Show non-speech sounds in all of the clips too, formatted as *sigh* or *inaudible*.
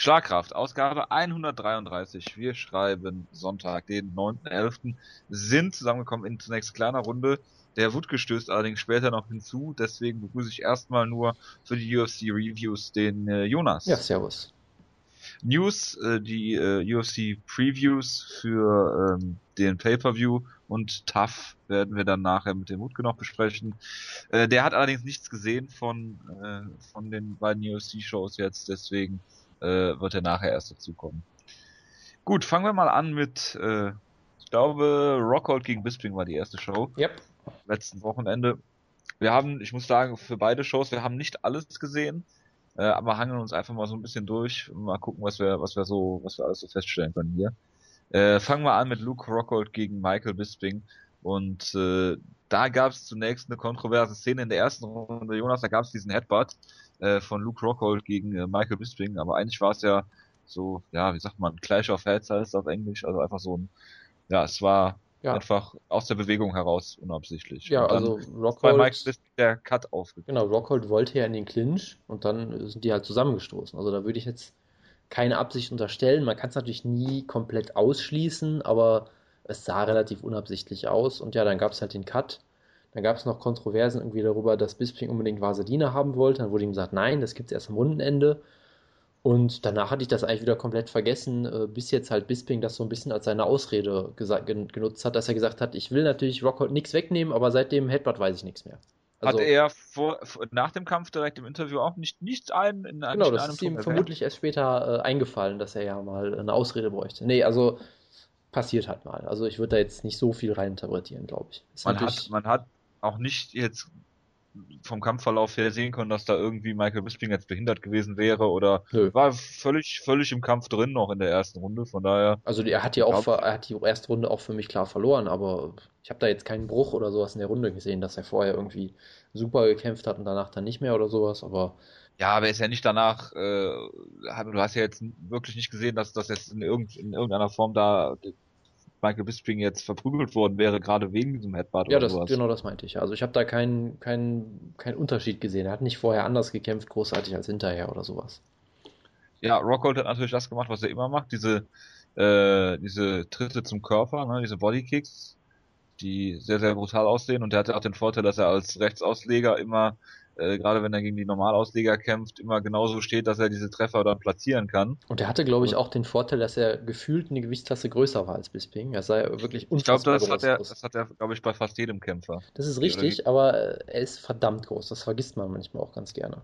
Schlagkraft, Ausgabe 133. Wir schreiben Sonntag, den 9.11. Sind zusammengekommen in zunächst kleiner Runde. Der Wut gestößt allerdings später noch hinzu. Deswegen begrüße ich erstmal nur für die UFC Reviews den äh, Jonas. Ja, servus. News, äh, die äh, UFC Previews für ähm, den Pay-Per-View und Tough werden wir dann nachher mit dem Wutke noch besprechen. Äh, der hat allerdings nichts gesehen von, äh, von den beiden UFC-Shows jetzt, deswegen äh, wird er nachher erst dazukommen. Gut, fangen wir mal an mit, äh, ich glaube, Rockhold gegen Bisping war die erste Show. Yep. Letzten Wochenende. Wir haben, ich muss sagen, für beide Shows, wir haben nicht alles gesehen, äh, aber hangeln uns einfach mal so ein bisschen durch, mal gucken, was wir, was wir so, was wir alles so feststellen können hier. Äh, fangen wir an mit Luke Rockhold gegen Michael Bisping. Und äh, da gab es zunächst eine kontroverse Szene in der ersten Runde, Jonas, da gab es diesen Headbutt äh, von Luke Rockhold gegen äh, Michael Bisping, aber eigentlich war es ja so, ja, wie sagt man, Clash of Heads heißt es auf Englisch, also einfach so ein, ja, es war ja. einfach aus der Bewegung heraus unabsichtlich. Ja, also Rockhold, bei Mike Bisping der Cut aufgegangen. Genau, Rockhold wollte ja in den Clinch und dann sind die halt zusammengestoßen. Also da würde ich jetzt keine Absicht unterstellen. Man kann es natürlich nie komplett ausschließen, aber es sah relativ unabsichtlich aus. Und ja, dann gab es halt den Cut. Dann gab es noch Kontroversen irgendwie darüber, dass Bisping unbedingt Vaseline haben wollte. Dann wurde ihm gesagt, nein, das gibt es erst am Rundenende. Und danach hatte ich das eigentlich wieder komplett vergessen, äh, bis jetzt halt Bisping das so ein bisschen als seine Ausrede genutzt hat, dass er gesagt hat, ich will natürlich Rockhold nichts wegnehmen, aber seit dem Headbutt weiß ich nichts mehr. Also, Hat er vor, nach dem Kampf direkt im Interview auch nicht nichts ein in einem Genau, das ist ihm vermutlich erst später äh, eingefallen, dass er ja mal eine Ausrede bräuchte. Nee, also passiert halt mal. Also ich würde da jetzt nicht so viel reininterpretieren, glaube ich. man hat, man hat auch nicht jetzt vom Kampfverlauf her sehen können, dass da irgendwie Michael Bisping jetzt behindert gewesen wäre oder Nö. war völlig, völlig im Kampf drin noch in der ersten Runde, von daher. Also er hat ja auch, er hat die erste Runde auch für mich klar verloren, aber ich habe da jetzt keinen Bruch oder sowas in der Runde gesehen, dass er vorher irgendwie super gekämpft hat und danach dann nicht mehr oder sowas, aber. Ja, aber er ist ja nicht danach, äh, du hast ja jetzt wirklich nicht gesehen, dass das jetzt in, irgend, in irgendeiner Form da Michael Bisping jetzt verprügelt worden wäre, gerade wegen diesem Headbutt ja, oder das, sowas. genau das meinte ich. Also ich habe da keinen keinen keinen Unterschied gesehen. Er hat nicht vorher anders gekämpft, großartig als hinterher oder sowas. Ja, Rockhold hat natürlich das gemacht, was er immer macht, diese äh, diese Tritte zum Körper, ne, diese Bodykicks, die sehr, sehr brutal aussehen und der hatte auch den Vorteil, dass er als Rechtsausleger immer äh, gerade wenn er gegen die Normalausleger kämpft, immer genauso steht, dass er diese Treffer dann platzieren kann. Und er hatte, glaube ich, auch den Vorteil, dass er gefühlt eine Gewichtsklasse größer war als Bisping. Er sei wirklich unfassbar Ich glaube, das, hat er, das hat er, glaube ich, bei fast jedem Kämpfer. Das ist richtig, aber er ist verdammt groß. Das vergisst man manchmal auch ganz gerne.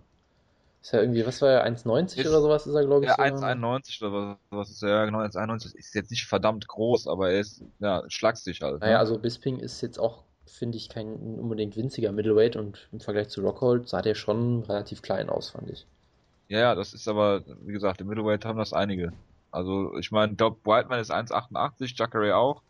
Ist ja irgendwie, was war er, 1,90 oder sowas ist er, glaube ich. Ja, 1,91 oder was ist er, ja genau, 1,91 ist jetzt nicht verdammt groß, aber er ist, ja, schlagstig halt. Naja, ne? also Bisping ist jetzt auch finde ich, kein unbedingt winziger Middleweight und im Vergleich zu Rockhold sah der schon relativ klein aus, fand ich. Ja, ja, das ist aber, wie gesagt, im Middleweight haben das einige. Also, ich meine, Doc Whiteman ist 1,88, Jacare auch.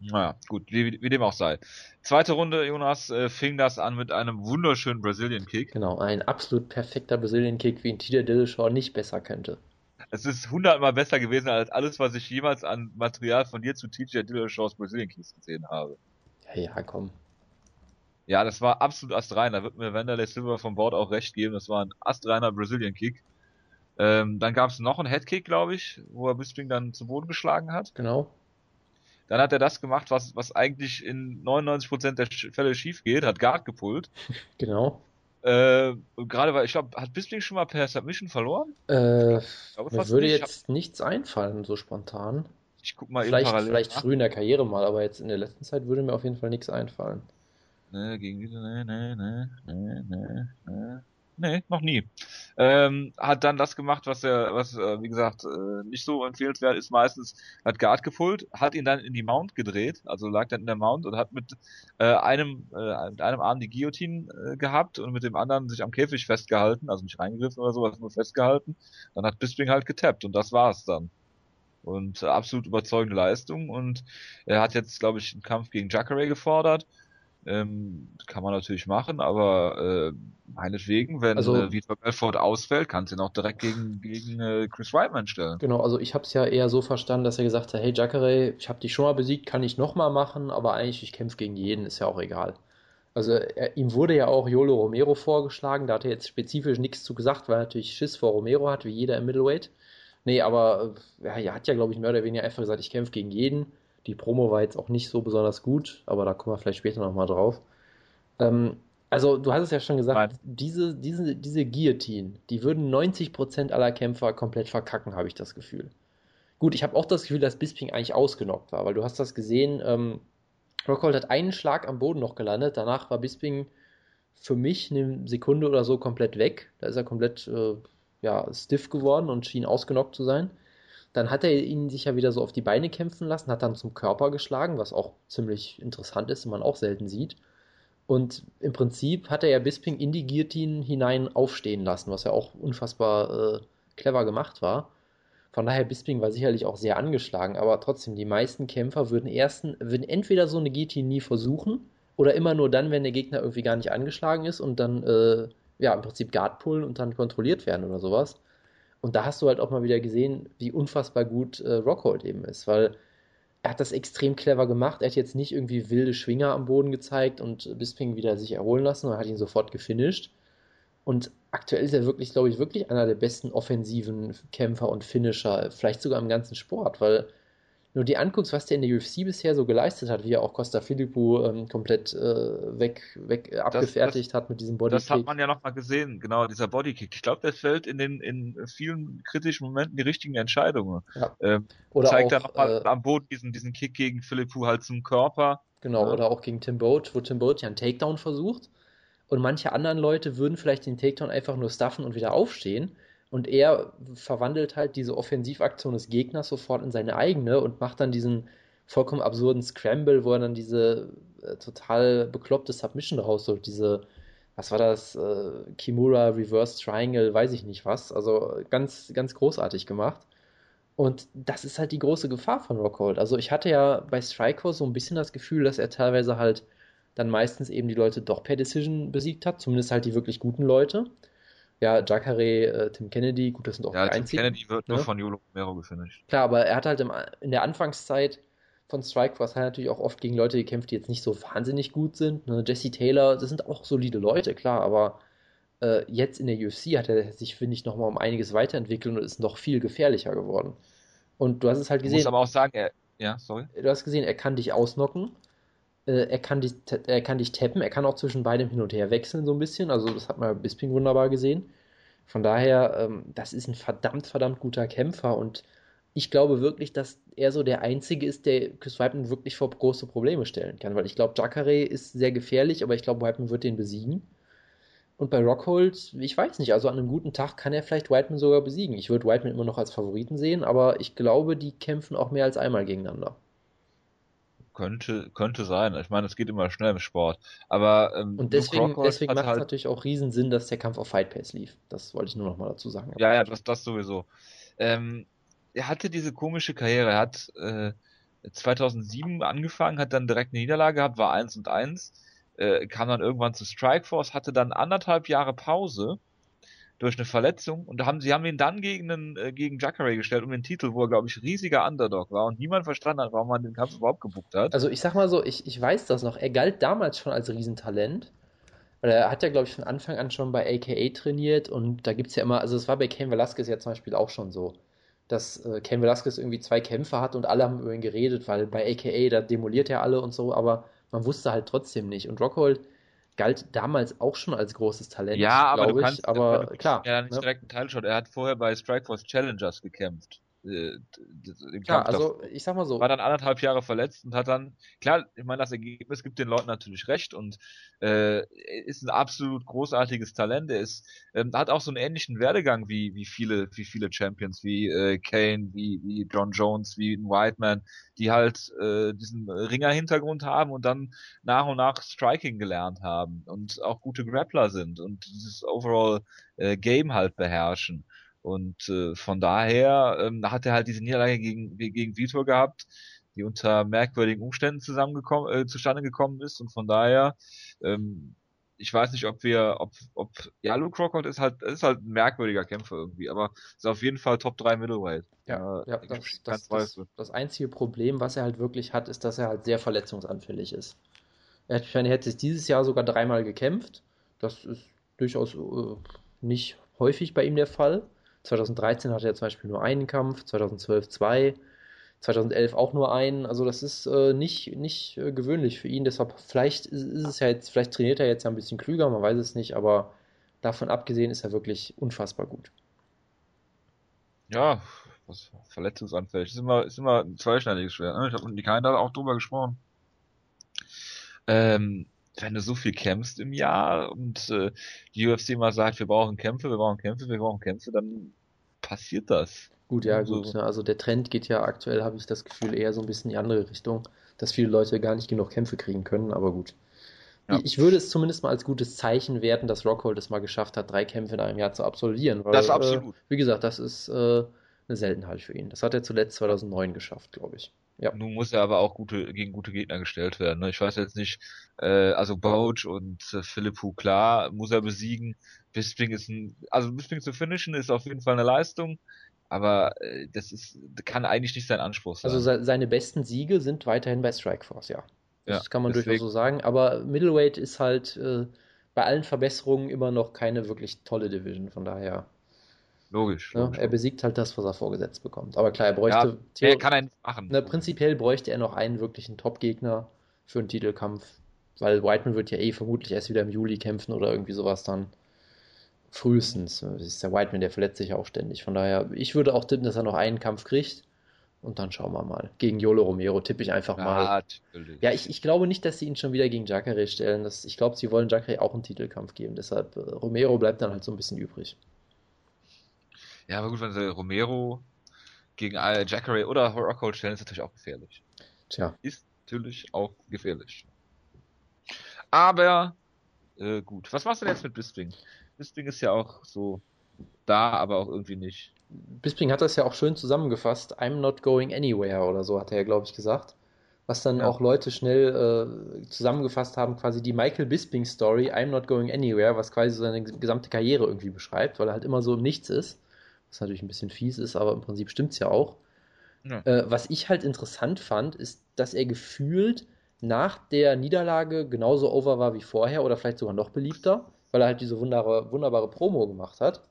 Naja, gut, wie, wie, dem auch sei. Zweite Runde, Jonas, äh, fing das an mit einem wunderschönen Brazilian Kick. Genau, ein absolut perfekter Brazilian Kick, wie ihn Tita Dillashaw nicht besser könnte. Es ist hundertmal besser gewesen als alles, was ich jemals an Material von dir zu TJ Dillashaws Brazilian Kicks gesehen habe. Ja, komm. Ja, das war absolut astrein. Da wird mir Wanderlei Silver vom Board auch recht geben. Das war ein astreiner Brazilian Kick. Ähm, dann gab es noch einen Headkick, glaube ich, wo er Bisping dann zu Boden geschlagen hat. Genau. Dann hat er das gemacht, was, was eigentlich in 99% der Fälle schief geht, hat Guard gepullt. *laughs* Genau. Äh, gerade weil, ich glaube, hat Bisping schon mal per Submission verloren? Äh, ich glaube, mir würde nicht. jetzt nichts einfallen, so spontan. Ich guck mal vielleicht, eben parallel. Vielleicht früh in der Karriere mal, aber jetzt in der letzten Zeit würde mir auf jeden Fall nichts einfallen. Ne, gegen diese, ne, ne, ne, ne, ne, ne. Nee, noch nie. Ähm, hat dann das gemacht, was er, was, äh, wie gesagt, äh, nicht so empfehlenswert ist meistens, hat Guard gepullt, hat ihn dann in die Mount gedreht, also lag dann in der Mount und hat mit äh, einem, äh, mit einem Arm die Guillotine äh, gehabt und mit dem anderen sich am Käfig festgehalten, also nicht reingegriffen oder sowas, nur festgehalten. Dann hat Bisping halt getappt und das war's dann und äh, absolut überzeugende Leistung und er hat jetzt, glaube ich, einen Kampf gegen Jacare gefordert. Ähm, kann man natürlich machen, aber äh, meinetwegen, wenn also, äh, Vitor Belfort ausfällt, kannst du ihn auch direkt gegen, gegen äh, Chris Weidman stellen. Genau, also ich habe es ja eher so verstanden, dass er gesagt hat, hey Jacare, ich habe dich schon mal besiegt, kann ich noch mal machen, aber eigentlich, ich kämpfe gegen jeden, ist ja auch egal. Also er, ihm wurde ja auch Yolo Romero vorgeschlagen, da hat er jetzt spezifisch nichts zu gesagt, weil er natürlich Schiss vor Romero hat, wie jeder im Middleweight. Nee, aber ja, er hat ja, glaube ich, mehr oder weniger einfach gesagt, ich kämpfe gegen jeden. Die Promo war jetzt auch nicht so besonders gut, aber da kommen wir vielleicht später nochmal drauf. Ähm, also, du hast es ja schon gesagt, diese, diese, diese Guillotine, die würden 90% aller Kämpfer komplett verkacken, habe ich das Gefühl. Gut, ich habe auch das Gefühl, dass Bisping eigentlich ausgenockt war, weil du hast das gesehen, ähm, Rockhold hat einen Schlag am Boden noch gelandet, danach war Bisping für mich eine Sekunde oder so komplett weg. Da ist er komplett äh, ja, stiff geworden und schien ausgenockt zu sein. Dann hat er ihn sich ja wieder so auf die Beine kämpfen lassen, hat dann zum Körper geschlagen, was auch ziemlich interessant ist und man auch selten sieht. Und im Prinzip hat er ja Bisping in die Guillotine hinein aufstehen lassen, was ja auch unfassbar äh, clever gemacht war. Von daher, Bisping war sicherlich auch sehr angeschlagen, aber trotzdem, die meisten Kämpfer würden, ersten, würden entweder so eine Guillotine nie versuchen oder immer nur dann, wenn der Gegner irgendwie gar nicht angeschlagen ist und dann, äh, ja, im Prinzip Guard pullen und dann kontrolliert werden oder sowas. Und da hast du halt auch mal wieder gesehen, wie unfassbar gut äh, Rockhold eben ist, weil er hat das extrem clever gemacht. Er hat jetzt nicht irgendwie wilde Schwinger am Boden gezeigt und Bisping wieder sich erholen lassen, sondern hat ihn sofort gefinisht. Und aktuell ist er wirklich, glaube ich, wirklich einer der besten offensiven Kämpfer und Finisher, vielleicht sogar im ganzen Sport, weil nur die anguckst, was der in der UFC bisher so geleistet hat, wie er auch Costa Filippo ähm, komplett äh, weg, weg das, abgefertigt das, hat mit diesem Bodykick. Das hat man ja nochmal gesehen, genau, dieser Bodykick. Ich glaube, der fällt in den in vielen kritischen Momenten die richtigen Entscheidungen. Ja. Ähm, oder zeigt auch, nochmal äh, am Boden diesen, diesen Kick gegen Filippo halt zum Körper. Genau, ja. oder auch gegen Tim Boat, wo Tim Boat ja einen Takedown versucht. Und manche anderen Leute würden vielleicht den Takedown einfach nur stuffen und wieder aufstehen. Und er verwandelt halt diese Offensivaktion des Gegners sofort in seine eigene und macht dann diesen vollkommen absurden Scramble, wo er dann diese äh, total bekloppte Submission rausholt. Diese, was war das? Äh, Kimura Reverse Triangle, weiß ich nicht was. Also ganz, ganz großartig gemacht. Und das ist halt die große Gefahr von Rockhold. Also ich hatte ja bei Strikeforce so ein bisschen das Gefühl, dass er teilweise halt dann meistens eben die Leute doch per Decision besiegt hat, zumindest halt die wirklich guten Leute. Ja, Jacare, äh, Tim Kennedy, gut, das sind auch ja, die Tim einzigen. Kennedy wird ne? nur von Yolo Romero gefinisht. Klar, aber er hat halt im, in der Anfangszeit von Strikeforce halt natürlich auch oft gegen Leute gekämpft, die jetzt nicht so wahnsinnig gut sind. Ne? Jesse Taylor, das sind auch solide Leute, klar, aber äh, jetzt in der UFC hat er sich, finde ich, nochmal um einiges weiterentwickelt und ist noch viel gefährlicher geworden. Und du hast es halt gesehen. Du musst aber auch sagen, er, ja, sorry. Du hast gesehen, er kann dich ausnocken. Äh, er, kann dich, er kann dich tappen, er kann auch zwischen beidem hin und her wechseln, so ein bisschen. Also, das hat man Bisping wunderbar gesehen. Von daher, ähm, das ist ein verdammt, verdammt guter Kämpfer und ich glaube wirklich, dass er so der Einzige ist, der Chris Weidman wirklich vor große Probleme stellen kann, weil ich glaube, Jacare ist sehr gefährlich, aber ich glaube, Weidman wird den besiegen. Und bei Rockhold, ich weiß nicht, also an einem guten Tag kann er vielleicht Whiteman sogar besiegen. Ich würde Whiteman immer noch als Favoriten sehen, aber ich glaube, die kämpfen auch mehr als einmal gegeneinander. Könnte, könnte sein. Ich meine, es geht immer schnell im Sport. Aber ähm, und deswegen, deswegen macht es halt... natürlich auch riesen Sinn, dass der Kampf auf Fight Pace lief. Das wollte ich nur noch mal dazu sagen. Ja, ja, das, das sowieso. Ähm, er hatte diese komische Karriere. Er hat äh, 2007 angefangen, hat dann direkt eine Niederlage gehabt, war 1 und 1, äh, kam dann irgendwann zu Strikeforce, hatte dann anderthalb Jahre Pause durch eine Verletzung und haben, sie haben ihn dann gegen, einen, äh, gegen Jacare gestellt um den Titel, wo er, glaube ich, riesiger Underdog war und niemand verstanden hat, warum man den Kampf überhaupt gebucht hat. Also ich sag mal so, ich, ich weiß das noch, er galt damals schon als Riesentalent. Er hat ja, glaube ich, von Anfang an schon bei AKA trainiert und da gibt es ja immer, also es war bei Ken Velasquez ja zum Beispiel auch schon so, dass äh, Ken Velasquez irgendwie zwei Kämpfe hat und alle haben über ihn geredet, weil bei AKA, da demoliert er alle und so, aber man wusste halt trotzdem nicht. Und Rockhold, galt damals auch schon als großes Talent. Ja, aber du kannst, aber klar. Ja, nicht ne? direkt einen Teilshot. Er hat vorher bei Strikeforce Challengers gekämpft. Äh, klar, also ich sag mal so. War dann anderthalb Jahre verletzt und hat dann, klar, ich meine, das Ergebnis gibt den Leuten natürlich recht und äh, ist ein absolut großartiges Talent. Er ist, ähm, hat auch so einen ähnlichen Werdegang wie, wie viele, wie viele Champions, wie äh, Kane, wie, wie John Jones, wie Whiteman, die halt äh, diesen Ringer-Hintergrund haben und dann nach und nach Striking gelernt haben und auch gute Grappler sind und dieses Overall äh, Game halt beherrschen. Und äh, von daher ähm, hat er halt diese Niederlage gegen, gegen Vitor gehabt, die unter merkwürdigen Umständen zusammengekommen, äh, zustande gekommen ist. Und von daher, ähm, ich weiß nicht, ob wir, ob, ob, ja, Luke Rockhold ist halt, ist halt ein merkwürdiger Kämpfer irgendwie, aber ist auf jeden Fall Top 3 Middleweight. Ja, äh, ja das, das, das, das, einzige Problem, was er halt wirklich hat, ist, dass er halt sehr verletzungsanfällig ist. Er hat, er hat jetzt dieses Jahr sogar dreimal gekämpft. Das ist durchaus äh, nicht häufig bei ihm der Fall. 2013 hatte er zum Beispiel nur einen Kampf, 2012 zwei, 2011 auch nur einen. Also das ist äh, nicht, nicht äh, gewöhnlich für ihn. Deshalb vielleicht ist, es ja jetzt, vielleicht trainiert er jetzt ja ein bisschen klüger, man weiß es nicht, aber davon abgesehen ist er wirklich unfassbar gut. Ja, was verletzungsanfällig. Ist immer, ist immer ein zweischneidiges Schwert. Ne? Ich habe mit Nikain da auch drüber gesprochen. Ähm, wenn du so viel kämpfst im Jahr und äh, die UFC mal sagt, wir brauchen Kämpfe, wir brauchen Kämpfe, wir brauchen Kämpfe, dann passiert das. Gut, ja, gut. So. Also der Trend geht ja aktuell, habe ich das Gefühl, eher so ein bisschen in die andere Richtung, dass viele Leute gar nicht genug Kämpfe kriegen können, aber gut. Ja. Ich, würde es zumindest mal als gutes Zeichen werten, dass Rockhold es mal geschafft hat, drei Kämpfe in einem Jahr zu absolvieren. Weil, das ist absolut. Äh, wie gesagt, das ist äh, eine Seltenheit für ihn. Das hat er zuletzt 2009 geschafft, glaube ich. Ja. Nun muss er aber auch gute, gegen gute Gegner gestellt werden. Ne? Ich weiß jetzt nicht, äh, also Boach und äh, Philipp Hu, klar, muss er besiegen. Bisping ist ein, also Bisping zu finishen ist auf jeden Fall eine Leistung. Aber äh, das ist, kann eigentlich nicht sein Anspruch sein. Also se seine besten Siege sind weiterhin bei Strikeforce, ja. Das ja, kann man deswegen... durchaus so sagen. Aber Middleweight ist halt äh, bei allen Verbesserungen immer noch keine wirklich tolle Division. Von daher. Logisch, ne, Er besiegt halt das, was er vorgesetzt bekommt. Aber klar, er bräuchte. Ja, er kann einen machen. Ne, prinzipiell bräuchte er noch einen wirklichen Top-Gegner für einen Titelkampf. Weil Whiteman wird ja eh vermutlich erst wieder im Juli kämpfen oder irgendwie sowas dann. Frühestens. Das ist der Whiteman, der verletzt sich auch ständig. Von daher, ich würde auch tippen, dass er noch einen Kampf kriegt. Und dann schauen wir mal. Gegen Yolo Romero tippe ich einfach mal. Natürlich. Ja, ich, ich glaube nicht, dass sie ihn schon wieder gegen Jacare stellen. Das, ich glaube, sie wollen Jacare auch einen Titelkampf geben. Deshalb, äh, Romero bleibt dann halt so ein bisschen übrig. Ja, aber gut, wenn sie Romero gegen Jacare oder Rockhold stellen, ist natürlich auch gefährlich. Tja. Ist natürlich auch gefährlich. Aber, äh, gut. Was machst du denn jetzt mit Bisping? Bisping ist ja auch so da, aber auch irgendwie nicht. Bisping hat das ja auch schön zusammengefasst. I'm not going anywhere oder so hat er ja, glaube ich, gesagt. Was dann ja. auch Leute schnell äh, zusammengefasst haben, quasi die Michael Bisping Story, I'm not going anywhere, was quasi seine gesamte Karriere irgendwie beschreibt, weil er halt immer so im Nichts ist. Was natürlich ein bisschen fies ist, aber im Prinzip stimmt es ja auch. Ja. Äh, was ich halt interessant fand, ist, dass er gefühlt nach der Niederlage genauso over war wie vorher oder vielleicht sogar noch beliebter weil er halt diese wunderbare, wunderbare Promo gemacht hat.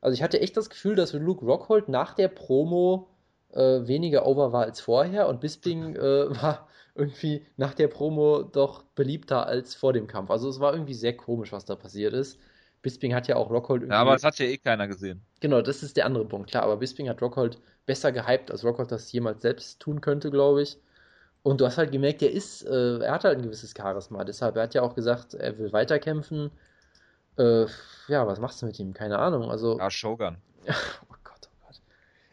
Also ich hatte echt das Gefühl, dass Luke Rockhold nach der Promo äh, weniger over war als vorher und Bisping *laughs* äh, war irgendwie nach der Promo doch beliebter als vor dem Kampf. Also es war irgendwie sehr komisch, was da passiert ist. Bisping hat ja auch Rockhold irgendwie... Ja, aber es hat ja eh keiner gesehen. Genau, das ist der andere Punkt, klar. Aber Bisping hat Rockhold besser gehypt, als Rockhold das jemals selbst tun könnte, glaube ich. Und du hast halt gemerkt, er ist, äh, er hat halt ein gewisses Charisma. Deshalb, er hat ja auch gesagt, er will weiterkämpfen. Äh, ja, was machst du mit ihm? Keine Ahnung. Also, ja, Shogun. *laughs* oh Gott, oh Gott.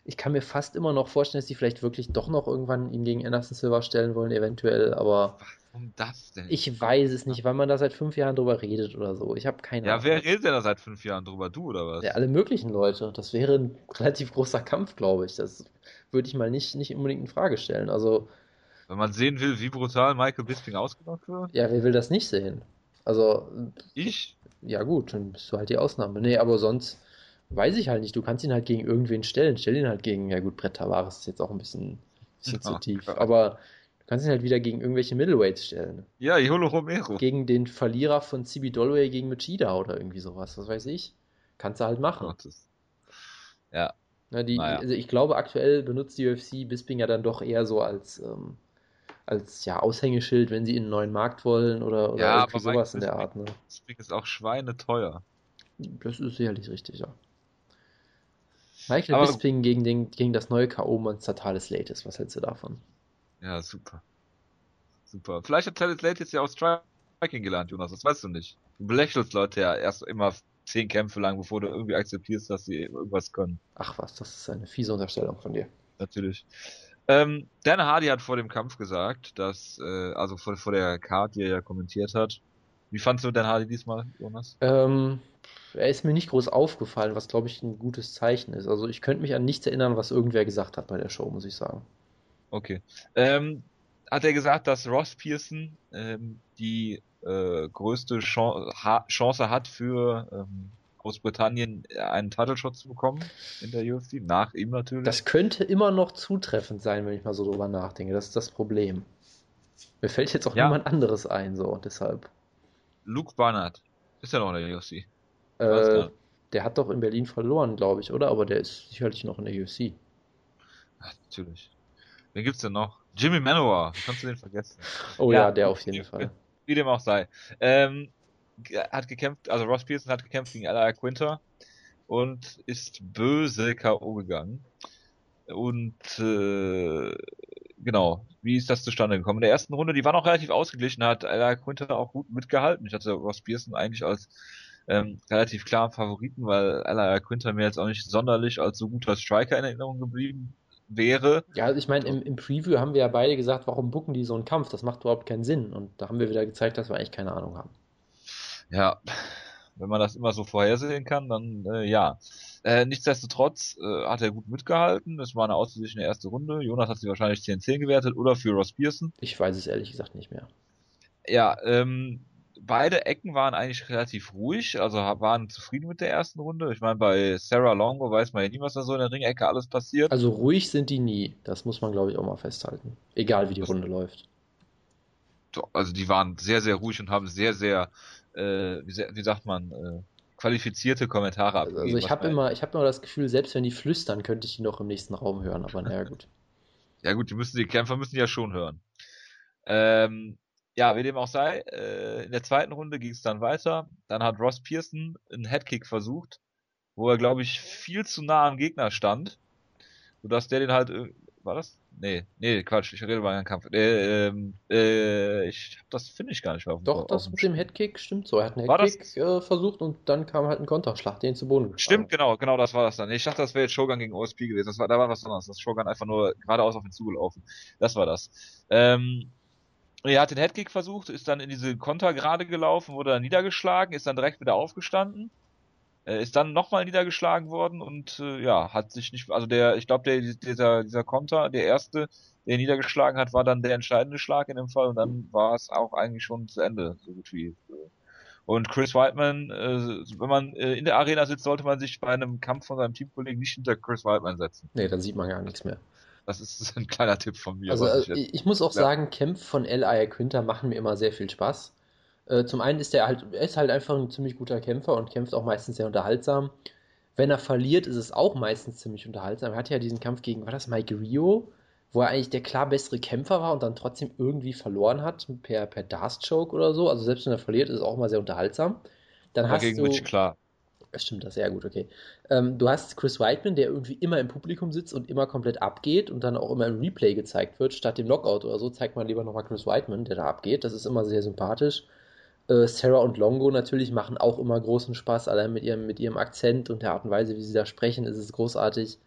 Ich kann mir fast immer noch vorstellen, dass die vielleicht wirklich doch noch irgendwann ihn gegen Anderson Silver stellen wollen, eventuell, aber. Warum das denn? Ich weiß es nicht, weil man da seit fünf Jahren drüber redet oder so. Ich habe keine ja, Ahnung. Ja, wer redet denn da seit fünf Jahren drüber? Du oder was? Ja, alle möglichen Leute. Das wäre ein relativ großer Kampf, glaube ich. Das würde ich mal nicht, nicht unbedingt in Frage stellen. Also. Wenn man sehen will, wie brutal Michael Bisping ausgemacht wird? Ja, wer will das nicht sehen? Also. Ich? ja gut, dann bist du halt die Ausnahme. Nee, aber sonst weiß ich halt nicht. Du kannst ihn halt gegen irgendwen stellen. Stell ihn halt gegen, ja gut, Brett Tavares ist jetzt auch ein bisschen, bisschen ja, zu tief. Klar. Aber du kannst ihn halt wieder gegen irgendwelche Middleweights stellen. Ja, Yolo Romero. Gegen den Verlierer von Cibi Dollway gegen Machida oder irgendwie sowas. Was weiß ich. Kannst du halt machen. Ja. Na, die, naja. Also ich glaube, aktuell benutzt die UFC Bisping ja dann doch eher so als ähm, als ja, Aushängeschild, wenn sie in einen neuen Markt wollen oder, oder ja, irgendwie sowas in der Art. Ne? Speak ist auch schweineteuer. Das ist sicherlich richtig, ja. Michael aber, Bisping gegen, den, gegen das neue K.O.-Monster Thales Latis, was hältst du davon? Ja, super. Super. Vielleicht hat Thales Latis ja auch Striking gelernt, Jonas, das weißt du nicht. Du belächelst Leute ja erst immer zehn Kämpfe lang, bevor du irgendwie akzeptierst, dass sie irgendwas können. Ach was, das ist eine fiese Unterstellung von dir. Natürlich. Ähm, Dan Hardy hat vor dem Kampf gesagt, dass, äh, also vor, vor der Card, die er ja kommentiert hat. Wie fandst du Dan Hardy diesmal, Jonas? Ähm, er ist mir nicht groß aufgefallen, was glaube ich ein gutes Zeichen ist. Also ich könnte mich an nichts erinnern, was irgendwer gesagt hat bei der Show, muss ich sagen. Okay. Ähm, hat er gesagt, dass Ross Pearson ähm, die äh, größte Chance, ha Chance hat für ähm, Großbritannien einen Title Shot zu bekommen in der UFC, nach ihm natürlich. Das könnte immer noch zutreffend sein, wenn ich mal so drüber nachdenke. Das ist das Problem. Mir fällt jetzt auch Ja. niemand anderes ein, so, deshalb. Luke Barnard. Ist ja noch in der UFC. Äh, der hat doch in Berlin verloren, glaube ich, oder? Aber der ist sicherlich noch in der UFC. Ach, natürlich. Wen gibt's denn noch? Jimmy Manoa. Wie kannst du den vergessen? Oh Ja, ja, der auf jeden Fall. Wie dem auch sei. Ähm, hat gekämpft, also Ross Pearson hat gekämpft gegen Ella Quinter und ist böse K.O. gegangen. Und äh, genau, wie ist das zustande gekommen? In der ersten Runde, die war noch relativ ausgeglichen, hat Ella Quinter auch gut mitgehalten. Ich hatte Ross Pearson eigentlich als ähm, relativ klaren Favoriten, weil Ella Quinter mir jetzt auch nicht sonderlich als so guter Striker in Erinnerung geblieben wäre. Ja, also ich meine, im, im Preview haben wir ja beide gesagt, warum bucken die so einen Kampf? Das macht überhaupt keinen Sinn. Und da haben wir wieder gezeigt, dass wir eigentlich keine Ahnung haben. Ja, wenn man das immer so vorhersehen kann, dann äh, ja. Äh, nichtsdestotrotz äh, hat er gut mitgehalten. Es war eine ausgeglichene erste Runde. Jonas hat sie wahrscheinlich 10-10 gewertet oder für Ross Pearson. Ich weiß es ehrlich gesagt nicht mehr. Ja, ähm, beide Ecken waren eigentlich relativ ruhig, also waren zufrieden mit der ersten Runde. Ich meine, bei Sarah Longo weiß man ja nie, was da so in der Ringecke alles passiert. Also ruhig sind die nie. Das muss man, glaube ich, auch mal festhalten. Egal wie die Das- Runde läuft. Also die waren sehr, sehr ruhig und haben sehr, sehr, äh, wie, sehr, wie sagt man, äh, qualifizierte Kommentare abgegeben. Also ich habe man- immer, ich habe immer das Gefühl, selbst wenn die flüstern, könnte ich die noch im nächsten Raum hören. Aber naja, gut. *laughs* Ja gut, die müssen die Kämpfer müssen ja schon hören. Ähm, ja, wie dem auch sei, äh, in der zweiten Runde ging es dann weiter. Dann hat Ross Pearson einen Headkick versucht, wo er, glaube ich, viel zu nah am Gegner stand, sodass der den halt, irg- war das? Nee, nee, Quatsch, ich rede über einen Kampf. Äh, ähm, äh, ich hab das finde ich gar nicht mehr auf dem Doch, auf das mit dem Headkick stimmt so. Er hat einen Headkick äh, versucht und dann kam halt ein Konterschlag, den zu Boden geschlagen. Stimmt, genau, genau, das war das dann. Ich dachte, das wäre jetzt Shogun gegen OSP gewesen. Das war, da war was anderes. Das ist Shogun einfach nur geradeaus auf ihn zugelaufen. Das war das. Ähm, er hat den Headkick versucht, ist dann in diese Konter gerade gelaufen, wurde dann niedergeschlagen, ist dann direkt wieder aufgestanden, äh, ist dann nochmal niedergeschlagen worden und äh, ja, hat sich nicht, also der, ich glaube, der, dieser, dieser Konter, der erste, der ihn niedergeschlagen hat, war dann der entscheidende Schlag in dem Fall und dann war es auch eigentlich schon zu Ende, so gut wie. Und Chris Whiteman, äh, wenn man äh, in der Arena sitzt, sollte man sich bei einem Kampf von seinem Teamkollegen nicht hinter Chris Whiteman setzen. Nee, dann sieht man gar nichts mehr. Das ist ein kleiner Tipp von mir. Also was äh, ich jetzt- ich, ich muss auch Ja. sagen, Kämpfe von L.I. Quinter machen mir immer sehr viel Spaß. Äh, zum einen ist er halt, er ist halt einfach ein ziemlich guter Kämpfer und kämpft auch meistens sehr unterhaltsam. Wenn er verliert, ist es auch meistens ziemlich unterhaltsam. Er hatte ja diesen Kampf gegen, war das Mike Rio, wo er eigentlich der klar bessere Kämpfer war und dann trotzdem irgendwie verloren hat per, per Darst-Choke oder so. Also selbst wenn er verliert, ist es auch immer sehr unterhaltsam. Dann Aber hast gegen du, Rich klar. Stimmt, das ja gut, okay. Ähm, du hast Chris Whiteman, der irgendwie immer im Publikum sitzt und immer komplett abgeht und dann auch immer im Replay gezeigt wird. Statt dem Knockout oder so zeigt man lieber nochmal Chris Whiteman, der da abgeht. Das ist immer sehr sympathisch. Äh, Sarah und Longo natürlich machen auch immer großen Spaß, allein mit ihrem, mit ihrem Akzent und der Art und Weise, wie sie da sprechen, ist es großartig.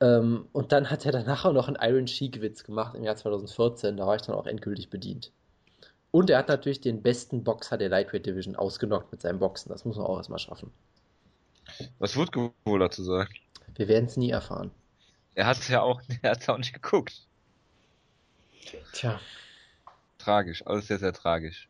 Ähm, und dann hat er danach auch noch einen Iron Sheik-Witz gemacht im Jahr 2014. Da war ich dann auch endgültig bedient. Und er hat natürlich den besten Boxer der Lightweight Division ausgenockt mit seinem Boxen. Das muss man auch erstmal schaffen. Was wird wohl dazu sagen? Wir werden es nie erfahren. Er hat ja auch, *laughs* er hat auch nicht geguckt. Tja, Tragisch, alles sehr, sehr tragisch.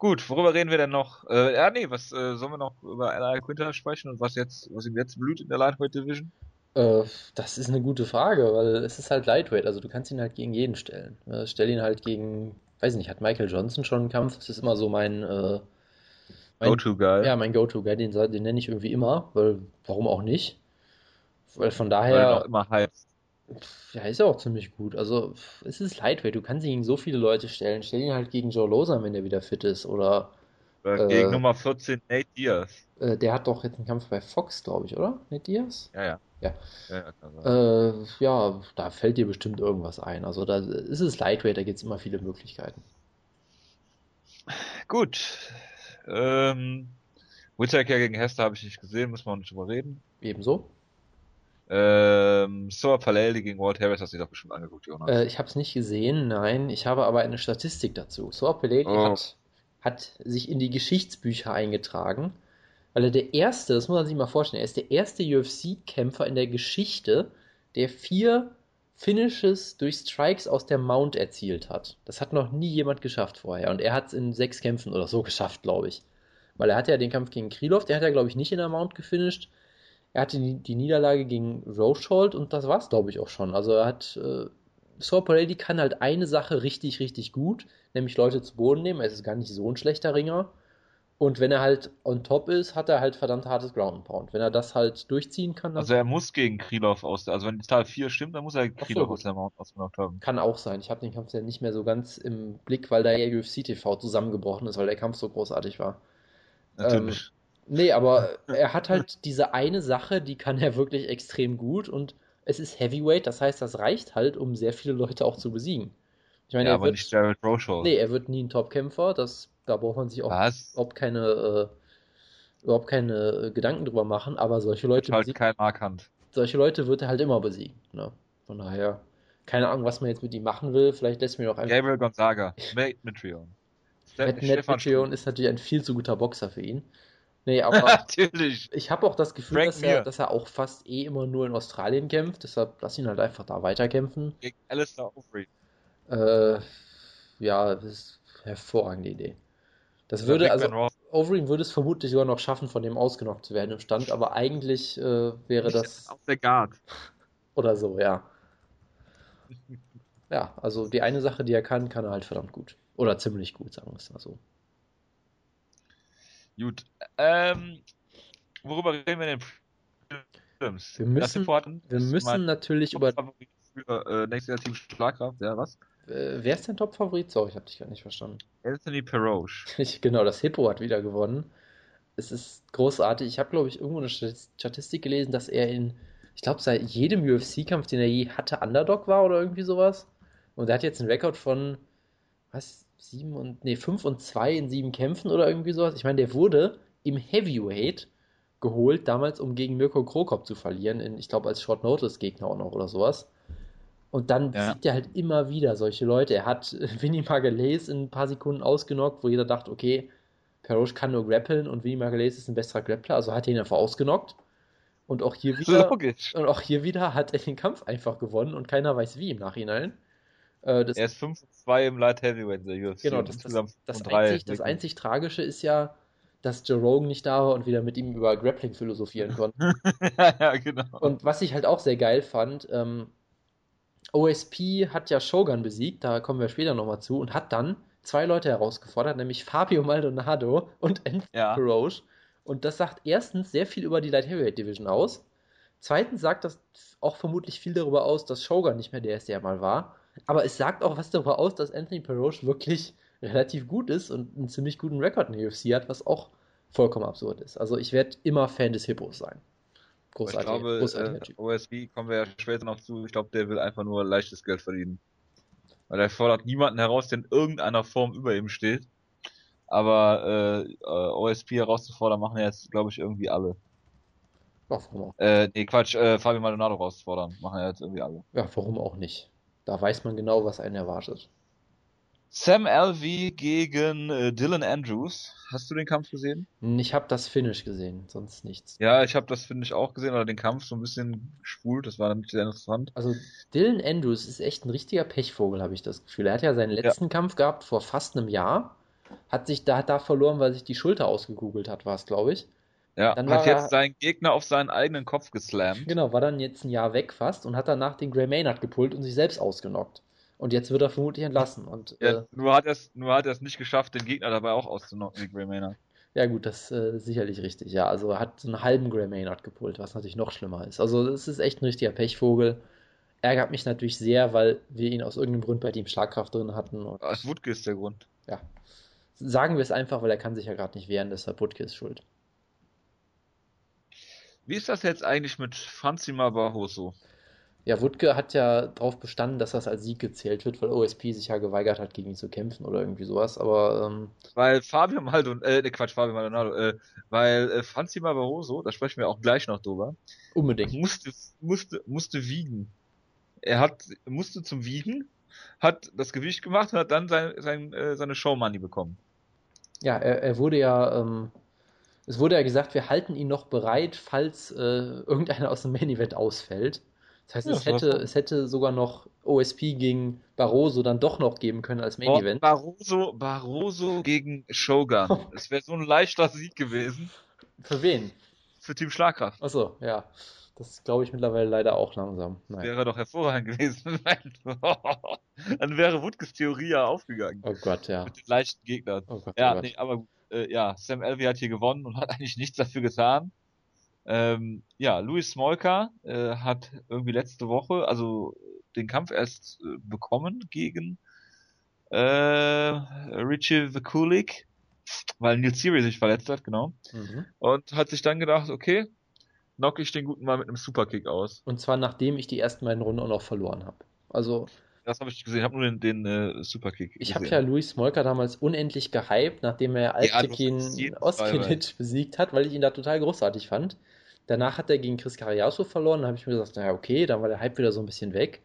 Gut, worüber reden wir denn noch? Äh, ja, nee, was äh, sollen wir noch über L.I. Quinter sprechen und was jetzt, was ihm jetzt blüht in der Lightweight Division? äh, das ist eine gute Frage, weil es ist halt Lightweight, also du kannst ihn halt gegen jeden stellen. Äh, stell ihn halt gegen, weiß nicht, hat Michael Johnson schon einen Kampf? Das ist immer so mein, äh, mein Go-To-Guy. ja, mein Go-To-Guy, den, den nenne ich irgendwie immer, weil warum auch nicht? Weil von weil er auch daher, immer heizt. Ja, ist ja auch ziemlich gut. Also, es ist Lightweight, du kannst ihn gegen so viele Leute stellen. Stell ihn halt gegen Joe Loza, wenn der wieder fit ist, oder Äh, Äh, gegen Nummer 14 Nate Diaz. äh, der hat doch jetzt einen Kampf bei Fox, glaube ich, oder? Nate Diaz? Ja, ja. Ja. ja. Äh, ja, da fällt dir bestimmt irgendwas ein. Also da ist es Lightweight, da gibt es immer viele Möglichkeiten. Gut. Ähm, Whittaker gegen Hester habe ich nicht gesehen, muss man nicht drüber reden. Ebenso. Ähm, Soa Palelli gegen Walt Harris hast du dir doch bestimmt angeguckt, Jonas. Äh, ich habe es nicht gesehen, nein. Ich habe aber eine Statistik dazu. Soa Peledi Oh. hat, hat sich in die Geschichtsbücher eingetragen, weil er der erste, das muss man sich mal vorstellen, er ist der erste UFC-Kämpfer in der Geschichte, der vier Finishes durch Strikes aus der Mount erzielt hat. Das hat noch nie jemand geschafft vorher. Und er hat es in sechs Kämpfen oder so geschafft, glaube ich. Weil er hatte ja den Kampf gegen Krylov, der hat er, glaube ich, nicht in der Mount gefinisht. Er hatte die, Niederlage gegen Rochold und das war's, glaube ich, auch schon. Also er hat äh, Sour Lady kann halt eine Sache richtig, richtig gut, nämlich Leute zu Boden nehmen. Er ist gar nicht so ein schlechter Ringer. Und wenn er halt on top ist, hat er halt verdammt hartes Ground and Pound. Wenn er das halt durchziehen kann, dann Also er muss gegen Krylov aus der, also wenn die Zahl 4 stimmt, dann muss er so, Krylov gut. aus der Mount ausgenockt haben. kann auch sein. Ich habe den Kampf ja nicht mehr so ganz im Blick, weil da ja UFC TV zusammengebrochen ist, weil der Kampf so großartig war. Natürlich. Nee, aber er hat halt diese eine Sache, die kann er wirklich extrem gut und es ist Heavyweight, das heißt, das reicht halt, um sehr viele Leute auch zu besiegen. Ich meine, ja, er aber wird, nicht Jared Rochold. nee, er wird nie ein Topkämpfer, das, da braucht man sich auch Was? überhaupt keine, äh, überhaupt keine äh, Gedanken drüber machen, aber solche Leute, halt kein Markhand. solche Leute wird er halt immer besiegen. Ne? Von daher, keine Ahnung, was man jetzt mit ihm machen will, vielleicht lässt man ihn auch einfach. Gabriel Gonzaga, Nate Mitrion. Matt Stefan Mitrione ist natürlich ein viel zu guter Boxer für ihn. Nee, *laughs* aber Natürlich. Ich habe auch das Gefühl, dass er, dass er auch fast eh immer nur in Australien kämpft. Deshalb lass ihn halt einfach da weiterkämpfen. Gegen Alistair Overeem. Äh, ja, das ist eine hervorragende Idee. Das Big würde, also. Overeem würde es vermutlich sogar noch schaffen, von dem ausgenockt zu werden im Stand, aber eigentlich äh, wäre das Auf der Guard. *laughs* oder so, ja. *laughs* Ja, also die eine Sache, die er kann, kann er halt verdammt gut. Oder ziemlich gut, sagen wir es mal so. Gut. Ähm, worüber reden wir denn? Films. Wir müssen- Wir müssen natürlich über. Für äh, nächstes Jahr Team Schlagkraft. Ja, was? Äh, wer ist dein Top-Favorit? Sorry, ich habe dich gar nicht verstanden. Anthony. *laughs* Ich, genau, das Hippo hat wieder gewonnen. Es ist großartig. Ich habe, glaube ich, irgendwo eine Statis- Statistik gelesen, dass er in, ich glaube, seit jedem UFC-Kampf, den er je hatte, Underdog war oder irgendwie sowas. Und er hat jetzt einen Rekord von, was, sieben und, nee, fünf und zwei in sieben Kämpfen oder irgendwie sowas. Ich meine, der wurde im Heavyweight geholt, damals, um gegen Mirko Krokop zu verlieren, in, ich glaube, als Short-Notice-Gegner auch noch oder sowas. Und dann Ja. besiegt er halt immer wieder solche Leute. Er hat äh, *laughs* Vinny Magalhaes in ein paar Sekunden ausgenockt, wo jeder dachte, okay, Perosh kann nur grappeln und Vinny Magalhaes ist ein besserer Grappler, also hat er ihn einfach ausgenockt. Und auch hier *laughs* wieder, Logisch. und auch hier wieder hat er den Kampf einfach gewonnen und keiner weiß wie im Nachhinein. Äh, das, Er ist 5 und 2 im Light Heavyweight der UFC. genau, das, das, das, einzig, das einzig Tragische ist ja, dass Joe Rogan nicht da war und wieder mit ihm über Grappling philosophieren konnte. *laughs* ja, genau. Und was ich halt auch sehr geil fand, ähm, OSP hat ja Shogun besiegt, da kommen wir später nochmal zu, und hat dann zwei Leute herausgefordert, nämlich Fabio Maldonado und Anthony Ja. Peroge. Und das sagt erstens sehr viel über die Light Heavyweight Division aus. Zweitens sagt das auch vermutlich viel darüber aus, dass Shogun nicht mehr der ist, der er mal war. Aber es sagt auch was darüber aus, dass Anthony Peroge wirklich relativ gut ist und einen ziemlich guten Rekord in der UFC hat, was auch vollkommen absurd ist. Also ich werde immer Fan des Hippos sein. ich Großartig, glaube, großartiger äh. OSB kommen wir ja später noch zu. Ich glaube, der will einfach nur leichtes Geld verdienen. Weil er fordert niemanden heraus, der in irgendeiner Form über ihm steht. Aber äh, äh, OSP herauszufordern, machen ja jetzt, glaube ich, irgendwie alle. Ja, warum auch, Äh, nee, Quatsch, äh, Fabio Maldonado rauszufordern, machen jetzt irgendwie alle. ja, warum auch nicht? Da weiß man genau, was einen erwartet. Sam Alvey gegen äh, Dylan Andrews. Hast du den Kampf gesehen? Ich habe das Finish gesehen, sonst nichts. Ja, ich habe das, finde ich, auch gesehen, oder den Kampf so ein bisschen gespult. Das war dann nicht sehr interessant. Also Dylan Andrews ist echt ein richtiger Pechvogel, habe ich das Gefühl. Er hat ja seinen letzten Kampf gehabt vor fast einem Jahr. Hat sich da, da verloren, weil sich die Schulter ausgekugelt hat, war es, glaube ich. Ja, Dann hat war er- jetzt seinen Gegner auf seinen eigenen Kopf geslammt. Genau, war dann jetzt ein Jahr weg fast und hat danach den Gray Maynard gepullt und sich selbst ausgenockt. Und jetzt wird er vermutlich entlassen. Und Ja, äh, nur hat er es, nicht geschafft, den Gegner dabei auch auszunocken, wie Gray Maynard. ja gut, das äh, ist sicherlich richtig. Ja, also er hat so einen halben Gray Maynard gepullt, was natürlich noch schlimmer ist. Also es ist echt ein richtiger Pechvogel. Ärgert mich natürlich sehr, weil wir ihn aus irgendeinem Grund bei Team Schlagkraft drin hatten. Und Wutke ist der Grund. ja, sagen wir es einfach, weil er kann sich ja gerade nicht wehren, deshalb Butke ist schuld. Wie ist das jetzt eigentlich mit Franzima Barroso? Ja, Wutke hat ja darauf bestanden, dass das als Sieg gezählt wird, weil OSP sich ja geweigert hat, gegen ihn zu kämpfen oder irgendwie sowas. Aber ähm, Weil Fabio Maldonado, äh, ne Quatsch, Fabio Maldonado, äh, weil äh, Franzima Barroso, da sprechen wir auch gleich noch drüber, unbedingt. musste, musste, musste wiegen. Er hat, musste zum Wiegen, hat das Gewicht gemacht und hat dann sein, sein, äh, seine Showmoney bekommen. Ja, er, er wurde ja, ähm, es wurde ja gesagt, wir halten ihn noch bereit, falls äh, irgendeiner aus dem Main Event ausfällt. Das heißt, Ja, es das hätte, es hätte sogar noch OSP gegen Barroso dann doch noch geben können als Main Event. Barroso, Barroso gegen Shogun. *laughs* Es wäre so ein leichter Sieg gewesen Für wen? für Team Schlagkraft. Achso, ja. Das glaube ich mittlerweile leider auch langsam. Nein. Wäre doch hervorragend gewesen. *laughs* *laughs* Dann wäre Wutges Theorie ja aufgegangen. Oh Gott, ja. Mit den leichten Gegnern. Oh Gott, ja, oh Gott. nee, aber äh, ja, Sam Elvey hat hier gewonnen und *laughs* hat eigentlich nichts dafür getan. Ähm, ja, Louis Smolka äh, hat irgendwie letzte Woche, also den Kampf erst äh, bekommen gegen äh, Richie Vikulik, weil Neil Siri sich verletzt hat, genau. Mhm. Und hat sich dann gedacht, okay, knock ich den guten mal mit einem Superkick aus. Und zwar nachdem ich die ersten beiden Runden auch noch verloren habe. Also das habe ich gesehen, ich habe nur den, den äh, Superkick. Ich habe ja Luis Smolka damals unendlich gehypt, nachdem er Alttekin ja, Oskinic besiegt hat, weil ich ihn da total großartig fand. Danach hat er gegen Chris Cariaso verloren, da habe ich mir gesagt, naja, okay, dann war der Hype wieder so ein bisschen weg.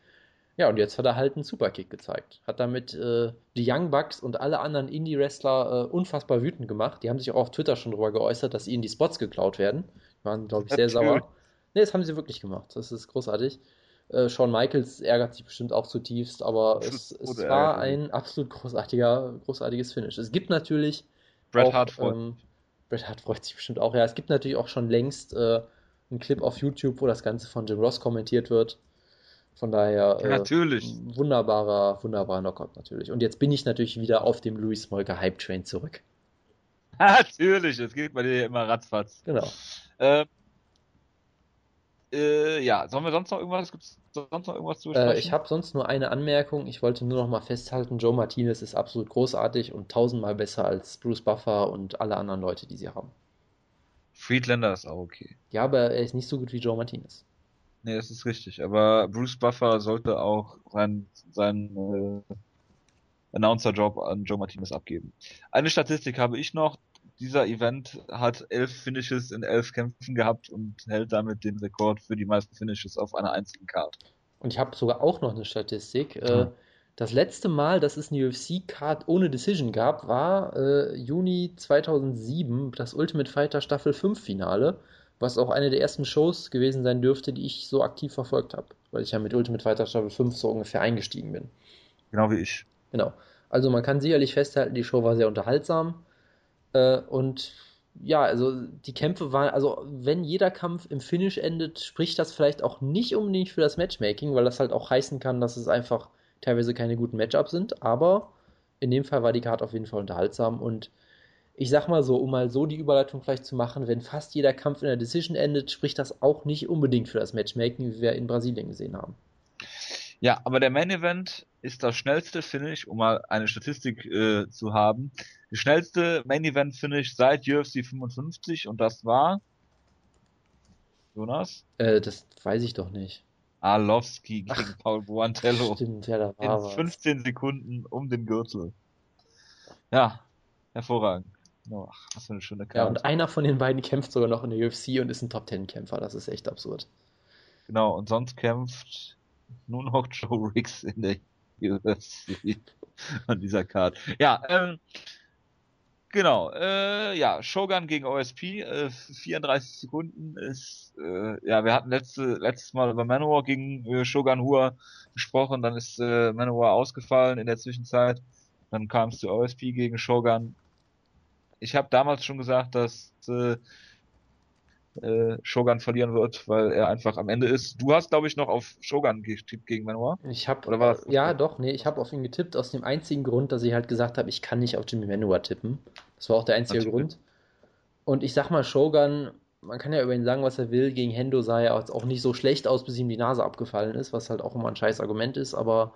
Ja, und jetzt hat er halt einen Superkick gezeigt. Hat damit äh, die Young Bucks und alle anderen Indie-Wrestler äh, unfassbar wütend gemacht. Die haben sich auch auf Twitter schon darüber geäußert, dass ihnen die Spots geklaut werden. Die waren, glaube ich, sehr sauer. Ne, das haben sie wirklich gemacht. Das ist großartig. Äh, Shawn Michaels ärgert sich bestimmt auch zutiefst, aber es, es war ein absolut großartiger, großartiges Finish. Es gibt natürlich. Bret Hart freut ähm, Bret Hart freut sich bestimmt auch. Ja, es gibt natürlich auch schon längst äh, einen Clip auf YouTube, wo das Ganze von Jim Ross kommentiert wird. Von daher. Äh, natürlich. Wunderbarer, wunderbarer Knockout natürlich. Und jetzt bin ich natürlich wieder auf dem Louis Molker Hype Train zurück. *laughs* Natürlich, es geht bei dir immer ratzfatz. Genau. Ähm, äh, ja, sollen wir sonst noch irgendwas? Gibt es sonst noch irgendwas zu besprechen? Äh, ich habe sonst nur eine Anmerkung. Ich wollte nur noch mal festhalten: Joe Martinez ist absolut großartig und tausendmal besser als Bruce Buffer und alle anderen Leute, die sie haben. Friedlander ist auch okay. Ja, aber er ist nicht so gut wie Joe Martinez. Nee, das ist richtig. Aber Bruce Buffer sollte auch seinen sein, äh, Announcer-Job an Joe Martinez abgeben. Eine Statistik habe ich noch dieser Event hat elf Finishes in elf Kämpfen gehabt und hält damit den Rekord für die meisten Finishes auf einer einzigen Card. Und ich habe sogar auch noch eine Statistik. Mhm. Das letzte Mal, dass es eine UFC-Card ohne Decision gab, war äh, Juni 2007, das Ultimate Fighter Staffel 5 Finale, was auch eine der ersten Shows gewesen sein dürfte, die ich so aktiv verfolgt habe, weil ich ja mit Ultimate Fighter Staffel 5 so ungefähr eingestiegen bin. Genau wie ich. Genau. Also man kann sicherlich festhalten, die Show war sehr unterhaltsam. Äh, und ja, also die Kämpfe waren, also wenn jeder Kampf im Finish endet, spricht das vielleicht auch nicht unbedingt für das Matchmaking, weil das halt auch heißen kann, dass es einfach teilweise keine guten Matchups sind, aber in dem Fall war die Karte auf jeden Fall unterhaltsam und ich sag mal so, um mal so die Überleitung vielleicht zu machen, wenn fast jeder Kampf in der Decision endet, spricht das auch nicht unbedingt für das Matchmaking, wie wir in Brasilien gesehen haben. Ja, aber der Main Event ist das schnellste Finish, um mal eine Statistik äh, zu haben. Die schnellste Main Event Finish seit UFC 55 und das war Jonas? Äh, das weiß ich doch nicht. Arlovski gegen Ach, Paul Buantello. Stimmt, ja, da war In was. 15 Sekunden um den Gürtel. Ja, hervorragend. Oh, was für eine schöne Karte. Ja, und einer von den beiden kämpft sogar noch in der UFC und ist ein Top Ten Kämpfer. Das ist echt absurd. Genau, und sonst kämpft nur noch *laughs* Joe Riggs in der UFC *laughs* an dieser Card. Ja, ähm, genau, äh, ja, Shogun gegen OSP, äh, 34 Sekunden ist, äh, ja, wir hatten letzte, letztes Mal über Manowar gegen äh, Shogun Hua gesprochen, dann ist äh, Manowar ausgefallen in der Zwischenzeit, dann kam es zu OSP gegen Shogun. Ich habe damals schon gesagt, dass äh, äh, Shogun verlieren wird, weil er einfach am Ende ist. Du hast, glaube ich, noch auf Shogun getippt gegen Manoa. Ich habe, oder war das? Ja, doch, nee, ich habe auf ihn getippt aus dem einzigen Grund, dass ich halt gesagt habe, ich kann nicht auf Jimmy Manoa tippen. Das war auch der einzige Natürlich. Grund. Und ich sag mal, Shogun, man kann ja über ihn sagen, was er will. Gegen Hendo sah er auch nicht so schlecht aus, bis ihm die Nase abgefallen ist, was halt auch immer ein scheiß Argument ist, aber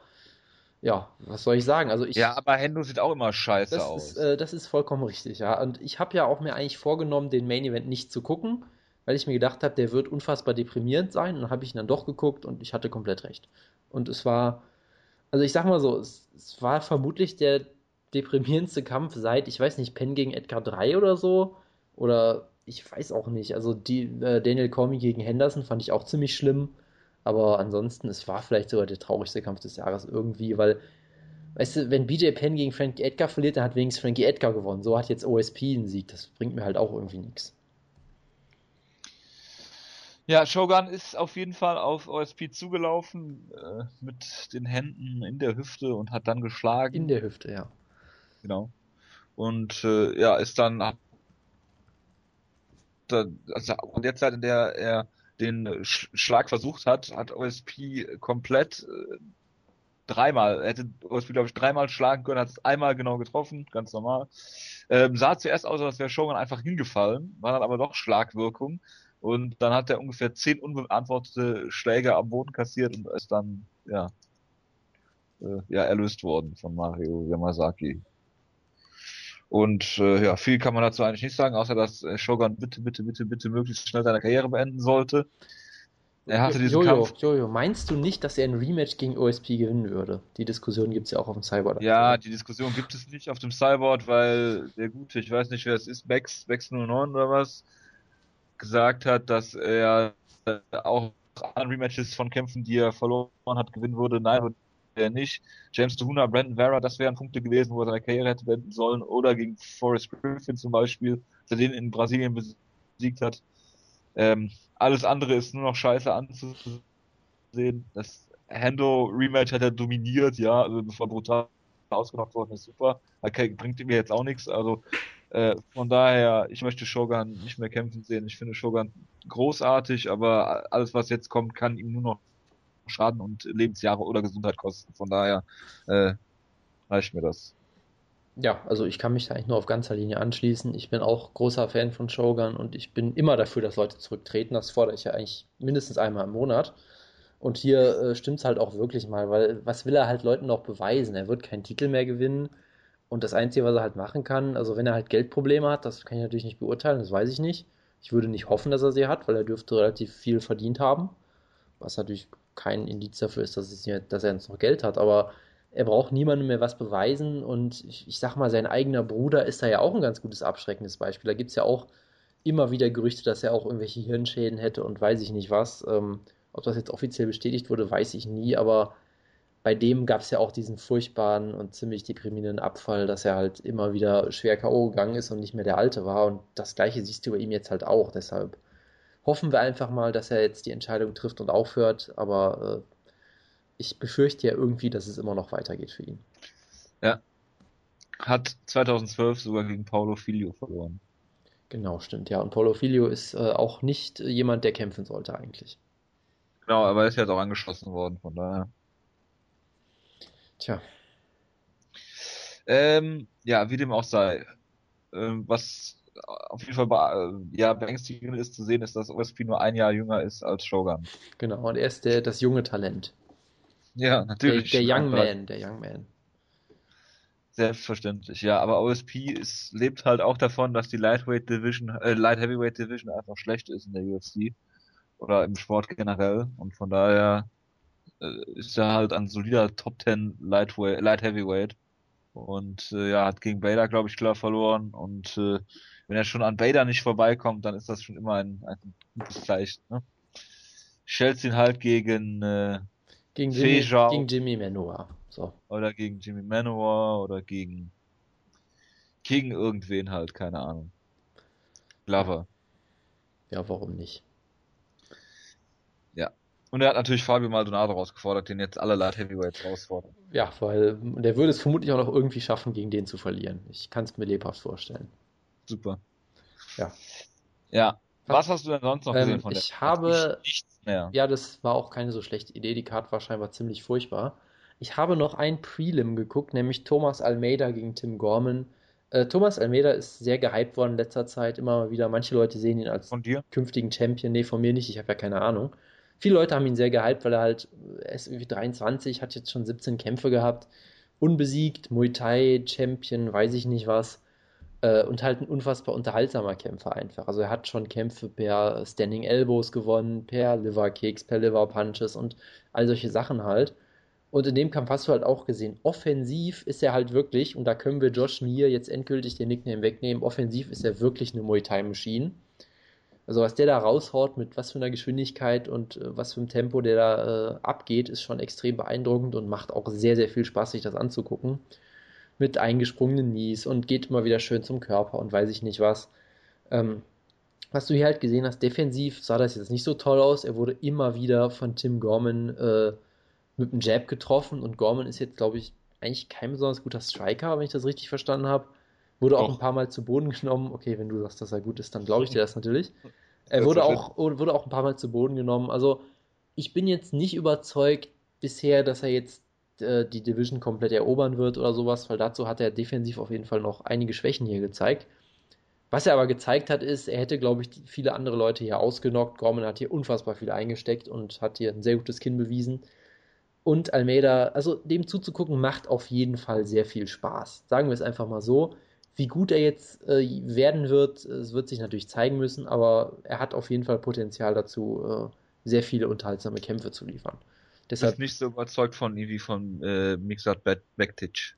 ja, was soll ich sagen? Also ich, ja, aber Hendo sieht auch immer scheiße das aus. Ist, äh, das ist vollkommen richtig, ja. Und ich habe ja auch mir eigentlich vorgenommen, den Main Event nicht zu gucken weil ich mir gedacht habe, der wird unfassbar deprimierend sein. Und dann habe ich ihn dann doch geguckt und ich hatte komplett recht. Und es war, also ich sag mal so, es, es war vermutlich der deprimierendste Kampf seit, ich weiß nicht, Penn gegen Edgar 3 oder so. Oder ich weiß auch nicht. Also die, äh, Daniel Cormier gegen Henderson fand ich auch ziemlich schlimm. Aber ansonsten, es war vielleicht sogar der traurigste Kampf des Jahres irgendwie, weil, weißt du, wenn BJ Penn gegen Frankie Edgar verliert, dann hat wenigstens Frankie Edgar gewonnen. So hat jetzt OSP einen Sieg. Das bringt mir halt auch irgendwie nichts. Ja, Shogun ist auf jeden Fall auf OSP zugelaufen äh, mit den Händen in der Hüfte und hat dann geschlagen. In der Hüfte, ja. Genau. Und äh, ja, ist dann da, also an der Zeit, in der er den Schlag versucht hat, hat OSP komplett äh, dreimal, er hätte OSP glaube ich dreimal schlagen können, hat es einmal genau getroffen, ganz normal. Ähm, sah zuerst aus, als wäre Shogun einfach hingefallen, war dann aber doch Schlagwirkung und dann hat er ungefähr zehn unbeantwortete Schläge am Boden kassiert und ist dann, ja, äh, ja, erlöst worden von Mario Yamazaki. Und äh, ja, viel kann man dazu eigentlich nicht sagen, außer dass äh, Shogun bitte, bitte, bitte, bitte möglichst schnell seine Karriere beenden sollte. Er hatte diesen Jojo, Kampf. Jojo, meinst du nicht, dass er ein Rematch gegen OSP gewinnen würde? Die Diskussion gibt es ja auch auf dem Cyborg. Ja, die Diskussion gibt es nicht auf dem Cyborg, weil der gute, ich weiß nicht, wer es ist, Bex, Bex 09 oder was, gesagt hat, dass er auch an Rematches von Kämpfen, die er verloren hat, gewinnen würde. Nein, er nicht. James Tuhuna, Brandon Vera, das wären Punkte gewesen, wo er seine Karriere hätte beenden sollen. Oder gegen Forrest Griffin zum Beispiel, der den in Brasilien besiegt hat. Ähm, alles andere ist nur noch scheiße anzusehen. Das Hendo Rematch hat er dominiert, ja, also bevor brutal ausgemacht worden ist, super. Okay, bringt ihm jetzt auch nichts. Also äh, von daher, ich möchte Shogun nicht mehr kämpfen sehen. Ich finde Shogun großartig, aber alles, was jetzt kommt, kann ihm nur noch Schaden und Lebensjahre oder Gesundheit kosten. Von daher äh, reicht mir das. Ja, also ich kann mich da eigentlich nur auf ganzer Linie anschließen. Ich bin auch großer Fan von Shogun und ich bin immer dafür, dass Leute zurücktreten. Das fordere ich ja eigentlich mindestens einmal im Monat. Und hier äh, stimmt es halt auch wirklich mal, weil was will er halt Leuten noch beweisen? Er wird keinen Titel mehr gewinnen. Und das Einzige, was er halt machen kann, also wenn er halt Geldprobleme hat, das kann ich natürlich nicht beurteilen, das weiß ich nicht. Ich würde nicht hoffen, dass er sie hat, weil er dürfte relativ viel verdient haben. Was natürlich kein Indiz dafür ist, dass, es, dass er jetzt noch Geld hat. Aber er braucht niemandem mehr was beweisen und ich, ich sag mal, sein eigener Bruder ist da ja auch ein ganz gutes abschreckendes Beispiel. Da gibt es ja auch immer wieder Gerüchte, dass er auch irgendwelche Hirnschäden hätte und weiß ich nicht was. Ähm, ob das jetzt offiziell bestätigt wurde, weiß ich nie, aber bei dem gab es ja auch diesen furchtbaren und ziemlich deprimierenden Abfall, dass er halt immer wieder schwer K.O. gegangen ist und nicht mehr der Alte war. Und das gleiche siehst du bei ihm jetzt halt auch. Deshalb hoffen wir einfach mal, dass er jetzt die Entscheidung trifft und aufhört. Aber äh, ich befürchte ja irgendwie, dass es immer noch weitergeht für ihn. Ja. Hat 2012 sogar gegen Paulo Filio verloren. Genau, stimmt, ja. Und Paulo Filio ist äh, auch nicht jemand, der kämpfen sollte eigentlich. Genau, aber er ist jetzt auch angeschossen worden, von daher. Tja. Ähm, ja, wie dem auch sei. Ähm, was auf jeden Fall äh, ja, beängstigend ist zu sehen, ist, dass OSP nur ein Jahr jünger ist als Shogun. Genau, und er ist der, das junge Talent. Ja, natürlich. Der, der Young Man, der Young Man. Selbstverständlich, ja, aber OSP ist, lebt halt auch davon, dass die Lightweight Division, äh, Light Heavyweight Division einfach schlecht ist in der UFC oder im Sport generell und von daher ist er halt ein solider Top 10 Lightweight, Light Heavyweight und äh, ja, hat gegen Bader, glaube ich, klar verloren und äh, wenn er schon an Bader nicht vorbeikommt, dann ist das schon immer ein, ein gutes Zeichen. Ne? Stellt ihn halt gegen äh, gegen Jimmy, gegen Jimmy Manoa. So. Oder gegen Jimmy Manoa oder gegen gegen irgendwen halt, keine Ahnung. Glover. Ja, warum nicht? Und er hat natürlich Fabio Maldonado rausgefordert, den jetzt alle Light Heavyweights rausfordern. Ja, weil der würde es vermutlich auch noch irgendwie schaffen, gegen den zu verlieren. Ich kann es mir lebhaft vorstellen. Super. Ja. Ja. Was hast du denn sonst noch gesehen ähm, von der? Ich habe ich ja. ja, das war auch keine so schlechte Idee. Die Karte war scheinbar ziemlich furchtbar. Ich habe noch ein Prelim geguckt, nämlich Thomas Almeida gegen Tim Gorman. Äh, Thomas Almeida ist sehr gehypt worden in letzter Zeit, immer mal wieder. Manche Leute sehen ihn als künftigen Champion. Nee, von mir nicht, ich habe ja keine Ahnung. Viele Leute haben ihn sehr gehypt, weil er halt, er ist irgendwie 23, hat jetzt schon 17 Kämpfe gehabt, unbesiegt, Muay Thai Champion, weiß ich nicht was. Äh, und halt ein unfassbar unterhaltsamer Kämpfer einfach. Also er hat schon Kämpfe per Standing Elbows gewonnen, per Liver Kicks, per Liver Punches und all solche Sachen halt. Und in dem Kampf hast du halt auch gesehen, offensiv ist er halt wirklich, und da können wir Josh Mir jetzt endgültig den Nickname wegnehmen, offensiv ist er wirklich eine Muay Thai Machine. Also was der da raushaut, mit was für einer Geschwindigkeit und äh, was für einem Tempo der da äh, abgeht, ist schon extrem beeindruckend und macht auch sehr, sehr viel Spaß, sich das anzugucken mit eingesprungenen Knees und geht immer wieder schön zum Körper und weiß ich nicht was. Ähm, was du hier halt gesehen hast, defensiv sah das jetzt nicht so toll aus. Er wurde immer wieder von Tim Gorman äh, mit dem Jab getroffen und Gorman ist jetzt, glaube ich, eigentlich kein besonders guter Striker, wenn ich das richtig verstanden habe. Wurde auch, auch ein paar Mal zu Boden genommen. Okay, wenn du sagst, dass er gut ist, dann glaube ich dir das natürlich. Er wurde auch, wurde auch ein paar Mal zu Boden genommen. Also ich bin jetzt nicht überzeugt bisher, dass er jetzt äh, die Division komplett erobern wird oder sowas, weil dazu hat er defensiv auf jeden Fall noch einige Schwächen hier gezeigt. Was er aber gezeigt hat, ist, er hätte, glaube ich, viele andere Leute hier ausgenockt. Gorman hat hier unfassbar viel eingesteckt und hat hier ein sehr gutes Kinn bewiesen. Und Almeida, also dem zuzugucken, macht auf jeden Fall sehr viel Spaß. Sagen wir es einfach mal so. Wie gut er jetzt äh, werden wird, es wird sich natürlich zeigen müssen, aber er hat auf jeden Fall Potenzial dazu, äh, sehr viele unterhaltsame Kämpfe zu liefern. Deshalb nicht so überzeugt von ihm wie von äh, Mixat Bektic.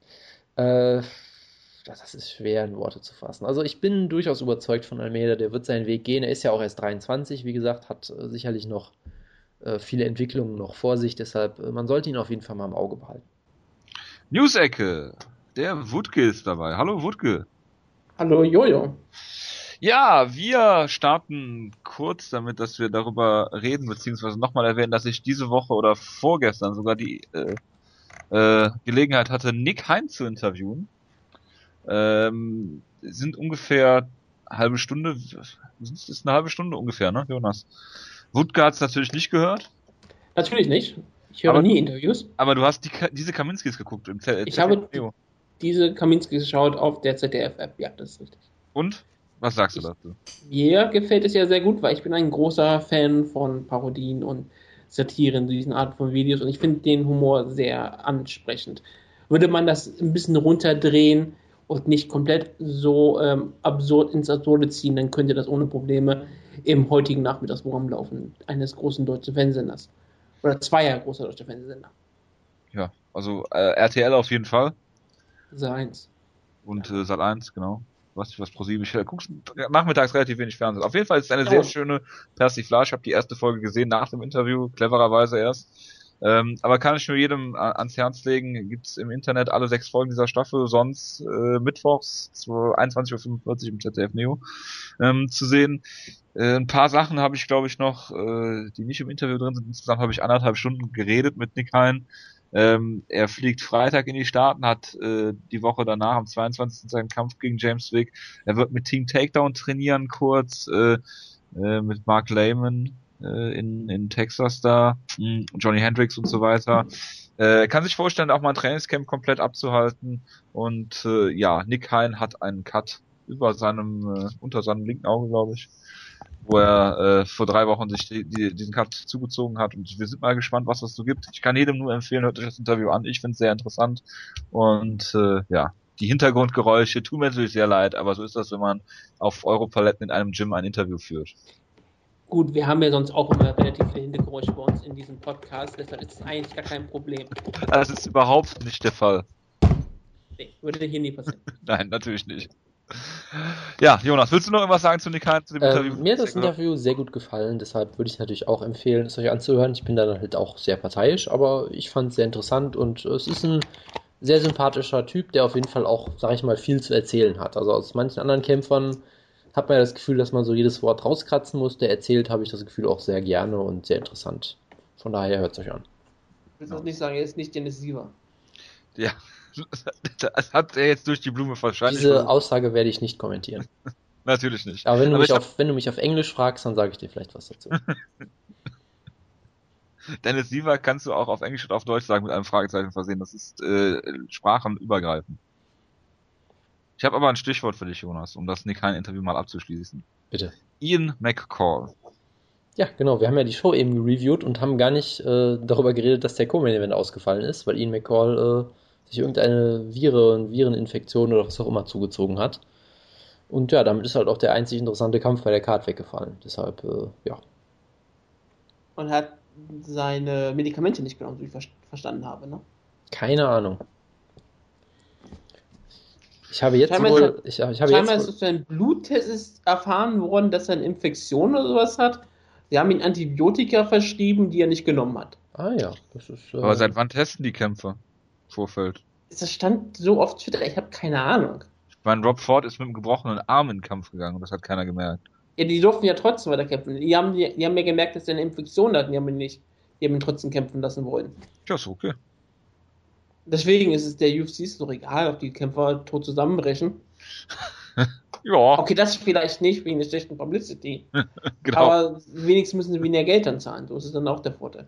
Äh, das ist schwer in Worte zu fassen. Also ich bin durchaus überzeugt von Almeida, der wird seinen Weg gehen. Er ist ja auch erst 23, wie gesagt, hat äh, sicherlich noch äh, viele Entwicklungen noch vor sich, deshalb äh, man sollte ihn auf jeden Fall mal im Auge behalten. News-Ecke. Der Wutke ist dabei. Hallo Wutke. Hallo Jojo. Ja, wir starten kurz damit, dass wir darüber reden, beziehungsweise nochmal erwähnen, dass ich diese Woche oder vorgestern sogar die äh, äh, Gelegenheit hatte, Nick Hein zu interviewen. Ähm, sind ungefähr eine halbe Stunde, ist eine halbe Stunde ungefähr, ne, Jonas? Wutke hat es natürlich nicht gehört. Natürlich nicht. Ich höre aber, nie Interviews. Aber du hast die, diese Kaminskis geguckt im Z Ich habe diese Kaminskis geschaut auf der ZDF-App, ja, das ist richtig. Und? Was sagst du dazu? Mir gefällt es ja sehr gut, weil ich bin ein großer Fan von Parodien und Satiren, diesen Art von Videos und ich finde den Humor sehr ansprechend. Würde man das ein bisschen runterdrehen und nicht komplett so ähm, absurd ins Absurde ziehen, dann könnte das ohne Probleme im heutigen Nachmittagsprogramm laufen, eines großen deutschen Fernsehsenders. Oder zweier großer deutscher Fernsehsender. Ja, also äh, RTL auf jeden Fall. Sat 1. Und ja. äh, Sat 1, genau was ich was pro sieben. Ich äh, guck's nachmittags relativ wenig Fernsehen. Auf jeden Fall ist es eine sehr schöne Persiflage. Ich habe die erste Folge gesehen nach dem Interview, clevererweise erst. Ähm, aber kann ich nur jedem ans Herz legen. Gibt's im Internet alle sechs Folgen dieser Staffel, sonst äh, mittwochs 21.45 Uhr im ZDF Neo ähm, zu sehen. Äh, ein paar Sachen habe ich, glaube ich, noch, äh, die nicht im Interview drin sind. Insgesamt habe ich anderthalb Stunden geredet mit Nick Hein. Ähm, er fliegt Freitag in die Staaten, hat äh, die Woche danach am 22. seinen Kampf gegen James Wick. Er wird mit Team Takedown trainieren kurz, äh, äh, mit Mark Lehman äh, in, in Texas da, mh, Johnny Hendricks und so weiter. Äh, kann sich vorstellen, auch mal ein Trainingscamp komplett abzuhalten. Und äh, ja, Nick Hein hat einen Cut über seinem, äh, unter seinem linken Auge, glaube ich wo er äh, vor drei Wochen sich die, die, diesen Cut zugezogen hat. Und wir sind mal gespannt, was das so gibt. Ich kann jedem nur empfehlen, hört euch das Interview an. Ich finde es sehr interessant. Und äh, ja, die Hintergrundgeräusche tun mir natürlich sehr leid, aber so ist das, wenn man auf Europaletten in einem Gym ein Interview führt. Gut, wir haben ja sonst auch immer relativ viele Hintergeräusche bei uns in diesem Podcast, deshalb ist es eigentlich gar kein Problem. Das ist überhaupt nicht der Fall. Nee, würde hier nie passieren. *laughs* Nein, natürlich nicht. Ja, Jonas, willst du noch irgendwas sagen zu Nick Hahn, zu dem ähm, Interview? Mir hat das Interview sehr gut gefallen, deshalb würde ich natürlich auch empfehlen, es euch anzuhören. Ich bin da halt auch sehr parteiisch, aber ich fand es sehr interessant und es ist ein sehr sympathischer Typ, der auf jeden Fall auch, sag ich mal, viel zu erzählen hat. Also aus manchen anderen Kämpfern hat man ja das Gefühl, dass man so jedes Wort rauskratzen muss. Der erzählt, habe ich das Gefühl, auch sehr gerne und sehr interessant. Von daher hört es euch an. Ich will das nicht sagen, er ist nicht Dennis Siever. Ja, *laughs* das hat er jetzt durch die Blume wahrscheinlich. Diese Aussage werde ich nicht kommentieren. *laughs* Natürlich nicht. Aber wenn du, Aber mich auf, wenn du mich auf Englisch fragst, dann sage ich dir vielleicht was dazu. *laughs* Dennis Siever kannst du auch auf Englisch und auf Deutsch sagen mit einem Fragezeichen versehen. Das ist äh, sprachenübergreifend. Ich habe aber ein Stichwort für dich, Jonas, um das Nick Hein-Interview mal abzuschließen. Bitte. Ian McCall. Ja, genau. Wir haben ja die Show eben gereviewt und haben gar nicht äh, darüber geredet, dass der Co-Main-Event ausgefallen ist, weil Ian McCall äh, sich irgendeine Viren, Vireninfektion oder was auch immer zugezogen hat. Und ja, damit ist halt auch der einzig interessante Kampf bei der Card weggefallen. Deshalb, äh, ja. Und hat seine Medikamente nicht genommen, wie ich verstanden habe, ne? Keine Ahnung. Ich habe jetzt scheinbar wohl, ich, ich habe scheinbar jetzt ist durch einen Bluttest ist erfahren worden, dass er eine Infektion oder sowas hat. Sie haben ihm Antibiotika verschrieben, die er nicht genommen hat. Ah ja, das ist. Äh, Aber seit wann testen die Kämpfe? Vorfeld. Das stand so oft Twitter, ich habe keine Ahnung. Ich meine, Rob Ford ist mit einem gebrochenen Arm in den Kampf gegangen und das hat keiner gemerkt. Ja, die durften ja trotzdem weiter kämpfen. Die haben, die, die haben ja gemerkt, dass er eine Infektion hat, die haben ihn nicht, die haben ihn trotzdem kämpfen lassen wollen. Ja, ist okay. Deswegen ist es der UFC ist doch egal, ob die Kämpfer tot zusammenbrechen. *laughs* Ja, Okay, das vielleicht nicht wegen der schlechten Publicity. *laughs* genau. Aber wenigstens müssen sie weniger Geld dann zahlen. So ist es dann auch der Vorteil.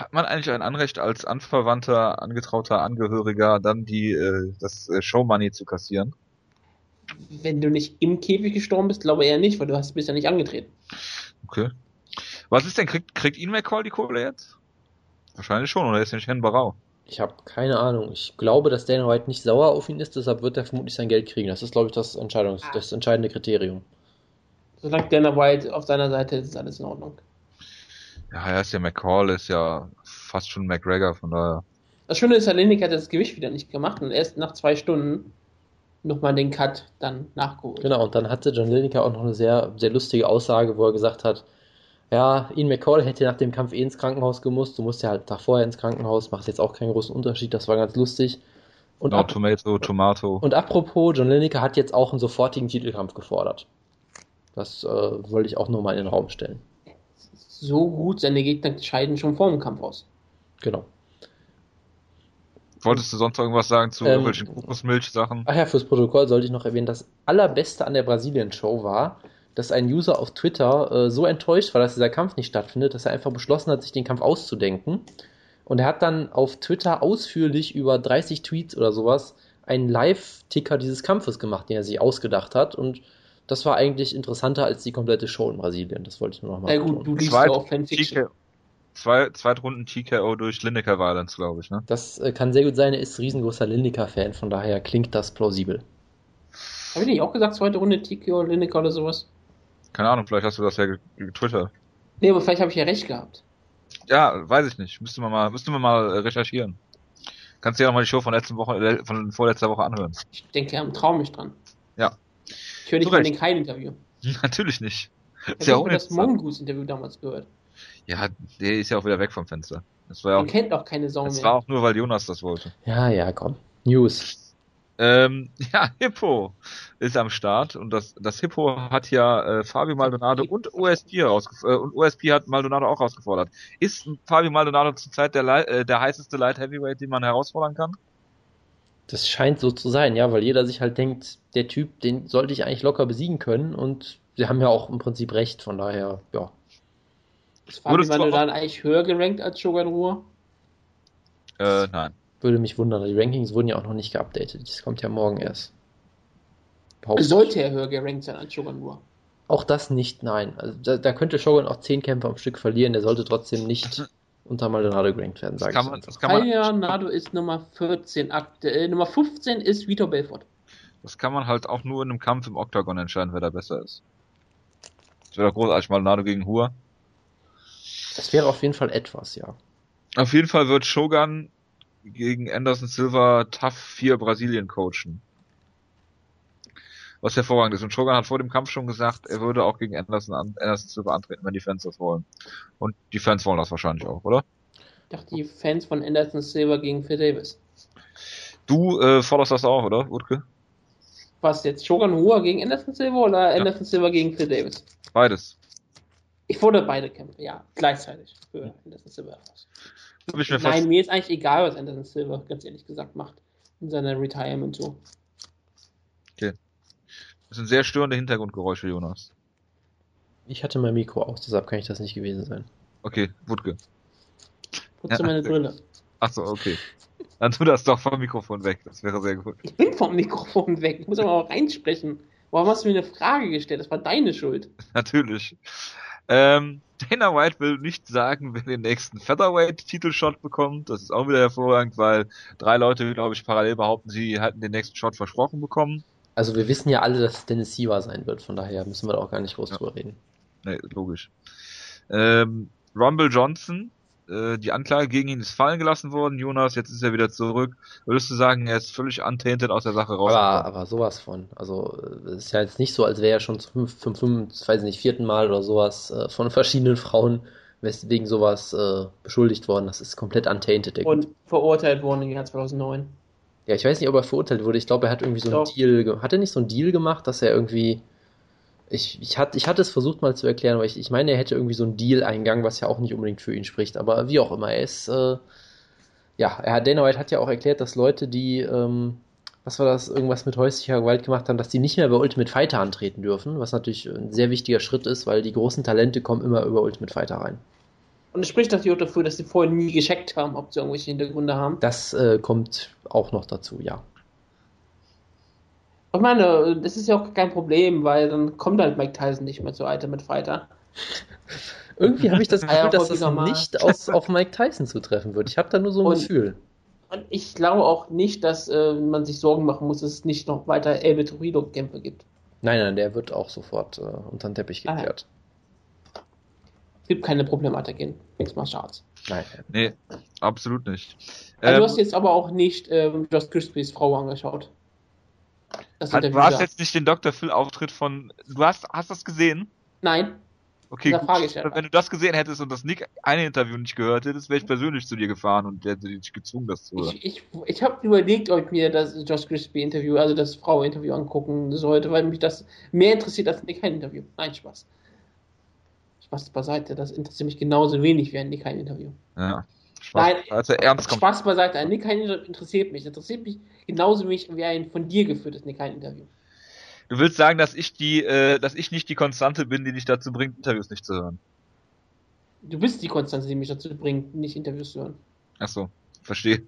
Hat man eigentlich ein Anrecht als Anverwandter, angetrauter Angehöriger dann die äh, das äh, Showmoney zu kassieren? Wenn du nicht im Käfig gestorben bist, glaube eher nicht, weil du hast, bist ja nicht angetreten. Okay. Was ist denn, kriegt, kriegt Ian McCall die Kohle jetzt? Wahrscheinlich schon, oder ist er nicht Herrn Barau? Ich habe keine Ahnung. Ich glaube, dass Dana White nicht sauer auf ihn ist, deshalb wird er vermutlich sein Geld kriegen. Das ist, glaube ich, das, Entscheidungs Ah. das entscheidende Kriterium. Solange Dana White auf seiner Seite ist, ist alles in Ordnung. Ja, er ist ja McCall, ist ja fast schon McGregor, von daher. Das Schöne ist, Herr Lineker hat das Gewicht wieder nicht gemacht und erst nach zwei Stunden nochmal den Cut dann nachgeholt. Genau, und dann hatte John Lineker auch noch eine sehr, sehr lustige Aussage, wo er gesagt hat, ja, Ian McCall hätte nach dem Kampf eh ins Krankenhaus gemusst, du musst ja halt Tag vorher ins Krankenhaus, macht jetzt auch keinen großen Unterschied, das war ganz lustig. Und, No ap Tomato, Tomato. und apropos, John Lineker hat jetzt auch einen sofortigen Titelkampf gefordert. Das äh, wollte ich auch nur mal in den Raum stellen. So gut, seine Gegner scheiden schon vor dem Kampf aus. Genau. Wolltest du sonst noch irgendwas sagen zu Ähm, irgendwelchen Kokosmilch-Sachen? Ach ja, fürs Protokoll sollte ich noch erwähnen, das allerbeste an der Brasilien-Show war, dass ein User auf Twitter äh, so enttäuscht war, dass dieser Kampf nicht stattfindet, dass er einfach beschlossen hat, sich den Kampf auszudenken. Und er hat dann auf Twitter ausführlich über 30 Tweets oder sowas einen Live-Ticker dieses Kampfes gemacht, den er sich ausgedacht hat. Und das war eigentlich interessanter als die komplette Show in Brasilien. Das wollte ich nur noch mal Na gut, du liest ja auch Fanfiction. Zwei, Zweitrunden TKO durch Lineker Violence, glaube ich, ne? Das äh, kann sehr gut sein, er ist riesengroßer Lineker-Fan, von daher klingt das plausibel. Habe ich nicht auch gesagt, zweite Runde oder Lineker oder sowas? Keine Ahnung, vielleicht hast du das ja ge- getwittert. Nee, aber vielleicht habe ich ja recht gehabt. Ja, weiß ich nicht. Müsste man mal, müsste man mal äh, recherchieren. Kannst dir ja noch mal die Show von letzten Woche, von vorletzter Woche anhören. Ich denke, am Traum mich dran. Ja. Ich höre nicht Recht. den Kein-Interview. *laughs* Natürlich nicht. Ich habe das. Mongoose-Interview damals gehört. Ja, der ist ja auch wieder weg vom Fenster. Das war Den auch, kennt auch keine Sau das mehr. war auch nur, weil Jonas das wollte. Ja, ja, komm. News. Ähm, *laughs* ja, Hippo ist am Start und das, das Hippo hat ja äh, Fabio Maldonado und OSP äh, und OSP hat Maldonado auch herausgefordert. Ist Fabio Maldonado zurzeit der, äh, der heißeste Light Heavyweight, den man herausfordern kann? Das scheint so zu sein, ja, weil jeder sich halt denkt, der Typ, den sollte ich eigentlich locker besiegen können und sie haben ja auch im Prinzip recht, von daher, ja. Ist Fabi Würdest du Manuel auch- dann eigentlich höher gerankt als Shogun Ruhr? Äh, nein. Würde mich wundern, die Rankings wurden ja auch noch nicht geupdatet. Das kommt ja morgen erst. Ich. Sollte er höher gerankt sein als Shogun Ruhr? Auch das nicht, nein. Also da, da könnte Shogun auch 10 Kämpfe am Stück verlieren, der sollte trotzdem nicht unter Maldonado gerankt werden, sage ich man, einfach. das kann man, Nado ist Nummer 14 aktuell. Nummer 15 ist Vitor Belfort. das kann man halt auch nur in einem Kampf im Octagon entscheiden, wer da besser ist. Das wäre doch großartig, Maldonado gegen Hua. Das wäre auf jeden Fall etwas, ja. Auf jeden Fall wird Shogun gegen Anderson Silva Tough 4 Brasilien coachen. Was hervorragend ist. Und Shogun hat vor dem Kampf schon gesagt, er würde auch gegen Anderson, an, Anderson Silva antreten, wenn die Fans das wollen. Und die Fans wollen das wahrscheinlich auch, oder? Ich dachte, die Fans von Anderson Silva gegen Phil Davis. Du äh, forderst das auch, oder, Utke? Was jetzt? Shogun Ruhr gegen Anderson Silva oder Anderson Silva gegen Phil Davis? Beides. Ich fordere beide Kämpfe, ja, gleichzeitig für Anderson Silva heraus. Hab ich mir Nein, mir ist eigentlich egal, was Anderson Silva ganz ehrlich gesagt macht. In seiner Retirement so. Das sind sehr störende Hintergrundgeräusche, Jonas. Ich hatte mein Mikro aus, deshalb kann ich das nicht gewesen sein. Okay, Wutke. Putze Ja. meine Brille. Ach so, okay. Dann tu das doch vom Mikrofon weg. Das wäre sehr gut. Ich bin vom Mikrofon weg. Ich muss aber auch reinsprechen. Warum hast du mir eine Frage gestellt? Das war deine Schuld. *laughs* Natürlich. Ähm, Dana White will nicht sagen, wer den nächsten Featherweight-Titelshot bekommt. Das ist auch wieder hervorragend, weil drei Leute, glaube ich, parallel behaupten, sie hätten den nächsten Shot versprochen bekommen. Also wir wissen ja alle, dass es Dennis Siwa sein wird, von daher müssen wir da auch gar nicht groß Ja. drüber reden. Nee, logisch. Ähm, Rumble Johnson, äh, die Anklage gegen ihn ist fallen gelassen worden. Jonas, jetzt ist er wieder zurück. Würdest du sagen, er ist völlig untainted aus der Sache Aber, rausgekommen? aber sowas von. Also es ist ja jetzt nicht so, als wäre er schon zum, zum, zum weiß ich nicht, vierten Mal oder sowas äh, von verschiedenen Frauen wegen sowas äh, beschuldigt worden. Das ist komplett untainted. Und verurteilt worden im Jahr 2009. Ja, ich weiß nicht, ob er verurteilt wurde. Ich glaube, er hat irgendwie so einen. Deal, hat er nicht so einen Deal gemacht, dass er irgendwie, ich, ich, hat, ich hatte es versucht mal zu erklären, aber ich, ich meine, er hätte irgendwie so einen Deal eingegangen, was ja auch nicht unbedingt für ihn spricht, aber wie auch immer, er ist, äh, ja, er hat, Dana White hat ja auch erklärt, dass Leute, die, ähm, was war das, irgendwas mit häuslicher Gewalt gemacht haben, dass die nicht mehr bei Ultimate Fighter antreten dürfen, was natürlich ein sehr wichtiger Schritt ist, weil die großen Talente kommen immer über Ultimate Fighter rein. Und es spricht natürlich auch dafür, dass sie vorher nie gecheckt haben, ob sie irgendwelche Hintergründe haben. Das äh, kommt auch noch dazu, ja. Ich meine, das ist ja auch kein Problem, weil dann kommt halt Mike Tyson nicht mehr zu Ultimate Fighter. *laughs* Irgendwie habe ich das *laughs* Gefühl, Ja, dass das mal. nicht aus, auf Mike Tyson zutreffen wird. Ich habe da nur so ein Und- Gefühl. Und ich glaube auch nicht, dass äh, man sich Sorgen machen muss, dass es nicht noch weiter El Torrido-Kämpfe gibt. Nein, nein, der wird auch sofort äh, unter den Teppich Ah, gekehrt. Es gibt keine Problematik in Martial Arts. Nein. Nee, absolut nicht. Also Ähm, du hast jetzt aber auch nicht ähm, Josh Crispys Frau angeschaut. Das hat, Interview du hast jetzt nicht den Dr. Phil-Auftritt von. Du hast, hast das gesehen? Nein, Okay, gut. ja. Wenn du das gesehen hättest und das Nick eine Interview nicht gehört hättest, wäre ich persönlich zu dir gefahren und hätte dich gezwungen, das zu hören. ich, ich, ich habe überlegt, ob ich mir das Josh Crispy Interview, also das Frau-Interview angucken sollte, weil mich das mehr interessiert als ein Nick-Interview. Nein, Spaß. Spaß beiseite, das interessiert mich genauso wenig wie ein Nick-Interview. Ja. Spaß. Nein, also ernst kommt. Spaß beiseite, ein Nick-Interview interessiert mich. Interessiert mich genauso wenig wie ein von dir geführtes Nick-Interview. Du willst sagen, dass ich die, äh, dass ich nicht die Konstante bin, die dich dazu bringt, Interviews nicht zu hören. Du bist die Konstanze, die mich dazu bringt, nicht Interviews zu hören. Ach so, verstehe.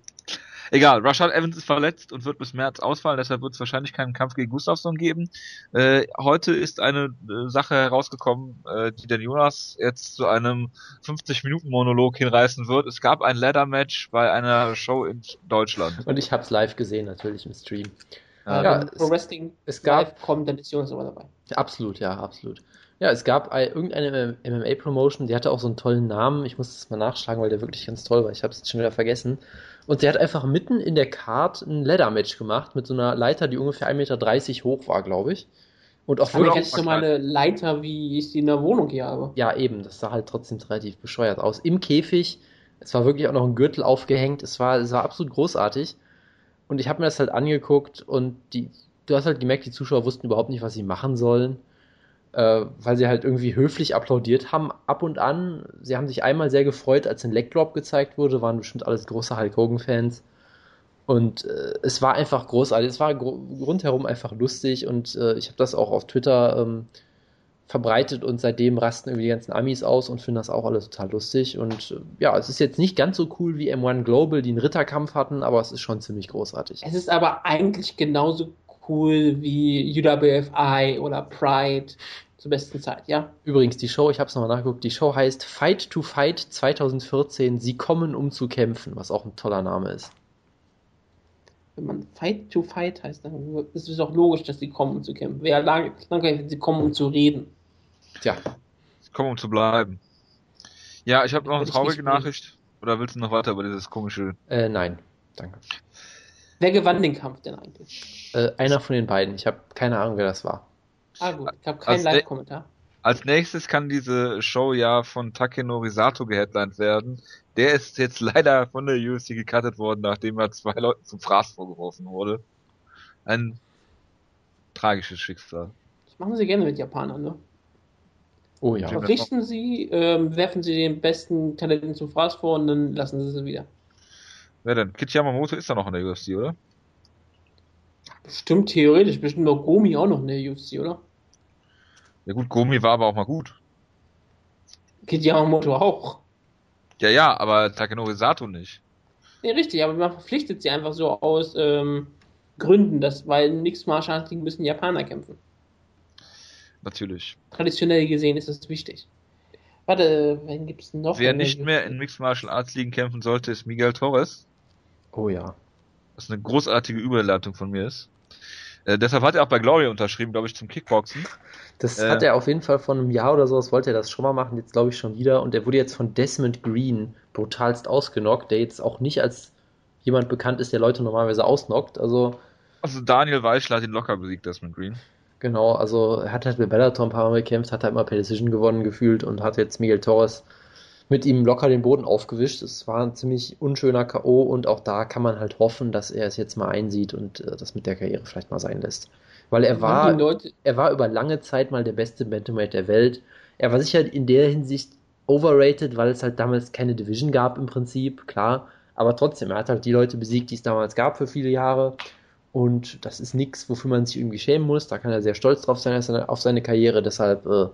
Egal, Rashad Evans ist verletzt und wird bis März ausfallen, deshalb wird es wahrscheinlich keinen Kampf gegen Gustafsson geben. Äh, heute ist eine äh, Sache herausgekommen, äh, die den Jonas jetzt zu einem 50-Minuten-Monolog hinreißen wird. Es gab ein Ladder-Match bei einer Show in Deutschland. Und ich habe es live gesehen, natürlich im Stream. Ja, Ja, Pro es- Wrestling es gab- live kommt, dann ist Jonas aber dabei. Absolut, ja, absolut. Ja, es gab ein, irgendeine MMA-Promotion, die hatte auch so einen tollen Namen. Ich muss das mal nachschlagen, weil der wirklich ganz toll war. Ich habe es schon wieder vergessen. Und der hat einfach mitten in der Card ein Leather-Match gemacht mit so einer Leiter, die ungefähr 1,30 Meter hoch war, glaube ich. Und auch Oder jetzt so mal eine Leiter, wie ich sie in der Wohnung hier habe. Ja, eben, das sah halt trotzdem relativ bescheuert aus. Im Käfig, es war wirklich auch noch ein Gürtel aufgehängt, es war, es war absolut großartig. Und ich habe mir das halt angeguckt und die, du hast halt gemerkt, die Zuschauer wussten überhaupt nicht, was sie machen sollen, äh, weil sie halt irgendwie höflich applaudiert haben ab und an. Sie haben sich einmal sehr gefreut, als ein Leg Drop gezeigt wurde, waren bestimmt alles große Hulk Hogan-Fans. Und äh, es war einfach großartig, es war gru- rundherum einfach lustig und äh, ich habe das auch auf Twitter ähm, verbreitet und seitdem rasten irgendwie die ganzen Amis aus und finden das auch alles total lustig. Und ja, es ist jetzt nicht ganz so cool wie M1 Global, die einen Ritterkampf hatten, aber es ist schon ziemlich großartig. Es ist aber eigentlich genauso cool wie UWFI oder Pride zur besten Zeit, ja? Übrigens, die Show, ich habe es nochmal nachgeguckt, die Show heißt Fight to Fight 2014, Sie kommen, um zu kämpfen, was auch ein toller Name ist. Wenn man Fight to Fight heißt, dann ist es auch logisch, dass sie kommen, um zu kämpfen. Wäre lang, langweilig, wenn sie kommen, um zu reden. Tja, Komm, um zu bleiben. Ja, ich habe noch eine traurige Nachricht. Oder willst du noch weiter über dieses komische... äh, nein, danke. Wer gewann den Kampf denn eigentlich? Äh, einer von den beiden, ich habe keine Ahnung, wer das war. Ah gut, ich habe keinen Als- Live-Kommentar. Als nächstes kann diese Show ja von Takenori Sato geheadlined werden. Der ist jetzt *laughs* leider von der UFC gecuttet worden, nachdem er zwei Leuten zum Fraß vorgeworfen wurde. Ein tragisches Schicksal. Das machen sie gerne mit Japanern, ne? Oh ja. Richten sie, ähm, werfen sie den besten Talenten zum Fraß vor und dann lassen sie sie wieder. Wer denn? Kit Yamamoto ist doch noch in der UFC, oder? Bestimmt theoretisch, bestimmt noch Gomi auch noch in der UFC, oder? Ja gut, Gomi war aber auch mal gut. Kid Yamamoto auch. Ja, ja, aber Takenori Sato nicht. Nee, richtig, aber man verpflichtet sie einfach so aus ähm, Gründen, dass, weil Mixed Martial Arts Ligen müssen Japaner kämpfen. Natürlich. Traditionell gesehen ist das wichtig. Warte, wen gibt's noch? Wer nicht mehr in Mixed Martial Arts Ligen kämpfen sollte, ist Miguel Torres. Oh ja. Was eine großartige Überleitung von mir ist. Äh, deshalb hat er auch bei Glory unterschrieben, glaube ich, zum Kickboxen. Das Äh. hat er auf jeden Fall vor einem Jahr oder sowas, wollte er das schon mal machen, jetzt glaube ich schon wieder. Und er wurde jetzt von Desmond Green brutalst ausgenockt, der jetzt auch nicht als jemand bekannt ist, der Leute normalerweise ausnockt. Also Also Daniel Weichler hat ihn locker besiegt, Desmond Green. genau, also er hat halt mit Bellator ein paar Mal gekämpft, hat halt immer per Decision gewonnen gefühlt und hat jetzt Miguel Torres mit ihm locker den Boden aufgewischt. Es war ein ziemlich unschöner K.O. und auch da kann man halt hoffen, dass er es jetzt mal einsieht und äh, das mit der Karriere vielleicht mal sein lässt. Weil er war, er war über lange Zeit mal der beste Bantamweight der Welt. Er war sicher in der Hinsicht overrated, weil es halt damals keine Division gab im Prinzip, klar. Aber trotzdem, er hat halt die Leute besiegt, die es damals gab für viele Jahre. Und das ist nichts, wofür man sich irgendwie schämen muss. Da kann er sehr stolz drauf sein auf seine Karriere. Deshalb äh,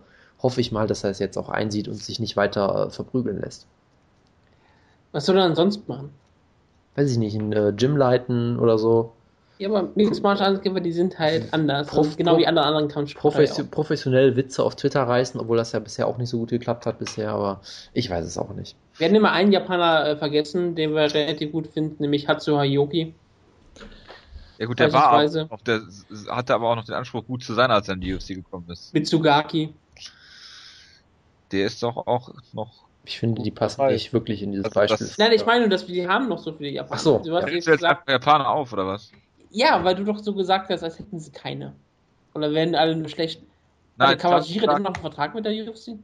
hoffe ich mal, dass er es jetzt auch einsieht und sich nicht weiter äh, verprügeln lässt. Was soll er dann sonst machen? Weiß ich nicht, ein äh, Gym leiten oder so. Ja, aber Mixed Martial Arts Kämpfer, die sind halt anders. Prof, genau Prof, wie alle anderen Kampfsportler. Profession, ja professionell Witze auf Twitter reißen, obwohl das ja bisher auch nicht so gut geklappt hat bisher, aber ich weiß es auch nicht. Wir hatten immer einen Japaner äh, vergessen, den wir relativ gut finden, nämlich Hatsu Hayoki. Ja gut, der war auch, der hatte aber auch noch den Anspruch, gut zu sein, als er in die UFC gekommen ist. Mitsugaki. Der ist doch auch noch ich finde, die passen nicht wirklich in dieses also Beispiel. Das, Nein, ich meine, dass wir die haben noch so viele Japaner. Ach so. Du hast ja, jetzt gesagt, Japaner auf, oder was? Ja, weil du doch so gesagt hast, als hätten sie keine. Oder werden alle nur schlecht. Nein, also Kawajiri hat immer noch einen Vertrag mit der UFC?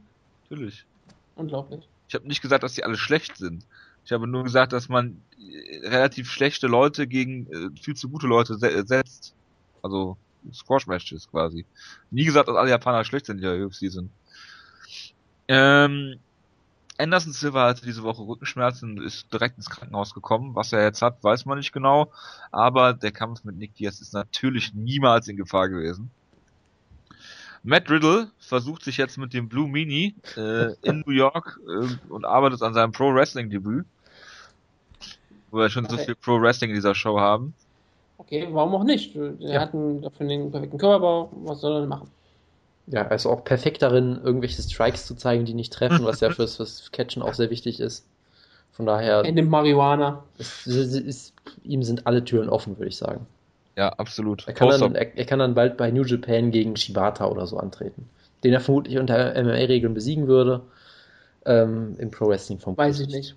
Natürlich. Unglaublich. Ich habe nicht gesagt, dass die alle schlecht sind. Ich habe nur gesagt, dass man relativ schlechte Leute gegen äh, viel zu gute Leute se setzt. Also Squash-Matches quasi. Nie gesagt, dass alle Japaner schlecht sind, die in der UFC sind. Ähm, Anderson Silva hatte diese Woche Rückenschmerzen und ist direkt ins Krankenhaus gekommen. Was er jetzt hat, weiß man nicht genau. Aber der Kampf mit Nick Diaz ist natürlich niemals in Gefahr gewesen. Matt Riddle versucht sich jetzt mit dem Blue Mini äh, in New York äh, und arbeitet an seinem Pro Wrestling Debüt. Wo wir schon okay. so viel Pro Wrestling in dieser Show haben. Okay, warum auch nicht? Er ja. hat einen, dafür einen perfekten Körperbau. Was soll er denn machen? Ja, er ist auch perfekt darin, irgendwelche Strikes zu zeigen, die nicht treffen, was ja *laughs* fürs, fürs Catchen auch sehr wichtig ist. Von daher. Er nimmt Marihuana. Ist, ist, ist, ihm sind alle Türen offen, würde ich sagen. Ja, absolut. Er kann, dann, er, er, kann dann bald bei New Japan gegen Shibata oder so antreten. Den er vermutlich unter MMA-Regeln besiegen würde. Ähm, Im Pro Wrestling vom Weiß ich nicht.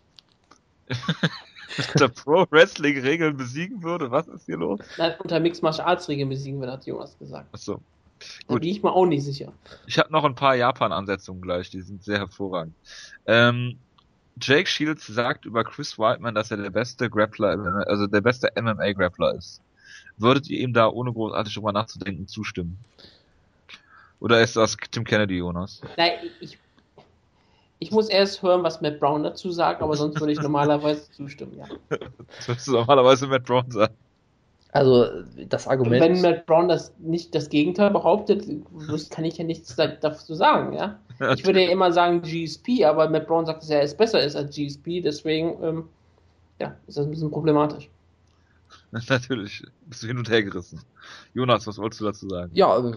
*laughs* unter Pro Wrestling Regeln besiegen würde? Was ist hier los? Nein, unter Mixed Martial Arts Regeln besiegen würde, hat Jonas gesagt. Achso. Da bin ich mir auch nicht sicher. Ich habe noch ein paar Japan-Ansetzungen gleich, die sind sehr hervorragend. Ähm, Jake Shields sagt über Chris Whiteman, dass er der beste Grappler, also der beste MMA-Grappler ist. Würdet ihr ihm da ohne großartig drüber nachzudenken zustimmen? Oder ist das Tim Kennedy, Jonas? Nein, ich, ich muss erst hören, was Matt Brown dazu sagt, aber sonst würde ich *laughs* normalerweise zustimmen, ja. Das würdest du normalerweise Matt Brown sagen. Also das Argument. Wenn Matt Brown das nicht das Gegenteil behauptet, kann ich ja nichts dazu sagen, ja. Ich würde ja immer sagen GSP, aber Matt Brown sagt, dass er es besser ist als GSP, deswegen ähm, ja, ist das ein bisschen problematisch. *laughs* Natürlich, bist du hin und her gerissen. Jonas, was wolltest du dazu sagen? Ja,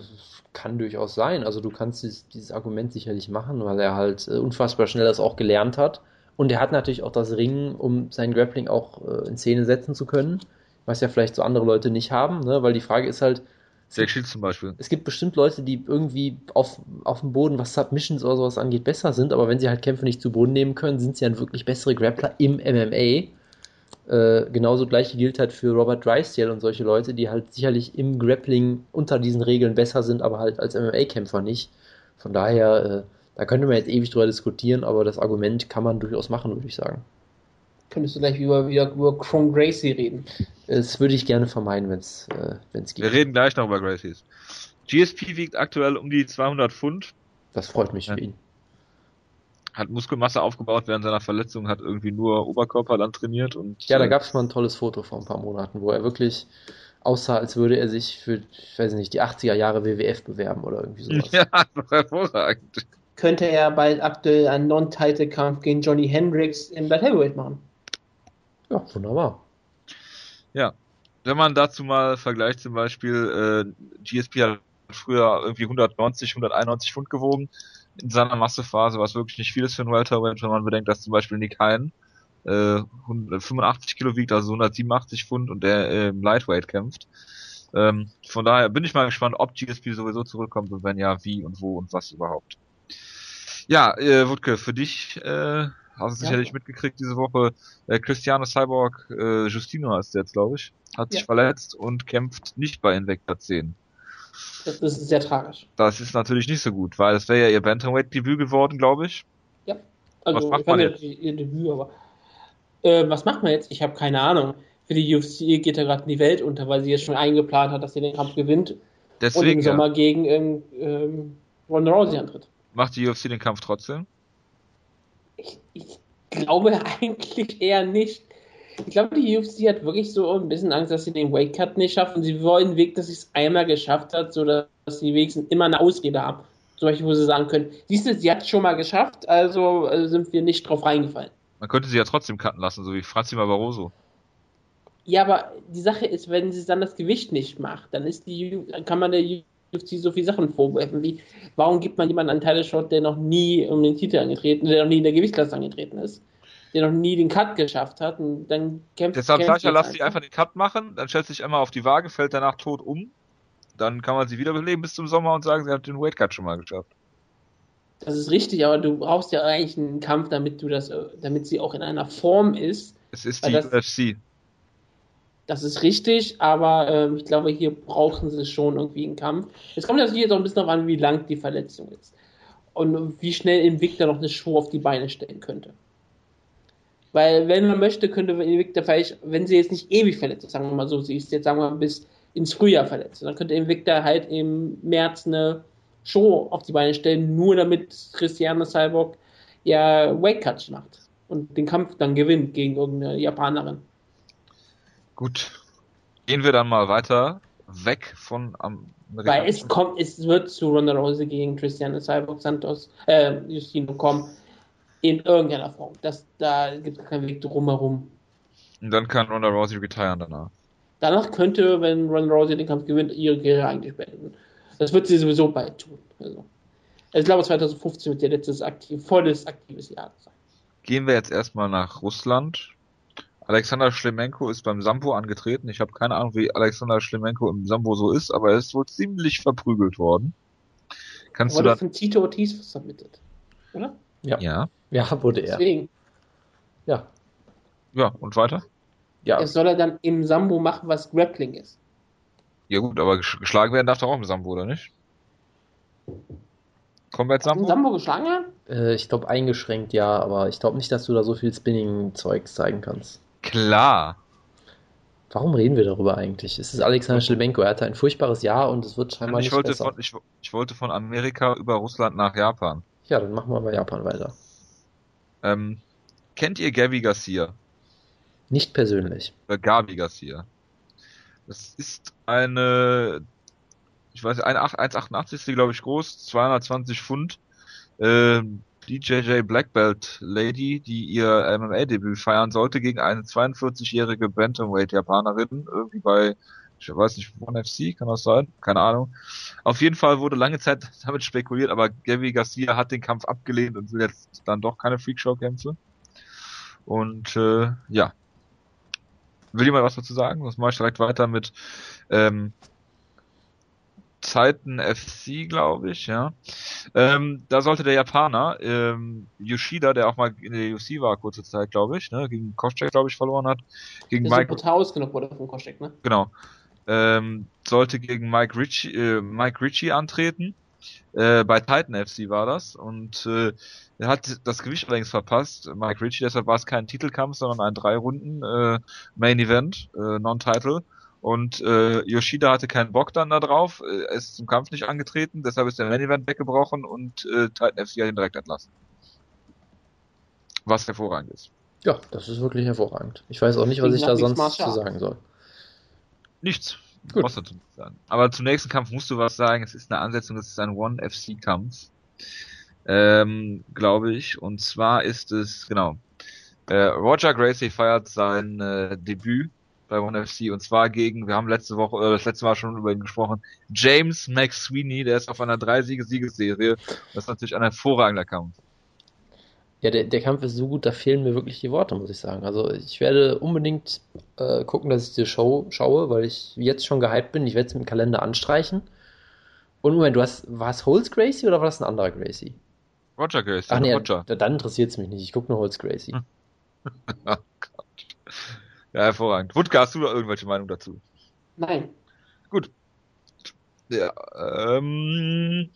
kann durchaus sein. Also du kannst dieses, dieses Argument sicherlich machen, weil er halt äh, unfassbar schnell das auch gelernt hat. Und er hat natürlich auch das Ringen, um sein Grappling auch äh, in Szene setzen zu können was ja vielleicht so andere Leute nicht haben, ne? weil die Frage ist halt, Sehr Shield zum Beispiel. Es gibt bestimmt Leute, die irgendwie auf, auf dem Boden, was Submissions oder sowas angeht, besser sind, aber wenn sie halt Kämpfe nicht zu Boden nehmen können, sind sie dann wirklich bessere Grappler im MMA. Äh, genauso gleiche gilt halt für Robert Drysdale und solche Leute, die halt sicherlich im Grappling unter diesen Regeln besser sind, aber halt als MMA-Kämpfer nicht. Von daher, äh, da könnte man jetzt ewig drüber diskutieren, aber das Argument kann man durchaus machen, würde ich sagen. Könntest du gleich über, wieder über Chrome Gracie reden? Das würde ich gerne vermeiden, wenn es äh, geht. Wir reden gleich noch über Gracies. GSP wiegt aktuell um die 200 Pfund. Das freut mich ja. für ihn. Hat Muskelmasse aufgebaut während seiner Verletzung, hat irgendwie nur Oberkörper dann trainiert und. Ja, da gab es mal ein tolles Foto vor ein paar Monaten, wo er wirklich aussah, als würde er sich für, ich weiß nicht, die 80er Jahre WWF bewerben oder irgendwie sowas. *laughs* Ja, hervorragend. Könnte er bald aktuell einen Non-Title-Kampf gegen Johnny Hendricks im Light Heavyweight machen. Ja, wunderbar. Ja, wenn man dazu mal vergleicht, zum Beispiel, äh, GSP hat früher irgendwie 190, 191 Pfund gewogen in seiner Massephase, was wirklich nicht viel ist für ein Welterweight, wenn man bedenkt, dass zum Beispiel Nick Hein äh, 85 Kilo wiegt, also 187 Pfund und der äh, im Lightweight kämpft. Ähm, von daher bin ich mal gespannt, ob GSP sowieso zurückkommt und wenn ja, wie und wo und was überhaupt. Ja, äh, Wutke, für dich äh, Hast du sicherlich ja. mitgekriegt diese Woche. Äh, Cristiano Cyborg äh, Justino heißt jetzt, glaube ich, hat ja. sich verletzt und kämpft nicht bei Invicta 10. Das ist sehr tragisch. Das ist natürlich nicht so gut, weil es wäre ja ihr Bantamweight-Debüt geworden, glaube ich. Ja. Also, was macht man jetzt? Ihr Debüt, aber äh, was macht man jetzt? Ich habe keine Ahnung. Für die UFC geht ja gerade in die Welt unter, weil sie jetzt schon eingeplant hat, dass sie den Kampf gewinnt. Deswegen, und im Sommer ja. gegen ähm, ähm, Ronda Rousey antritt. Macht die UFC den Kampf trotzdem? Ich, ich glaube *laughs* eigentlich eher nicht. Ich glaube, die UFC hat wirklich so ein bisschen Angst, dass sie den Weight Cut nicht schaffen. Sie wollen einen Weg, dass sie es einmal geschafft hat, sodass sie wenigstens immer eine Ausrede haben. Zum Beispiel, wo sie sagen können, siehst du, sie hat es schon mal geschafft, also äh, sind wir nicht drauf reingefallen. Man könnte sie ja trotzdem cutten lassen, so wie Franzi Barroso. Ja, aber die Sache ist, wenn sie dann das Gewicht nicht macht, dann ist die, kann man der UFC so viele Sachen vorwerfen, wie, warum gibt man jemanden einen Title Shot, der noch nie um den Titel angetreten, der noch nie in der Gewichtsklasse angetreten ist, der noch nie den Cut geschafft hat, und dann kämpft Deshalb sag ich ja, lass sie einfach den Cut machen, dann stellt sich einmal auf die Waage, fällt danach tot um, dann kann man sie wiederbeleben bis zum Sommer und sagen, sie hat den Weight Cut schon mal geschafft. Das ist richtig, aber du brauchst ja eigentlich einen Kampf, damit du das, damit sie auch in einer Form ist. Es ist die das- UFC. Das ist richtig, aber ähm, ich glaube, hier brauchen sie schon irgendwie einen Kampf. Es kommt natürlich jetzt auch ein bisschen darauf an, wie lang die Verletzung ist. Und wie schnell Invicta noch eine Show auf die Beine stellen könnte. Weil, wenn man möchte, könnte Invicta vielleicht, wenn sie jetzt nicht ewig verletzt ist, sagen wir mal so, sie ist jetzt, sagen wir mal, bis ins Frühjahr verletzt, dann könnte Invicta halt im März eine Show auf die Beine stellen, nur damit Christiane Cyborg ja Weight Cuts macht und den Kampf dann gewinnt gegen irgendeine Japanerin. Gut. Gehen wir dann mal weiter weg von am Weil es kommt, es wird zu Ronda Rousey gegen Christiane Cyborg Santos, äh, Justino kommen, in irgendeiner Form. Das, da gibt es keinen Weg drumherum. Und dann kann Ronda Rousey retiren danach. Danach könnte, wenn Ronda Rousey den Kampf gewinnt, ihre Karriere eigentlich beenden. Das wird sie sowieso bald tun. Also. Ich glaube, 2015 wird ihr letztes aktiv, volles aktives Jahr sein. Gehen wir jetzt erstmal nach Russland. Alexander Schlemenko ist beim Sambo angetreten. Ich habe keine Ahnung, wie Alexander Schlemenko im Sambo so ist, aber er ist wohl ziemlich verprügelt worden. Kannst Wurde du von Tito Ortiz submitted. Oder? Ja. Ja. Ja, wurde er. Deswegen. Ja. Ja, und weiter? Ja. Es soll er dann im Sambo machen, was Grappling ist. Ja gut, aber gesch- geschlagen werden darf doch auch im Sambo, oder nicht? Combat Im Sambo? Sambo geschlagen? Äh, ich glaube eingeschränkt ja, aber ich glaube nicht, dass du da so viel Spinning-Zeugs zeigen kannst. Klar. Warum reden wir darüber eigentlich? Es ist Alexander Schlemenko, er hatte ein furchtbares Jahr und es wird scheinbar Ich nicht wollte, besser. von, ich, ich wollte von Amerika über Russland nach Japan. Ja, dann machen wir bei Japan weiter. Ähm, kennt ihr Gavi Garcia? Nicht persönlich. Oder Gabi Garcia? Das ist eine, ich weiß nicht, eine 1,88 glaube ich groß, 220 Pfund, ähm, DJJ Black Belt Lady, die ihr MMA-Debüt feiern sollte gegen eine 42-jährige Bantamweight-Japanerin, irgendwie bei, ich weiß nicht, One FC, kann das sein? Keine Ahnung. Auf jeden Fall wurde lange Zeit *laughs* damit spekuliert, aber Gavi Garcia hat den Kampf abgelehnt und will jetzt dann doch keine Freakshow-Kämpfe. Und äh, ja. Will jemand was dazu sagen? Sonst mache ich direkt weiter mit ähm, Zeiten FC, glaube ich, ja. Ähm, da sollte der Japaner, ähm, Yoshida, der auch mal in der UFC war, kurze Zeit, glaube ich, ne, gegen Koscheck, glaube ich, verloren hat, gegen Der so Mike, brutal ausgenockt wurde von Koschek, ne? genau, ähm, sollte gegen Mike Ritchie, äh, Mike Ritchie antreten. Äh, bei Titan FC war das und äh, er hat das Gewicht allerdings verpasst, Mike Ritchie, deshalb war es kein Titelkampf, sondern ein drei Runden äh, Main Event, äh, Non-Title. Und äh, Yoshida hatte keinen Bock dann da drauf, äh, er ist zum Kampf nicht angetreten, deshalb ist der Main Event weggebrochen und äh, Titan FC hat ihn direkt entlassen. Was hervorragend ist. Ja, das ist wirklich hervorragend. Ich weiß auch nicht, was ich nach da sonst zu sagen soll. Nichts. Gut. Dazu nichts sagen. Aber zum nächsten Kampf musst du was sagen. Es ist eine Ansetzung, es ist ein One-FC-Kampf. Ähm, glaube ich. Und zwar ist es, genau, äh, Roger Gracie feiert sein äh, Debüt bei One FC und zwar gegen, wir haben letzte Woche, äh, das letzte Mal schon über ihn gesprochen, James McSweeney, der ist auf einer drei-Siege-Siegesserie. Das ist natürlich ein hervorragender Kampf. Ja, der, der Kampf ist so gut, da fehlen mir wirklich die Worte, muss ich sagen. Also ich werde unbedingt äh, gucken, dass ich die Show schaue, weil ich jetzt schon gehypt bin. Ich werde es mit dem Kalender anstreichen. Und Moment, du hast, war es Holz Gracie oder war das ein anderer Gracie? Roger Gracie, Ach nee, Roger. da- dann interessiert es mich nicht. Ich gucke nur Holz Gracie. *laughs* Oh Gott. Ja, hervorragend. Wutke, hast du da irgendwelche Meinung dazu? Nein. Ja, ähm,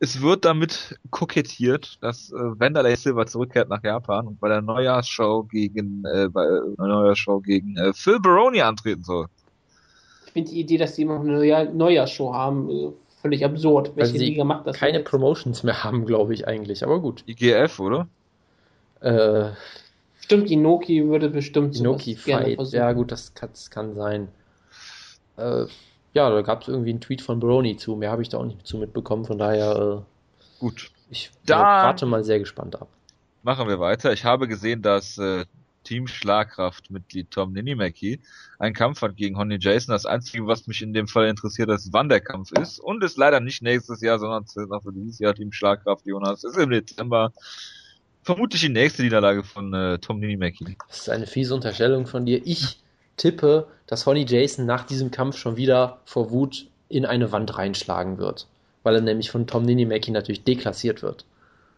es wird damit kokettiert, dass äh, Wanderlei Silver zurückkehrt nach Japan und bei der Neujahrsshow gegen äh, bei einer Neujahrsshow gegen äh, Phil Baroni antreten soll. Ich finde die Idee, dass die immer noch eine Neujahr Neujahrsshow haben, äh, völlig absurd. Welche Weil sie Liga macht das? Keine jetzt? Promotions mehr haben, glaube ich eigentlich. Aber gut. IGF, oder? Äh, Stimmt, Inoki würde bestimmt Inoki gerne Fight. versuchen. Ja, gut, das kann, das kann sein. Äh, ja, da gab es irgendwie einen Tweet von Brony zu. Mehr habe ich da auch nicht zu mitbekommen. Von daher, äh, Gut. ich Dann- warte mal sehr gespannt ab. Machen wir weiter. Ich habe gesehen, dass äh, Team Schlagkraft-Mitglied Tom Ninimaki einen Kampf hat gegen Honey Jason. Das Einzige, was mich in dem Fall interessiert, ist, wann der Kampf ist. Und ist leider nicht nächstes Jahr, sondern für dieses Jahr Team Schlagkraft, Jonas. Ist im Dezember. Vermutlich die nächste Niederlage von äh, Tom Ninimaki. Das ist eine fiese Unterstellung von dir. Ich tippe, dass Honey Jason nach diesem Kampf schon wieder vor Wut in eine Wand reinschlagen wird. Weil er nämlich von Tom Ninimaki natürlich deklassiert wird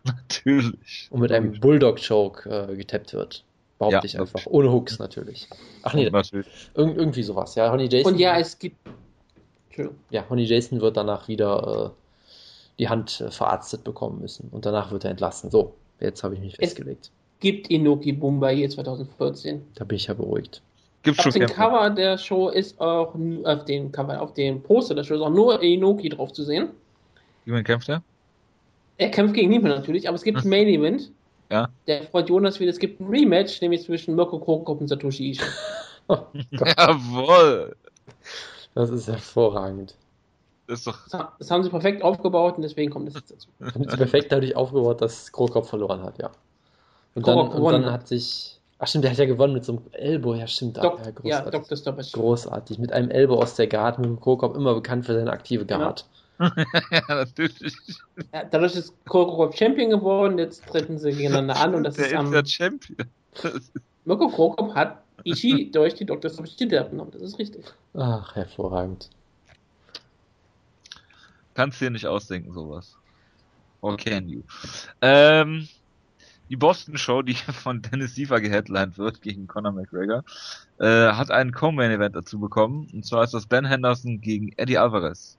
Natürlich. und mit einem Bulldog-Choke äh, getappt wird. Behaupte Ja, ich einfach. Ohne Hooks natürlich. Ach nee, Natürlich. irg irgendwie sowas. Ja, Honey Jason. Und ja, es gibt. Entschuldigung. ja, Honey Jason wird danach wieder äh, die Hand äh, verarztet bekommen müssen. Und danach wird er entlassen. So, jetzt habe ich mich Es- festgelegt. Gibt Inoki Bumba hier 2014. Da bin ich ja beruhigt. Gibt's Auf schon dem? Cover der Show ist auch, auf dem Cover, auf dem Poster der Show ist auch nur Inoki drauf zu sehen. Wie man kämpft er? Er kämpft gegen niemanden natürlich, aber es gibt ein Main Event. Ja. Der freut Jonas wieder. Es gibt ein Rematch, nämlich zwischen Mirko Krokop und Satoshi Ishii. Oh *laughs* Jawohl. das ist hervorragend. Das ist doch. Das ha- Das haben sie perfekt aufgebaut und deswegen kommt es jetzt dazu. Haben sie perfekt dadurch aufgebaut, dass Krokop verloren hat, ja. Und Krokop dann, und dann hat. sich. Ach stimmt, der hat ja gewonnen mit so einem Elbow, ja stimmt. Dok ja, ja, großartig. Dr. Stoppage. großartig. Mit einem Elbow aus der Guard, mit Krokop immer bekannt für seine aktive Genau. *laughs* Guard. ja, natürlich. Ja, dadurch ist Krokop Champion geworden, jetzt treten sie gegeneinander an und das der ist ist am. der Champion. Mirko Krokop hat Ishii durch die Dr. Stoppage abgenommen. Das ist richtig. Ach, hervorragend. Kannst dir nicht ausdenken, sowas. Or can you? Ähm, die Boston Show, die *laughs* von Dennis Siever geheadlined wird gegen Conor McGregor, äh, hat einen Co-Main Event dazu bekommen. Und zwar ist das Ben Henderson gegen Eddie Alvarez.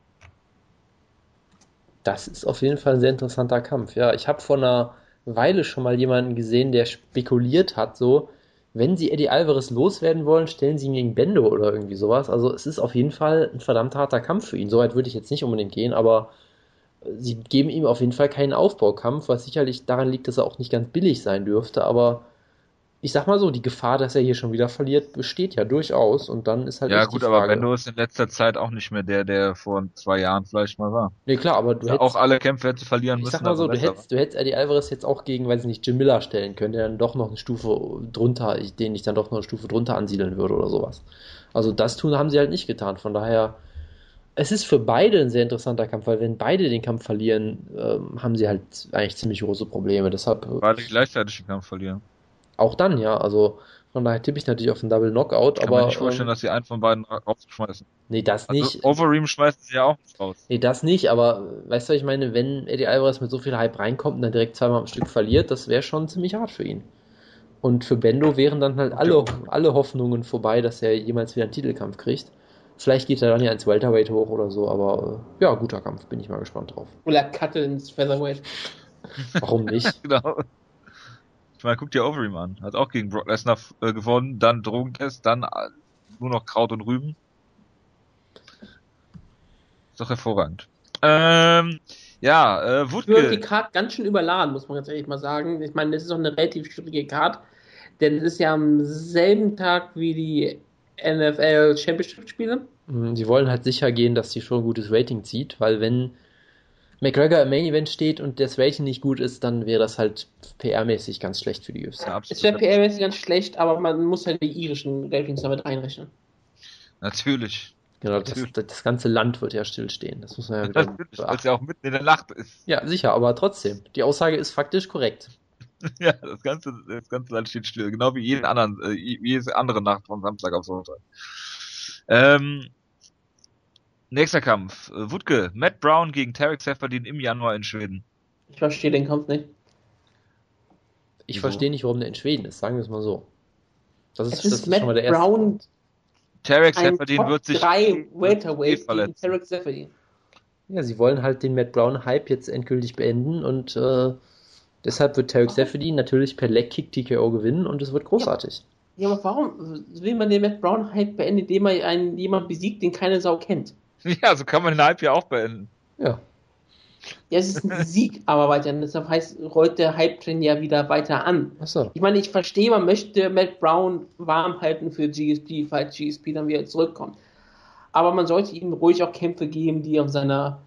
Das ist auf jeden Fall ein sehr interessanter Kampf. Ja, ich habe vor einer Weile schon mal jemanden gesehen, der spekuliert hat, so, wenn sie Eddie Alvarez loswerden wollen, stellen sie ihn gegen Bendo oder irgendwie sowas. Also es ist auf jeden Fall ein verdammt harter Kampf für ihn. Soweit würde ich jetzt nicht unbedingt gehen, aber sie geben ihm auf jeden Fall keinen Aufbaukampf, was sicherlich daran liegt, dass er auch nicht ganz billig sein dürfte, aber ich sag mal so, die Gefahr, dass er hier schon wieder verliert, besteht ja durchaus und dann ist halt ja gut, aber. Bendo ist in letzter Zeit auch nicht mehr der, der vor zwei Jahren vielleicht mal war. Nee, klar, aber du Ja, hättest auch alle Kämpfe hätte verlieren Ich müssen. sag mal so, du hättest, du hättest Eddie Alvarez jetzt auch gegen, weiß ich nicht, Jim Miller stellen können, der dann doch noch eine Stufe drunter, ich- den ich dann doch noch eine Stufe drunter ansiedeln würde oder sowas. Also das tun haben sie halt nicht getan. Von daher, es ist für beide ein sehr interessanter Kampf, weil wenn beide den Kampf verlieren, ähm, haben sie halt eigentlich ziemlich große Probleme. Deshalb äh. Beide gleichzeitig den Kampf verlieren. Auch dann, ja. Also von daher tippe ich natürlich auf einen Double Knockout, Kann aber man nicht vorstellen, ähm, dass sie einen von beiden ra- rausschmeißen. nee, das Also nicht. Overeem schmeißen sie ja auch nicht raus. Nee, das nicht, aber weißt du, was ich meine, wenn Eddie Alvarez mit so viel Hype reinkommt und dann direkt zweimal am Stück verliert, das wäre schon ziemlich hart für ihn. Und für Bendo wären dann halt alle, alle Hoffnungen vorbei, dass er jemals wieder einen Titelkampf kriegt. Vielleicht geht er dann ja ins Welterweight hoch oder so, aber äh, ja, guter Kampf, bin ich mal gespannt drauf. Oder Cutte ins Featherweight. Warum nicht? *laughs* genau. Ich meine, guck dir Overeem an. Hat auch gegen Brock Lesnar äh, gewonnen, dann Drogentest, dann äh, nur noch Kraut und Rüben. Ist doch hervorragend. Ähm, ja, äh, wird die Wutke. Card ganz schön überladen, muss man ganz ehrlich mal sagen. Ich meine, das ist auch eine relativ schwierige Card, denn es ist ja am selben Tag wie die NFL Championship Spiele. Mm, Sie wollen halt sicher gehen, dass die Show ein gutes Rating zieht, weil wenn McGregor im Main Event steht und das Rating nicht gut ist, dann wäre das halt PR-mäßig ganz schlecht für die UFC. Ja, Es wäre absolut. PR ganz schlecht, aber man muss halt die irischen Ratings damit einrechnen. Natürlich. Genau, das, Natürlich. das, das ganze Land wird ja stillstehen. Das muss man ja wieder Natürlich, weil es ja auch mitten in der Nacht ist. Ja, sicher, aber trotzdem. Die Aussage ist faktisch korrekt. *laughs* Ja, das ganze, das ganze Land steht still. Genau wie jeden anderen, äh, wie jede andere Nacht von Samstag auf Sonntag. Ähm, nächster Kampf. Wutke, Matt Brown gegen Tarek Seferdin im Januar in Schweden. Ich verstehe den Kampf nicht. Ich Wieso? verstehe nicht, warum der in Schweden ist, sagen wir es mal so. Das ist, Es das ist ist Matt schon mal der erste. Brown, Tarek Seferdin wird sich 3 Welterweight gegen verletzen. Tarek Seferdin. Ja, sie wollen halt den Matt Brown-Hype jetzt endgültig beenden und äh, deshalb wird Tarek Seferdin natürlich per Leg-Kick TKO gewinnen und es wird großartig. Ja, aber warum will man den Matt Brown Hype beenden, indem man einen jemand besiegt, den keine Sau kennt? *laughs* Ja, so kann man den Hype ja auch beenden. Ja. Ja, es ist ein Sieg, aber weiter. Deshalb heißt, rollt der Hype-Train ja wieder weiter an. Achso. Ich meine, ich verstehe, man möchte Matt Brown warm halten für GSP, falls GSP dann wieder zurückkommt. Aber man sollte ihm ruhig auch Kämpfe geben, die auf seiner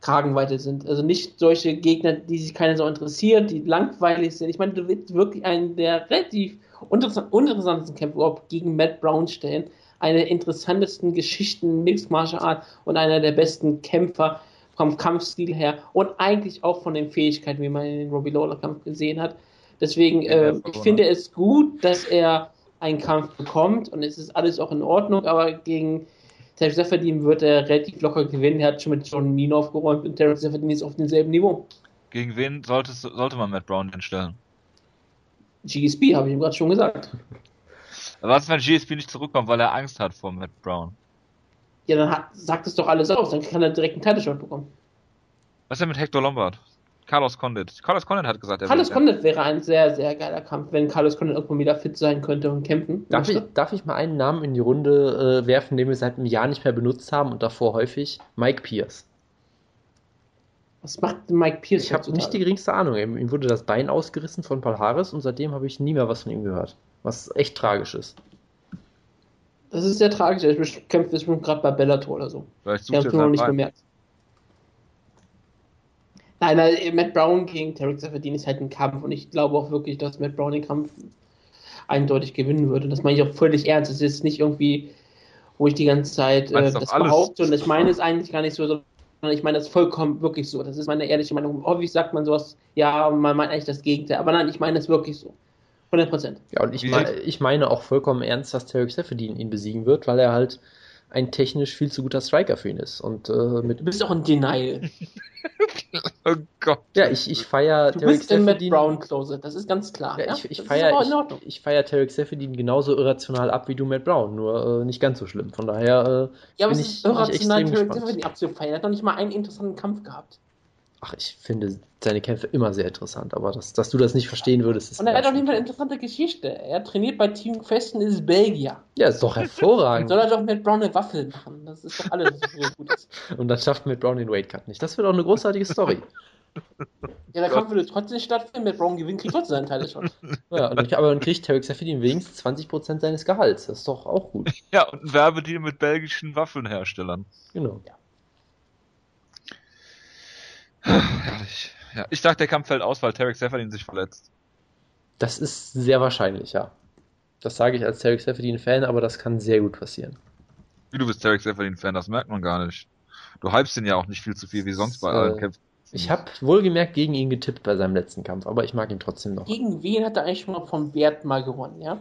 Kragenweite sind. Also nicht solche Gegner, die sich keiner so interessiert, die langweilig sind. Ich meine, du willst wirklich einen der relativ uninteressant, uninteressantesten Kämpfe überhaupt gegen Matt Brown stellen. Eine der interessantesten Geschichten Mixed Martial Art und einer der besten Kämpfer vom Kampfstil her und eigentlich auch von den Fähigkeiten, wie man in den Robbie Lawler Kampf gesehen hat. Deswegen, äh, ich finde es gut, dass er einen Kampf bekommt und es ist alles auch in Ordnung, aber gegen Terry Seferdin wird er relativ locker gewinnen. Er hat schon mit John Mean aufgeräumt und Terry Seferdin ist auf demselben Niveau. Gegen wen sollte, sollte man Matt Brown denn stellen? GSP, habe ich ihm gerade schon gesagt. Was, wenn GSP nicht zurückkommt, weil er Angst hat vor Matt Brown? Ja, dann hat, sagt es doch alles aus, dann kann er direkt einen Title Shot bekommen. Was ist denn mit Hector Lombard? Carlos Condit. Carlos Condit hat gesagt, er Carlos Condit wäre ein sehr, sehr geiler Kampf, wenn Carlos Condit irgendwann wieder fit sein könnte und kämpfen Darf ich, darf ich mal einen Namen in die Runde äh, werfen, den wir seit einem Jahr nicht mehr benutzt haben und davor häufig? Mike Pierce. Was macht denn Mike Pierce Ich habe nicht die geringste Ahnung. Ihm wurde das Bein ausgerissen von Paul Harris und seitdem habe ich nie mehr was von ihm gehört. Was echt tragisch ist. Das ist sehr tragisch. Ist- kämpft bestimmt gerade bei Bellator oder so. Vielleicht Ich habe es nur noch nicht bemerkt. Nein, nein, Matt Brown gegen Tarek Seferdin ist halt ein Kampf und ich glaube auch wirklich, dass Matt Brown den Kampf eindeutig gewinnen würde. Das meine ich auch völlig ernst. Es ist nicht irgendwie, wo ich die ganze Zeit äh, das behaupte und ich meine es eigentlich gar nicht so, sondern ich meine das vollkommen wirklich so. Das ist meine ehrliche Meinung. Häufig sagt man sowas, ja, man meint eigentlich das Gegenteil. Aber nein, ich meine es wirklich so. 100 Prozent. Ja, und ich, mei- ich meine auch vollkommen ernst, dass Tarek Seferdin ihn besiegen wird, weil er halt ein technisch viel zu guter Striker für ihn ist. Und äh, mit Du bist auch in Denial. *laughs* Oh Gott. ja, ich, ich feiere Du Tarek bist in Matt. Brown Closet. Das ist ganz klar. Ja, Ja, ich ich feiere ich, Ordnung. ich feier Tarek Seferdin genauso irrational ab wie du Matt Brown, nur äh, nicht ganz so schlimm. Von daher äh, Ja, aber bin es ich, ist bin ich irrational, Tarek. Seferdin abzufeiern. Er hat noch nicht mal einen interessanten Kampf gehabt. Ach, ich finde seine Kämpfe immer sehr interessant, aber dass, dass du das nicht verstehen würdest, ist Und er hat auch nicht schon- mal eine interessante Geschichte. Er trainiert bei Team Festen, ist Belgier. Ja, ist doch hervorragend. *laughs* soll er doch mit Brown eine Waffel machen. Das ist doch alles, was so gut ist. *laughs* Und dann schafft Matt Brown den Weight Cut nicht. Das wird auch eine großartige Story. *laughs* Ja, der Kampf würde trotzdem stattfinden. Mit Brown gewinnt, kriegt trotzdem seinen Teil schon. Ja, und dann, aber dann kriegt Tarek Seferdin wenigstens 20% seines Gehalts. Das ist doch auch gut. Ja, und ein Werbedeal mit belgischen Waffelherstellern. Genau. Herrlich. Ja, ich dachte, der Kampf fällt aus, weil Tarek Seferdin sich verletzt. Das ist sehr wahrscheinlich, ja. Das sage ich als Tarek Seferdin-Fan, aber das kann sehr gut passieren. Wie du bist Tarek Seferdin-Fan, das merkt man gar nicht. Du hypst ihn ja auch nicht viel zu viel wie sonst bei Das, allen äh, Kämpfen. Ich habe wohlgemerkt gegen ihn getippt bei seinem letzten Kampf, aber ich mag ihn trotzdem noch. Gegen wen hat er eigentlich schon mal vom Wert mal gewonnen, ja?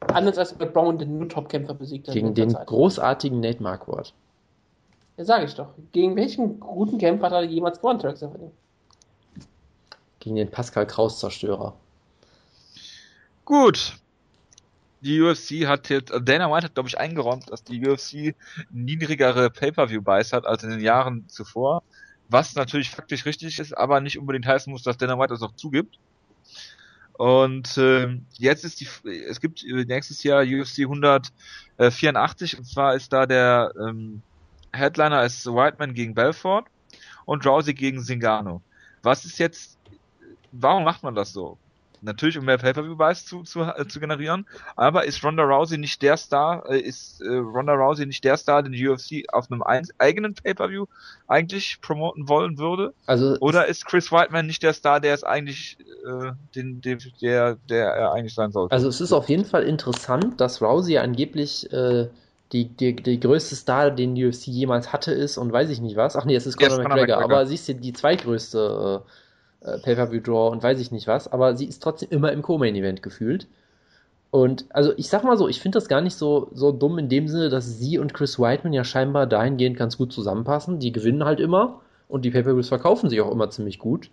Anders als mit Brown, den nur Top-Kämpfer besiegt hat. Gegen den Zeit. großartigen Nate Marquardt. Ja, sage ich doch. Gegen welchen guten Kämpfer hat er jemals gewonnen, Seferdin? Gegen den Pascal Kraus-Zerstörer. Gut. Die UFC hat jetzt, also Dana White hat, glaube ich, eingeräumt, dass die UFC niedrigere Pay-Per-View-Buys hat als in den Jahren zuvor. Was natürlich faktisch richtig ist, aber nicht unbedingt heißen muss, dass Dana White das auch zugibt. Und ähm, jetzt ist die, es gibt äh, nächstes Jahr UFC 184 und zwar ist da der ähm, Headliner ist Whiteman gegen Belfort und Rousey gegen Zingano. Was ist jetzt, warum macht man das so? Natürlich, um mehr Pay-Per-View-Buys zu, zu, äh, zu generieren, aber ist Ronda Rousey nicht der Star, äh, ist äh, Ronda Rousey nicht der Star, den die UFC auf einem ein, eigenen Pay-Per-View eigentlich promoten wollen würde? Also Oder ist Chris Whiteman nicht der Star, der es eigentlich, äh, den, den, der, der er eigentlich sein sollte? Also es ist auf jeden Fall interessant, dass Rousey angeblich äh, die, die, die größte Star, den die UFC jemals hatte, ist und weiß ich nicht was. Ach nee, es ist Conor es ist Conor McGregor, McGregor. aber sie ist die, zweitgrößte äh, äh, Pay-Per-View-Draw und weiß ich nicht was, aber sie ist trotzdem immer im Co-Main-Event gefühlt. Und also ich sag mal so, ich finde das gar nicht so, so dumm in dem Sinne, dass sie und Chris Whiteman ja scheinbar dahingehend ganz gut zusammenpassen. Die gewinnen halt immer und die Pay-Per-Views verkaufen sich auch immer ziemlich gut.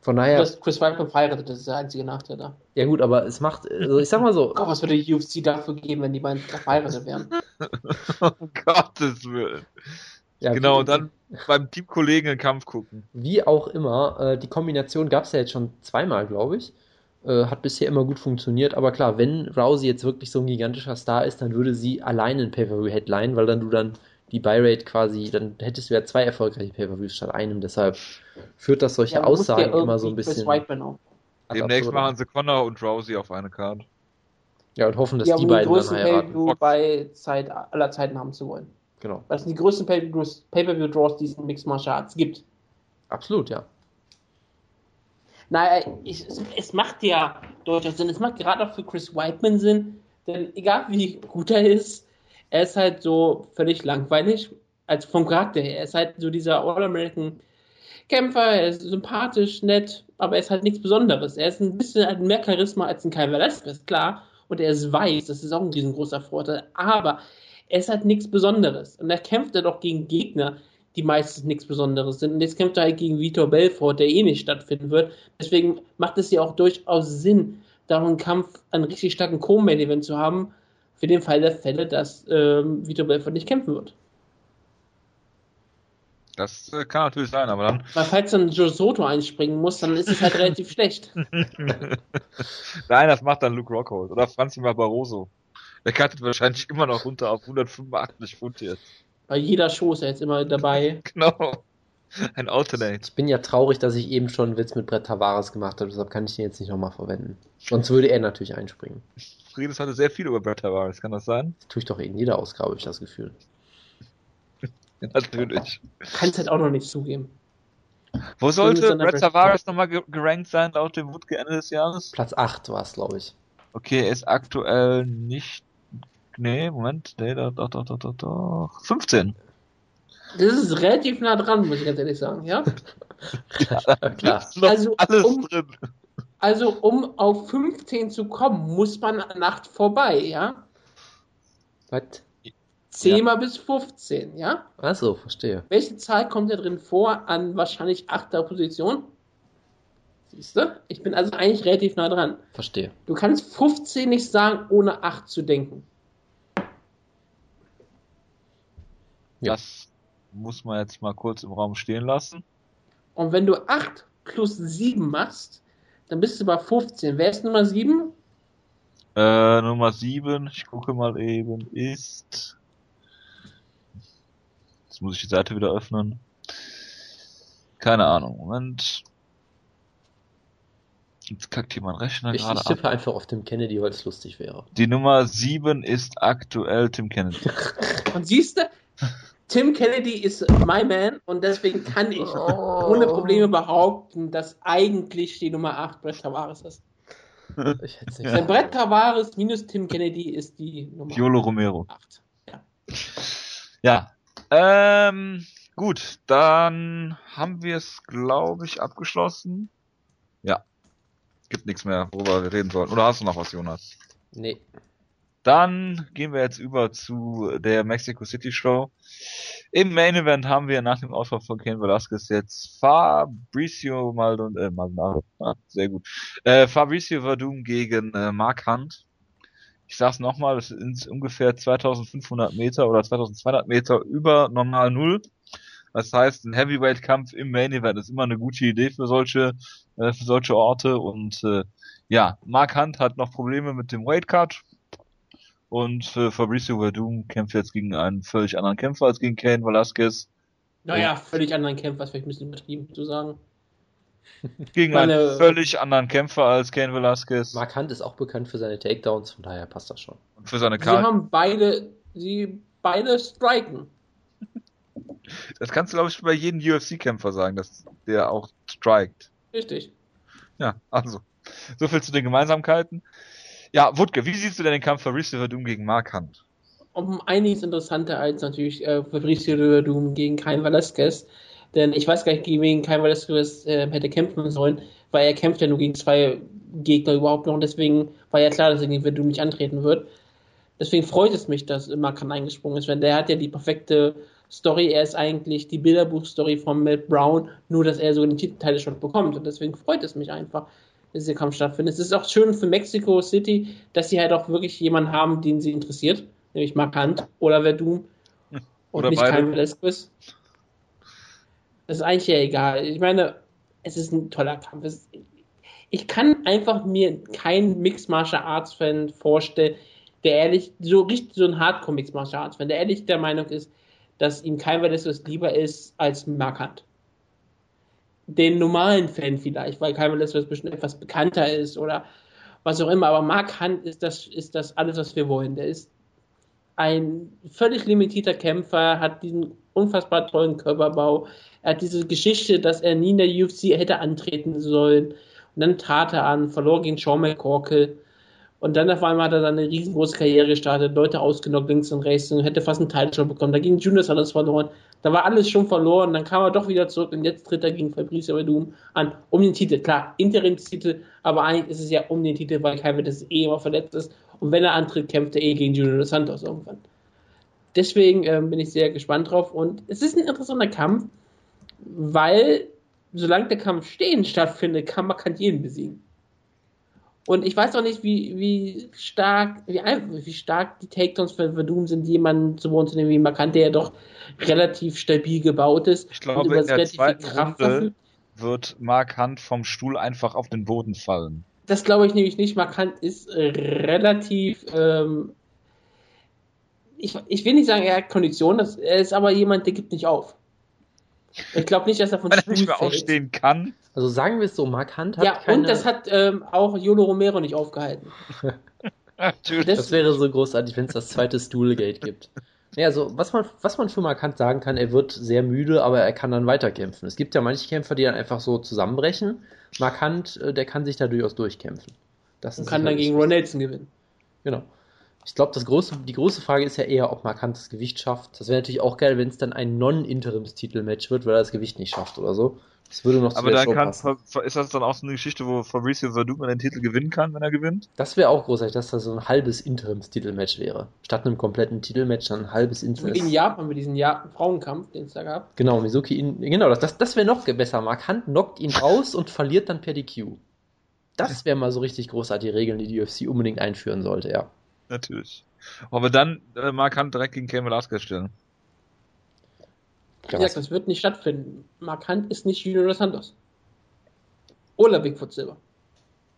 Von daher, Dass Chris Weidman verheiratet, das ist der einzige Nachteil da. ja gut, aber es macht, also ich sag mal so, Gott, was würde die UFC dafür geben, wenn die beiden verheiratet wären? *laughs* *laughs* um Gottes Willen. ja, genau, wie- und dann beim Teamkollegen einen Kampf gucken. Wie auch immer, äh, die Kombination gab es ja jetzt schon zweimal, glaube ich. Äh, hat bisher immer gut funktioniert, aber klar, wenn Rousey jetzt wirklich so ein gigantischer Star ist, dann würde sie allein ein Pay-Per-View Headline, weil dann du dann die Buy-Rate quasi, dann hättest du ja zwei erfolgreiche Pay-Per-Views statt einem. Deshalb führt das solche Ja, Aussagen ja immer so ein bisschen. Demnächst machen sie Connor und Rousey auf eine Karte. Ja, und hoffen, dass Ja, die um den beiden dann größten heiraten. Pay-Per-View bei Zeit aller Zeiten haben zu wollen. Genau. Das sind die größten Pay-Per-View-Draws, die es in Mixed Martial Arts gibt. Absolut, ja. Naja, ich, es, es macht ja durchaus Sinn. Es macht gerade auch für Chris Whiteman Sinn, denn egal wie gut er ist, er ist halt so völlig langweilig, als vom Charakter her. Er ist halt so dieser All-American Kämpfer, er ist sympathisch, nett, aber er ist halt nichts Besonderes. Er ist ein bisschen halt mehr Charisma als ein Kai Velasquez, klar. Und er ist weiß, das ist auch ein riesengroßer Vorteil. Aber er ist halt nichts Besonderes. Und er kämpft dann auch gegen Gegner, die meistens nichts Besonderes sind. Und jetzt kämpft er halt gegen Vitor Belfort, der eh nicht stattfinden wird. Deswegen macht es ja auch durchaus Sinn, da einen Kampf, einen richtig starken Co-Main-Event zu haben, für den Fall der Fälle, dass ähm, Vitor Belfort nicht kämpfen wird. Das äh, kann natürlich sein, aber dann. Weil falls dann Joe Soto einspringen muss, dann ist es halt *laughs* relativ schlecht. *laughs* Nein, das macht dann Luke Rockhold oder Franzi Barroso. Der cuttet wahrscheinlich immer noch runter auf 185 Pfund jetzt. Bei jeder Show ist er jetzt immer dabei. *laughs* Genau. Ein Alternate. Ich bin ja traurig, dass ich eben schon einen Witz mit Brett Tavares gemacht habe, deshalb kann ich den jetzt nicht nochmal verwenden. Sonst würde er natürlich einspringen. Friedes hatte sehr viel über Brett Tavares, kann das sein? Das tue ich doch in jeder Ausgabe, habe ich das Gefühl. Ja, natürlich. Kann es halt auch noch nicht zugeben. Wo sollte Best- Tavares nochmal ge gerankt sein laut dem Woodke Ende des Jahres? Platz 8 war es, glaube ich. Okay, er ist aktuell nicht. Nee, Moment, nee, doch, doch, doch, doch, doch, doch. 15. Das ist relativ nah dran, muss ich ganz ehrlich sagen, ja? *laughs* Klar. Ist noch Also, alles um- drin. Also, um auf 15 zu kommen, muss man an Nacht vorbei, ja? Was? 10 mal bis 15, ja? Achso, verstehe. Welche Zahl kommt da drin vor an wahrscheinlich achter Position? Siehst du? Ich bin also eigentlich relativ nah dran. Verstehe. Du kannst 15 nicht sagen, ohne 8 zu denken. Ja. Das muss man jetzt mal kurz im Raum stehen lassen. Und wenn du 8 plus 7 machst, dann bist du bei 15. Wer ist Nummer 7? Äh, Nummer 7, ich gucke mal eben, ist. Jetzt muss ich die Seite wieder öffnen. Keine Ahnung, Moment. Jetzt kackt hier mein Rechner Ich, gerade ich ab. tippe einfach auf Tim Kennedy, weil es lustig wäre. Die Nummer 7 ist aktuell Tim Kennedy. *laughs* Und siehst du, Tim Kennedy ist my man und deswegen kann ich ohne Probleme behaupten, dass eigentlich die Nummer 8 Brett Tavares ist. *laughs* Ich hätte es nicht. Denn Brett Tavares minus Tim Kennedy ist die Nummer Piolo Romero. 8. Ja. Ähm, gut, dann haben wir es, glaube ich, abgeschlossen. Ja. Gibt nichts mehr, worüber wir reden sollen. Oder hast du noch was, Jonas? Nee. Dann gehen wir jetzt über zu der Mexico City Show. Im Main Event haben wir nach dem Ausfall von Ken Velasquez jetzt Fabricio Maldonado, äh, Maldonado, ah, sehr gut, äh, Fabricio Verdum gegen äh, Mark Hunt. Ich sag's nochmal, das sind ungefähr 2500 Meter oder 2200 Meter über normal Null. Das heißt, ein Heavyweight-Kampf im Main Event ist immer eine gute Idee für solche, äh, für solche Orte und äh, ja, Mark Hunt hat noch Probleme mit dem Weight Cut und äh, Fabricio Verdum kämpft jetzt gegen einen völlig anderen Kämpfer als gegen Kane Velasquez. Naja, völlig anderen Kämpfer, ist vielleicht ein bisschen übertrieben zu sagen. Gegen Meine- einen völlig anderen Kämpfer als Kane Velasquez. Mark Hunt ist auch bekannt für seine Takedowns, von daher passt das schon. Und für seine Sie Karte. haben beide, sie beide striken. Das kannst du, glaube ich, bei jedem UFC-Kämpfer sagen, dass der auch strikt. Richtig. Ja, also. So viel zu den Gemeinsamkeiten. Ja, Wutke, wie siehst du denn den Kampf Fabricio Verdum gegen Mark Hunt? Um einiges interessanter als natürlich äh, Fabricio Verdum gegen Cain Velasquez. Denn ich weiß gar nicht, gegen wen Cain Velasquez äh, hätte kämpfen sollen, weil er kämpft ja nur gegen zwei Gegner überhaupt noch und deswegen war ja klar, dass er gegen Verdum nicht antreten wird. Deswegen freut es mich, dass Mark Hunt eingesprungen ist, weil der hat ja die perfekte Story. Er ist eigentlich die Bilderbuch-Story von Matt Brown, nur dass er sogar den Titelteil schon bekommt. Und deswegen freut es mich einfach, dass dieser Kampf stattfindet. Es ist auch schön für Mexico City, dass sie halt auch wirklich jemanden haben, den sie interessiert, nämlich Mark Hunt oder Verdum und Oder nicht beide. Cain Velasquez. Das ist eigentlich ja egal. Ich meine, es ist ein toller Kampf. Es, ich kann einfach mir keinen Mixed Martial Arts Fan vorstellen, der ehrlich, so richtig so ein Hardcore Mixed Martial Arts Fan, der ehrlich der Meinung ist, dass ihm kein Velasquez lieber ist als Markant. Den normalen Fan vielleicht, weil kein Velasquez bestimmt etwas bekannter ist oder was auch immer, aber Mark Hunt ist das, ist das alles, was wir wollen. Der ist ein völlig limitierter Kämpfer, hat diesen unfassbar tollen Körperbau, er hat diese Geschichte, dass er nie in der UFC hätte antreten sollen. Und dann trat er an, verlor gegen Sean McCorkle. Und dann auf einmal hat er dann eine riesengroße Karriere gestartet, Leute ausgenockt links und rechts und hätte fast einen Title bekommen. Da ging Juniors alles verloren. Da war alles schon verloren. Dann kam er doch wieder zurück und jetzt tritt er gegen Fabrice Verdum an, um den Titel. Klar, Interimstitel, aber eigentlich ist es ja um den Titel, weil Kevin das eh immer verletzt ist. Und wenn er antritt, kämpft er eh gegen Junior dos Santos irgendwann. Deswegen äh, bin ich sehr gespannt drauf. Und es ist ein interessanter Kampf weil solange der Kampf stehen stattfindet, kann man kann jeden besiegen. Und ich weiß auch nicht, wie, wie stark, wie, wie stark die Takedowns für Verdum sind, jemanden zu Boden zu nehmen wie Markant, der ja doch relativ stabil gebaut ist. Ich glaube, in der zweiten Runde wird Markant vom Stuhl einfach auf den Boden fallen. Das glaube ich nämlich nicht. Markant ist relativ, ähm, ich, ich will nicht sagen, er hat Kondition, das, er ist aber jemand, der gibt nicht auf. Ich glaube nicht, dass er von Weil er nicht mehr fällt. aufstehen kann. Also sagen wir es so, Mark Hunt hat Ja, keine... und das hat ähm, auch Jolo Romero nicht aufgehalten. *laughs* Natürlich. Das wäre so großartig, wenn es das zweite Stoolgate gibt. Ja, also was man, was man für Markant sagen kann, er wird sehr müde, aber er kann dann weiterkämpfen. Es gibt ja manche Kämpfer, die dann einfach so zusammenbrechen. Markant, äh, der kann sich da durchaus durchkämpfen. Das und kann dann gegen Ron Nelson gewinnen. Genau. Ich glaube, große, die große Frage ist ja eher, ob Markant das Gewicht schafft. Das wäre natürlich auch geil, wenn es dann ein Non-Interims-Titel-Match wird, weil er das Gewicht nicht schafft oder so. Das würde noch zu Aber da kann, ist das dann auch so eine Geschichte, wo Fabrizio Verdum den Titel gewinnen kann, wenn er gewinnt? Das wäre auch großartig, dass das so ein halbes Interims-Titelmatch wäre. Statt einem kompletten Titelmatch dann ein halbes Interims. In Japan mit diesem ja Frauenkampf, den es da gab. Genau, Mizuki ihn, genau, das, das, wäre noch besser. Markant knockt ihn raus und verliert dann per DQ. Das *laughs* wäre mal so richtig großartige Regeln, die die UFC unbedingt einführen sollte, ja. Natürlich. Aber dann äh, Markant direkt gegen Cain Velasquez stellen. Ja, das wird nicht stattfinden. Markant ist nicht Junior Santos. Oder Bigfoot Silver.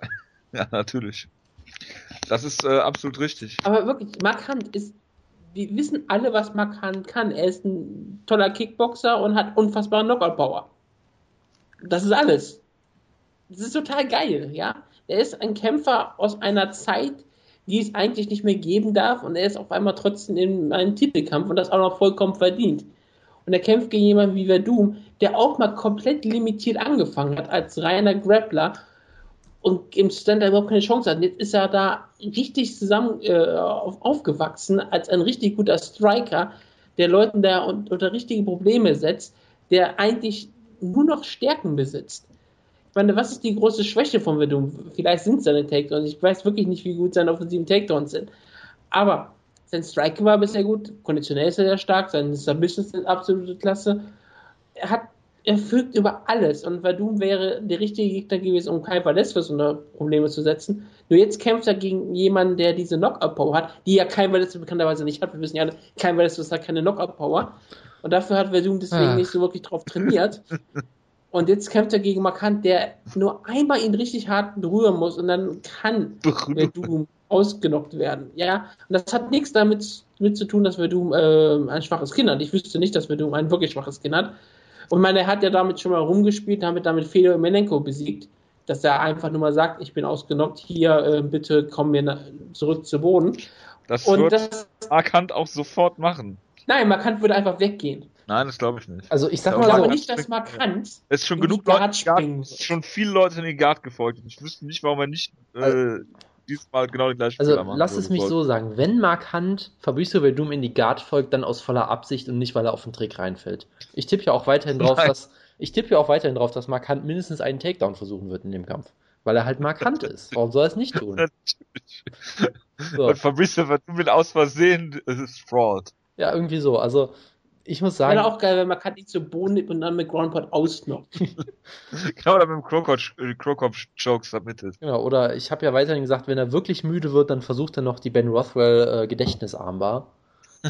*laughs* ja, natürlich. Das ist äh, absolut richtig. Aber wirklich, Markant ist. Wir wissen alle, was Markant kann. Er ist ein toller Kickboxer und hat unfassbare Knockout-Power. Das ist alles. Das ist total geil, ja. Er ist ein Kämpfer aus einer Zeit, die es eigentlich nicht mehr geben darf und er ist auf einmal trotzdem in einem Titelkampf und das auch noch vollkommen verdient. Und er kämpft gegen jemanden wie Verdum, der auch mal komplett limitiert angefangen hat als reiner Grappler und im Stand überhaupt keine Chance hat. Jetzt ist er da richtig zusammen äh, aufgewachsen als ein richtig guter Striker, der Leuten da unter richtige Probleme setzt, der eigentlich nur noch Stärken besitzt meine, was ist die große Schwäche von Verdum? Vielleicht sind seine Takedowns. Ich weiß wirklich nicht, wie gut seine offensiven Takedowns sind. Aber sein Striking war bisher gut, konditionell ist er sehr stark, seine Submissions sind absolute Klasse. Er hat, er fügt über alles und Verdum wäre der richtige Gegner gewesen, um Kai Velasquez unter Probleme zu setzen. Nur jetzt kämpft er gegen jemanden, der diese Knockout-Power hat, die ja Kai Velasquez bekannterweise nicht hat. Wir wissen ja alle, Kai Velasquez hat keine Knockout-Power. Und dafür hat Verdum deswegen ah. nicht so wirklich drauf trainiert. *laughs* Und jetzt kämpft er gegen Markant, der nur einmal ihn richtig hart berühren muss und dann kann Verdum ausgenockt werden. Ja, und das hat nichts damit mit zu tun, dass Verdum äh, ein schwaches Kind hat. Ich wüsste nicht, dass Verdum ein wirklich schwaches Kind hat. Und meine, er hat ja damit schon mal rumgespielt, damit damit Fedor Emenenko besiegt, dass er einfach nur mal sagt, ich bin ausgenockt, hier äh, bitte komm mir zurück zu Boden. Das und wird das Markant auch sofort machen. Nein, Markant würde einfach weggehen. Nein, das glaube ich nicht. Also ich sag ich mal, glaube nicht, dass Markant. Es ist schon genug Leute, es ist schon viele Leute in den Guard gefolgt. Ich wüsste nicht, warum er nicht äh, also, diesmal genau die gleiche Also lass es mich so sagen, wenn Mark Hunt Fabrizio Verdum in die Guard folgt, dann aus voller Absicht und nicht, weil er auf den Trick reinfällt. Ich tippe ja auch weiterhin drauf, Nein. dass ich tippe ja auch weiterhin drauf, dass Mark Hunt mindestens einen Takedown versuchen wird in dem Kampf. Weil er halt Mark Hunt ist. Warum soll er es nicht tun? *laughs* so. Und Fabrizio Verdum will aus Versehen, es ist Fraud. Ja, irgendwie so. Also ich muss sagen. Wäre auch geil, wenn man kann nicht so Boden nimmt und dann mit Groundpot ausnockt. *laughs* genau, oder mit dem Krokop-Choke submitted. Genau, oder ich habe ja weiterhin gesagt, wenn er wirklich müde wird, dann versucht er noch die Ben Rothwell äh, Gedächtnisarmbar.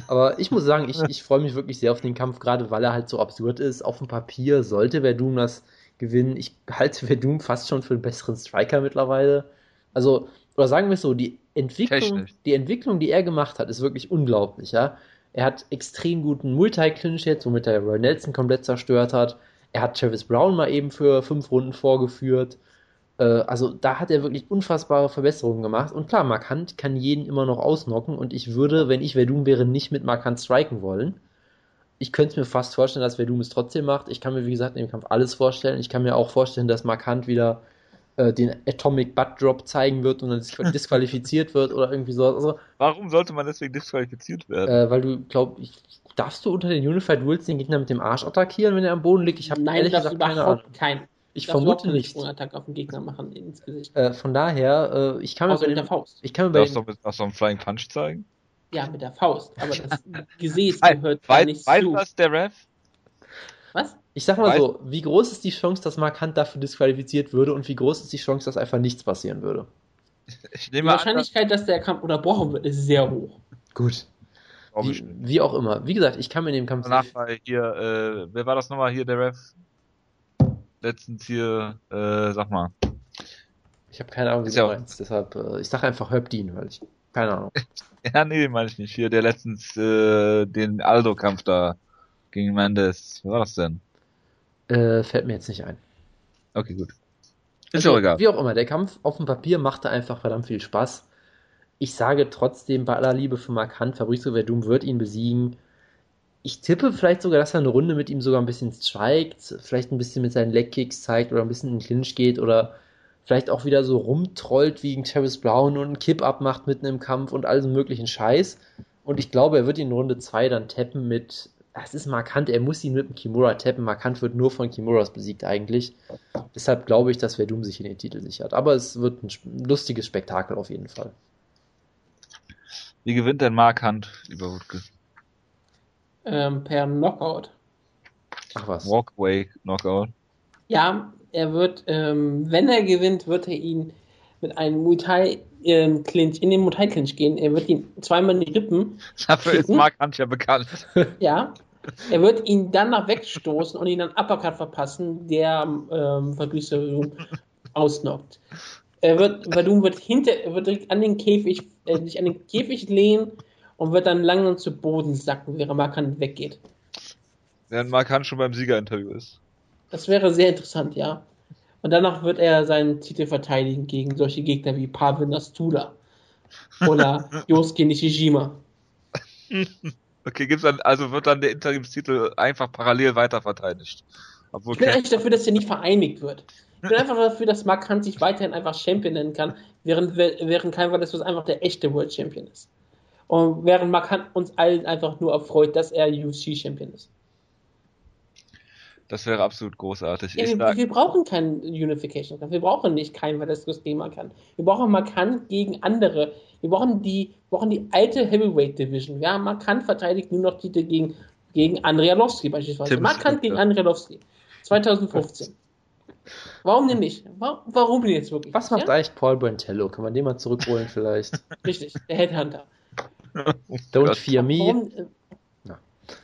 Aber ich muss sagen, ich, ich freue mich wirklich sehr auf den Kampf, gerade weil er halt so absurd ist. Auf dem Papier sollte Verdum das gewinnen. Ich halte Verdum fast schon für einen besseren Striker mittlerweile. Also, oder sagen wir es so, die Entwicklung, die Entwicklung, die er gemacht hat, ist wirklich unglaublich, ja Er hat extrem guten Multi-Clinch jetzt, womit er Roy Nelson komplett zerstört hat. Er hat Travis Brown mal eben für fünf Runden vorgeführt. Äh, also da hat er wirklich unfassbare Verbesserungen gemacht. Und klar, Markant kann jeden immer noch ausnocken. Und ich würde, wenn ich Verdun wäre, nicht mit Markant striken wollen. Ich könnte es mir fast vorstellen, dass Verdun es trotzdem macht. Ich kann mir, wie gesagt, in dem Kampf alles vorstellen. Ich kann mir auch vorstellen, dass Markant wieder äh, den Atomic Butt Drop zeigen wird und dann *laughs* disqualifiziert wird oder irgendwie so. Also, Warum sollte man deswegen disqualifiziert werden? äh, weil du, glaub ich, darfst du unter den Unified Rules den Gegner mit dem Arsch attackieren, wenn er am Boden liegt? Ich habe Nein, ehrlich das gesagt keine Ahnung. kein. Ich vermute nicht. Sprungattacke auf den Gegner machen ins Gesicht. Äh, von daher, äh, ich kann mir bei mit der dem, Faust. ich kann mir bei Darfst dem, du mit darfst du einen Flying Punch zeigen? Ja, mit der Faust. Aber das *laughs* Gesäß gehört da Weiß, nicht weiß zu. das der Ref? Was? Ich sag mal Weiß- so, wie groß ist die Chance, dass Markant dafür disqualifiziert würde und wie groß ist die Chance, dass einfach nichts passieren würde? *laughs* Ich Die nehme an, Wahrscheinlichkeit, dass der Kampf unterbrochen wird, ist sehr hoch. Gut. dass- Wie, wie auch immer. Wie gesagt, ich kann mir in dem Kampf Danach bei hier, äh, wer war das nochmal hier, der Ref? Letztens hier, äh, sag mal. Ich habe keine Ahnung, wie Ist du meinst. Deshalb, äh, ich sage einfach Herb Dean, weil ich keine Ahnung. *laughs* Ja, nee, meine ich nicht. Hier, der letztens äh, den Aldo-Kampf da gegen Mendes. Wer war das denn? Äh, fällt mir jetzt nicht ein. Okay, gut. Ist Also, auch egal. Wie auch immer, der Kampf auf dem Papier machte einfach verdammt viel Spaß. Ich sage trotzdem bei aller Liebe für Markant, Fabrizio Verdum wird ihn besiegen. Ich tippe vielleicht sogar, dass er eine Runde mit ihm sogar ein bisschen strikt, vielleicht ein bisschen mit seinen Legkicks zeigt oder ein bisschen in den Clinch geht oder vielleicht auch wieder so rumtrollt wie gegen Travis Brown und einen Kip-Up macht mitten im Kampf und all so möglichen Scheiß. Und ich glaube, er wird ihn in Runde 2 dann tappen mit, das ist markant, er muss ihn mit dem Kimura tappen. Markant wird nur von Kimuras besiegt eigentlich. Deshalb glaube ich, dass Verdum sich in den Titel sichert. Aber es wird ein lustiges Spektakel auf jeden Fall. Wie gewinnt denn Mark Hunt über Wutke? Ähm, per Knockout. Ach was. Walkway Knockout. Ja, er wird, ähm, wenn er gewinnt, wird er ihn mit einem Muay Thai ähm, Clinch, in den Muay Thai Clinch gehen. Er wird ihn zweimal in die Rippen, Dafür ist Kicken? Mark Hunt ja bekannt. ja. Er wird ihn dann nach wegstoßen und ihn dann Uppercut verpassen, der ähm, Fabrizio ausnockt. Er wird, Verdum wird hinter, er wird direkt an den Käfig, äh, sich an den Käfig lehnen und wird dann langsam zu Boden sacken, während Markant weggeht. Während Mark Hunt schon beim Siegerinterview ist. Das wäre sehr interessant, ja. Und danach wird er seinen Titel verteidigen gegen solche Gegner wie Pavel Nastula oder *laughs* Yosuke Nishijima. *laughs* Okay, gibt's dann, also wird dann der Interimstitel einfach parallel weiter verteidigt. Obwohl Ich bin eigentlich dafür, dass er nicht vereinigt wird. Ich bin einfach dafür, dass Mark Hunt sich weiterhin einfach Champion nennen kann, während, während kein Valdez einfach der echte World Champion ist. Und während Mark Hunt uns allen einfach nur erfreut, dass er UFC Champion ist. Das wäre absolut großartig. Ja, ich wir, sag, wir brauchen keinen Unification Kampf. Wir brauchen nicht keinen, weil das das gegen Markant. Wir brauchen Markant gegen andere. Wir brauchen die, wir brauchen die alte Heavyweight Division. Ja, Markant verteidigt nur noch Titel gegen, gegen Andrialowski beispielsweise. Tim Markant gegen ja. Andrialowski. 2015. *laughs* Warum denn nicht? Warum, warum denn jetzt wirklich? Was macht ja? eigentlich Paul Brantello? Kann man den mal zurückholen vielleicht? *laughs* Richtig, der Headhunter. Don't fear me. Warum? Äh.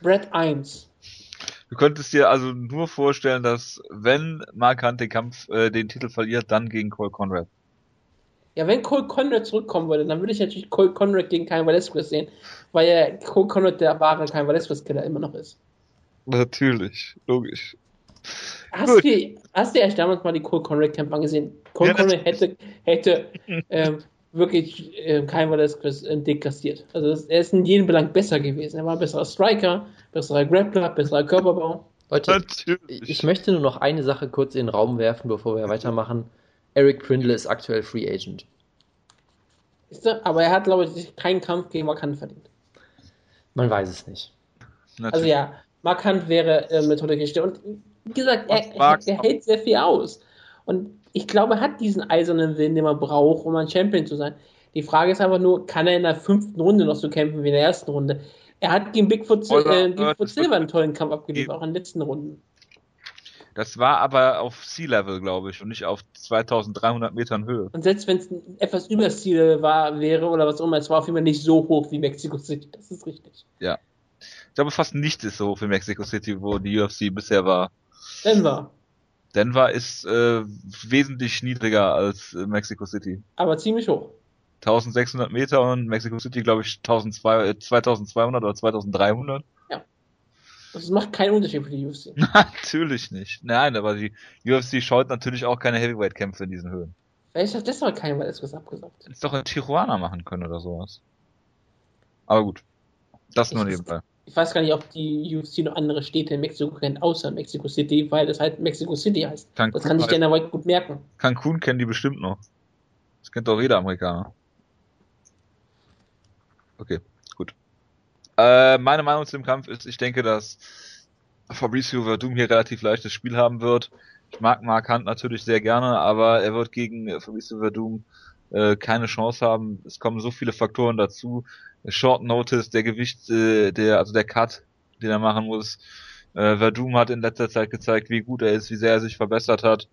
Brad 1. Du könntest dir also nur vorstellen, dass wenn Mark Hunt den Kampf, äh, den Titel verliert, dann gegen Cole Conrad. Ja, wenn Cole Conrad zurückkommen würde, dann würde ich natürlich Cole Conrad gegen Cain Velasquez sehen, weil ja Cole Conrad der wahre Cain Velasquez-Killer immer noch ist. Natürlich, logisch. Hast du, hast du erst damals mal die Cole Conrad-Kämpfe angesehen? Cole Ja, Conrad hätte, hätte *laughs* ähm, wirklich ähm, Cain Velasquez äh, deklassiert. Also das, er ist in jedem Belang besser gewesen. Er war ein besserer Striker, besserer Grappler, besserer Körperbau. Leute, Natürlich. ich möchte nur noch eine Sache kurz in den Raum werfen, bevor wir weitermachen. Eric Prindle ist aktuell Free Agent. Ist er? Aber er hat, glaube ich, keinen Kampf gegen Markant verdient. Man weiß es nicht. Also Natürlich. ja, Markant wäre eine tolle Geschichte. Und wie gesagt, er, er, er hält sehr viel aus. Und ich glaube, er hat diesen eisernen Willen, den man braucht, um ein Champion zu sein. Die Frage ist einfach nur, kann er in der fünften Runde noch so kämpfen wie in der ersten Runde? Er hat gegen Bigfoot, Oder- äh, Bigfoot Silver einen tollen Kampf abgeliefert, auch in den letzten Runden. Das war aber auf Sea-Level, glaube ich, und nicht auf 2300 Metern Höhe. Und selbst wenn es etwas über war, wäre oder was auch immer, es war auf jeden Fall nicht so hoch wie Mexico City. Das ist richtig. Ich glaube, fast nichts ist so hoch wie Mexico City, wo die UFC bisher war. Denver. Denver ist äh, wesentlich niedriger als äh, Mexico City. Aber ziemlich hoch. 1600 Meter und Mexico City, glaube ich, 1200, 2200 oder 2300. Das macht keinen Unterschied für die UFC. *laughs* natürlich nicht. Nein, aber die UFC scheut natürlich auch keine Heavyweight-Kämpfe in diesen Höhen. Vielleicht hat deshalb keiner mal etwas abgesagt. Ist doch in Tijuana machen können oder sowas. Aber gut. Das nur Ich- nebenbei. Ich weiß gar nicht, ob die UFC noch andere Städte in Mexiko kennt, außer Mexico City, weil es halt Mexico City heißt. Cancun Das kann sich Dana White gut merken. Cancun kennen die bestimmt noch. Das kennt doch jeder Amerikaner. Okay, gut. Äh, meine Meinung zu dem Kampf ist, ich denke, dass Fabricio Verdum hier relativ leichtes Spiel haben wird. Ich mag Mark Hunt natürlich sehr gerne, aber er wird gegen Fabricio Verdum äh, keine Chance haben. Es kommen so viele Faktoren dazu. Short Notice, der Gewicht, äh, der, also der Cut, den er machen muss. Äh, Verdum hat in letzter Zeit gezeigt, wie gut er ist, wie sehr er sich verbessert hat.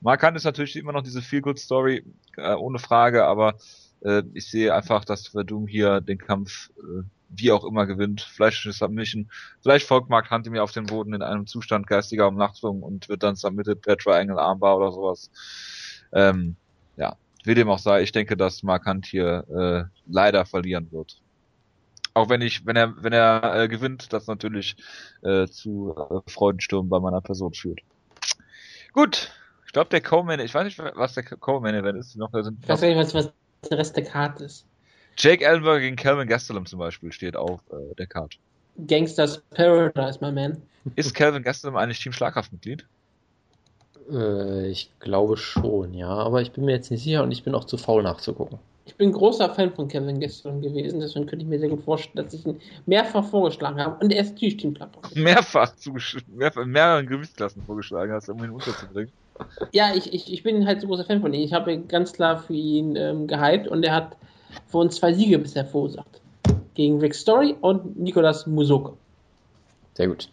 Mark Hunt ist natürlich immer noch diese Feel-Good-Story, äh, ohne Frage, aber äh, ich sehe einfach, dass Verdum hier den Kampf äh, wie auch immer gewinnt. Vielleicht eine Submission. Vielleicht folgt Mark Hunt mir auf den Boden in einem Zustand geistiger Umnachtung und wird dann submitted per Triangle Armbar oder sowas. Ähm, ja, wie dem auch sei, ich denke, dass Mark Hunt hier äh, leider verlieren wird. Auch wenn ich, wenn er, wenn er äh, gewinnt, das natürlich äh, zu äh, Freudensturm bei meiner Person führt. Gut, ich glaube der Co-Man, ich weiß nicht, was der Co-Man-Event ist. Noch, da sind Ich weiß gar nicht, was, was der Rest der Karte ist. Jake Ellenberger gegen Calvin Gastelum zum Beispiel steht auf äh, der Karte. Gangsters Paradise, my man. Ist Calvin Gastelum eigentlich Team Schlagkraftmitglied? Äh, ich glaube schon, ja, aber ich bin mir jetzt nicht sicher und ich bin auch zu faul nachzugucken. Ich bin großer Fan von Kevin Gastelum gewesen, deswegen könnte ich mir sehr gut vorstellen, dass ich ihn mehrfach vorgeschlagen habe. Und er ist natürlich Team Plattform. Mehrfach mehrfach in mehreren Gewichtsklassen vorgeschlagen hast, um ihn unterzubringen. Ja, ich, ich, ich bin halt so großer Fan von ihm. Ich habe ganz klar für ihn ähm, gehypt und er hat für uns zwei Siege bisher verursacht. Gegen Rick Story und Nicolas Musoka. Sehr gut.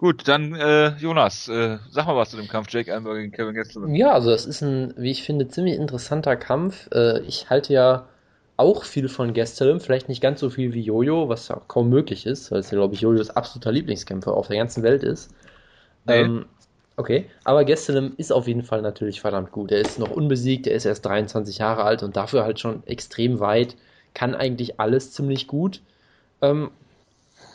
Gut, dann äh, Jonas, äh, sag mal was zu dem Kampf Jake Ellenberger gegen Calvin Gastelum. Ja, also es ist ein, wie ich finde, ziemlich interessanter Kampf. Äh, ich halte ja auch viel von Gastelum, vielleicht nicht ganz so viel wie Jojo, was ja kaum möglich ist, weil es ja, glaube ich, Jojos absoluter Lieblingskämpfer auf der ganzen Welt ist. Nee. Ähm, okay, aber Gastelum ist auf jeden Fall natürlich verdammt gut. Er ist noch unbesiegt, er ist erst 23 Jahre alt und dafür halt schon extrem weit, kann eigentlich alles ziemlich gut. Ähm,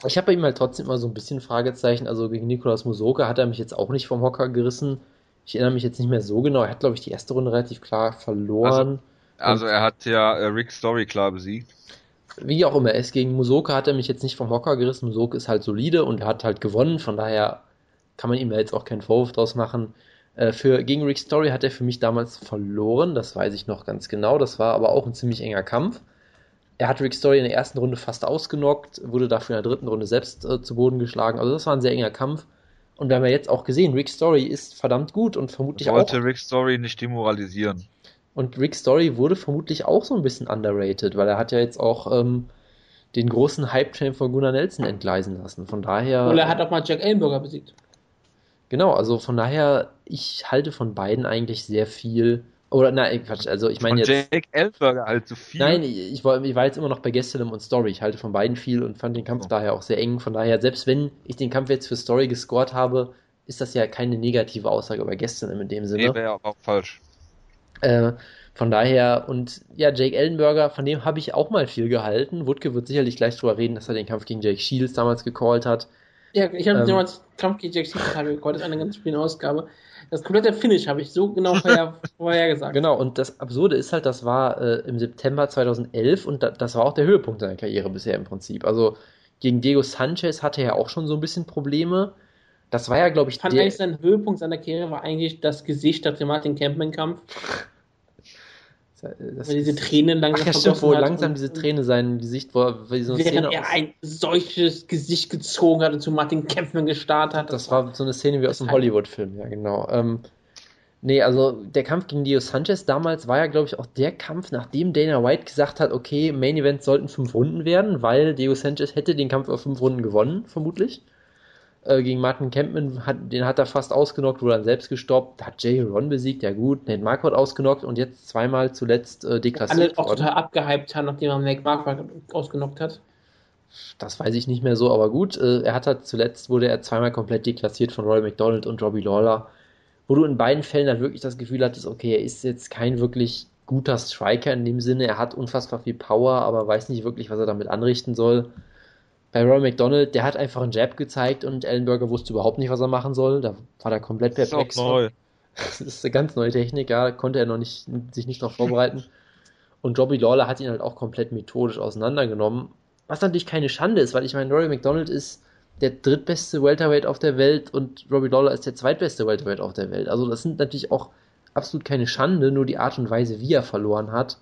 ich habe bei ihm halt trotzdem immer so ein bisschen Fragezeichen. Also gegen Nikolaus Musoka hat er mich jetzt auch nicht vom Hocker gerissen. Ich erinnere mich jetzt nicht mehr so genau. Er hat, glaube ich, die erste Runde relativ klar verloren. Also er hat ja äh, Rick Story klar besiegt. Wie auch immer, er ist gegen Musoka hat er mich jetzt nicht vom Hocker gerissen. Musoka ist halt solide und er hat halt gewonnen. Von daher kann man ihm da jetzt auch keinen Vorwurf draus machen. Äh, für, gegen Rick Story hat er für mich damals verloren. Das weiß ich noch ganz genau. Das war aber auch ein ziemlich enger Kampf. Er hat Rick Story in der ersten Runde fast ausgenockt, wurde dafür in der dritten Runde selbst äh, zu Boden geschlagen. Also das war ein sehr enger Kampf. Und wir haben ja jetzt auch gesehen, Rick Story ist verdammt gut und vermutlich Wollte auch. Rick Story nicht demoralisieren. Und Rick Story wurde vermutlich auch so ein bisschen underrated, weil er hat ja jetzt auch ähm, den großen Hype-Train von Gunnar Nelson entgleisen lassen. Von daher. Und er hat auch mal Jack Ellenberger besiegt. Genau, also von daher, ich halte von beiden eigentlich sehr viel. Oder nein, Quatsch, also ich meine jetzt. Jake Ellenberger halt so viel. Nein, ich war, ich war jetzt immer noch bei Gastelum und Story. Ich halte von beiden viel und fand den Kampf Oh. daher auch sehr eng. Von daher, selbst wenn ich den Kampf jetzt für Story gescored habe, ist das ja keine negative Aussage über Gastelum in dem Sinne. nee, wäre aber auch falsch. Äh, von daher, und ja, Jake Ellenberger, von dem habe ich auch mal viel gehalten. Wutke wird sicherlich gleich drüber reden, dass er den Kampf gegen Jake Shields damals gecallt hat. Ja, ich habe Ähm. damals Kampf gegen Jack Seaton gecallt, das ist eine ganz schöne Ausgabe. Das komplette Finish habe ich so genau *laughs* vorher, vorher gesagt. Genau, und das Absurde ist halt, das war äh, im September 2011 und da, das war auch der Höhepunkt seiner Karriere bisher im Prinzip. Also gegen Diego Sanchez hatte er auch schon so ein bisschen Probleme. Das war ja, glaube ich, Ich fand der, eigentlich sein Höhepunkt seiner Karriere war eigentlich das Gesicht nach dem Martin Campman-Kampf, das weil diese Tränen langsam Ach ja, stimmt, wo langsam diese Träne sein Gesicht, wo er wie so eine Szene Während er aus, ein solches Gesicht gezogen hat und zu Martin Campman gestarrt hat. Das war so eine Szene wie aus einem Das- Hollywood-Film, ja, genau. Ähm, nee, also der Kampf gegen Dio Sanchez damals war ja, glaube ich, auch der Kampf, nachdem Dana White gesagt hat, okay, Main Event sollten fünf Runden werden, weil Dio Sanchez hätte den Kampf auf fünf Runden gewonnen, vermutlich. Äh, gegen Martin Campman, hat, den hat er fast ausgenockt, wurde dann selbst gestoppt, hat Jay Ron besiegt, ja gut, Nate Marquardt ausgenockt und jetzt zweimal zuletzt äh, alle deklassiert auch worden. total abgehypt haben, nachdem er Nick Marquardt ausgenockt hat. Das weiß ich nicht mehr so, aber gut. Äh, er hat halt zuletzt wurde er zweimal komplett deklassiert von Roy McDonald und Robbie Lawler. wo du in beiden Fällen halt wirklich das Gefühl hattest, okay, er ist jetzt kein wirklich guter Striker in dem Sinne, er hat unfassbar viel Power, aber weiß nicht wirklich, was er damit anrichten soll. Bei Roy McDonald, der hat einfach einen Jab gezeigt und Ellenberger wusste überhaupt nicht, was er machen soll. Da war er komplett perplex. Das ist auch neu. Das ist eine ganz neue Technik, ja, konnte er noch nicht, sich nicht noch vorbereiten. Und Robbie Lawler hat ihn halt auch komplett methodisch auseinandergenommen. Was natürlich keine Schande ist, weil ich meine, Rory McDonald ist der drittbeste Welterweight auf der Welt und Robbie Lawler ist der zweitbeste Welterweight auf der Welt. Also das sind natürlich auch absolut keine Schande, nur die Art und Weise, wie er verloren hat,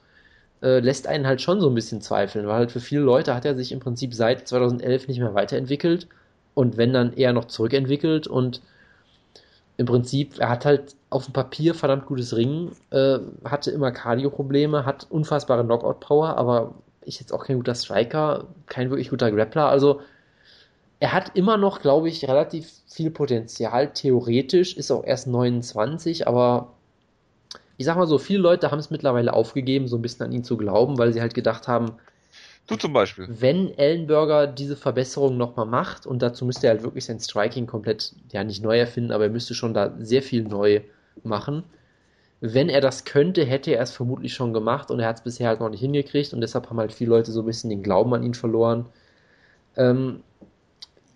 äh, lässt einen halt schon so ein bisschen zweifeln, weil halt für viele Leute hat er sich im Prinzip seit 2011 nicht mehr weiterentwickelt und wenn dann eher noch zurückentwickelt und im Prinzip, er hat halt auf dem Papier verdammt gutes Ringen, äh, hatte immer Cardio-Probleme, hat unfassbare Knockout-Power, aber ist jetzt auch kein guter Striker, kein wirklich guter Grappler, also er hat immer noch, glaube ich, relativ viel Potenzial, theoretisch, ist auch erst 29, aber ich sag mal so, viele Leute haben es mittlerweile aufgegeben, so ein bisschen an ihn zu glauben, weil sie halt gedacht haben, Du zum Beispiel. wenn Ellenberger diese Verbesserung nochmal macht, und dazu müsste er halt wirklich sein Striking komplett, ja nicht neu erfinden, aber er müsste schon da sehr viel neu machen. Wenn er das könnte, hätte er es vermutlich schon gemacht und er hat es bisher halt noch nicht hingekriegt und deshalb haben halt viele Leute so ein bisschen den Glauben an ihn verloren. Ähm,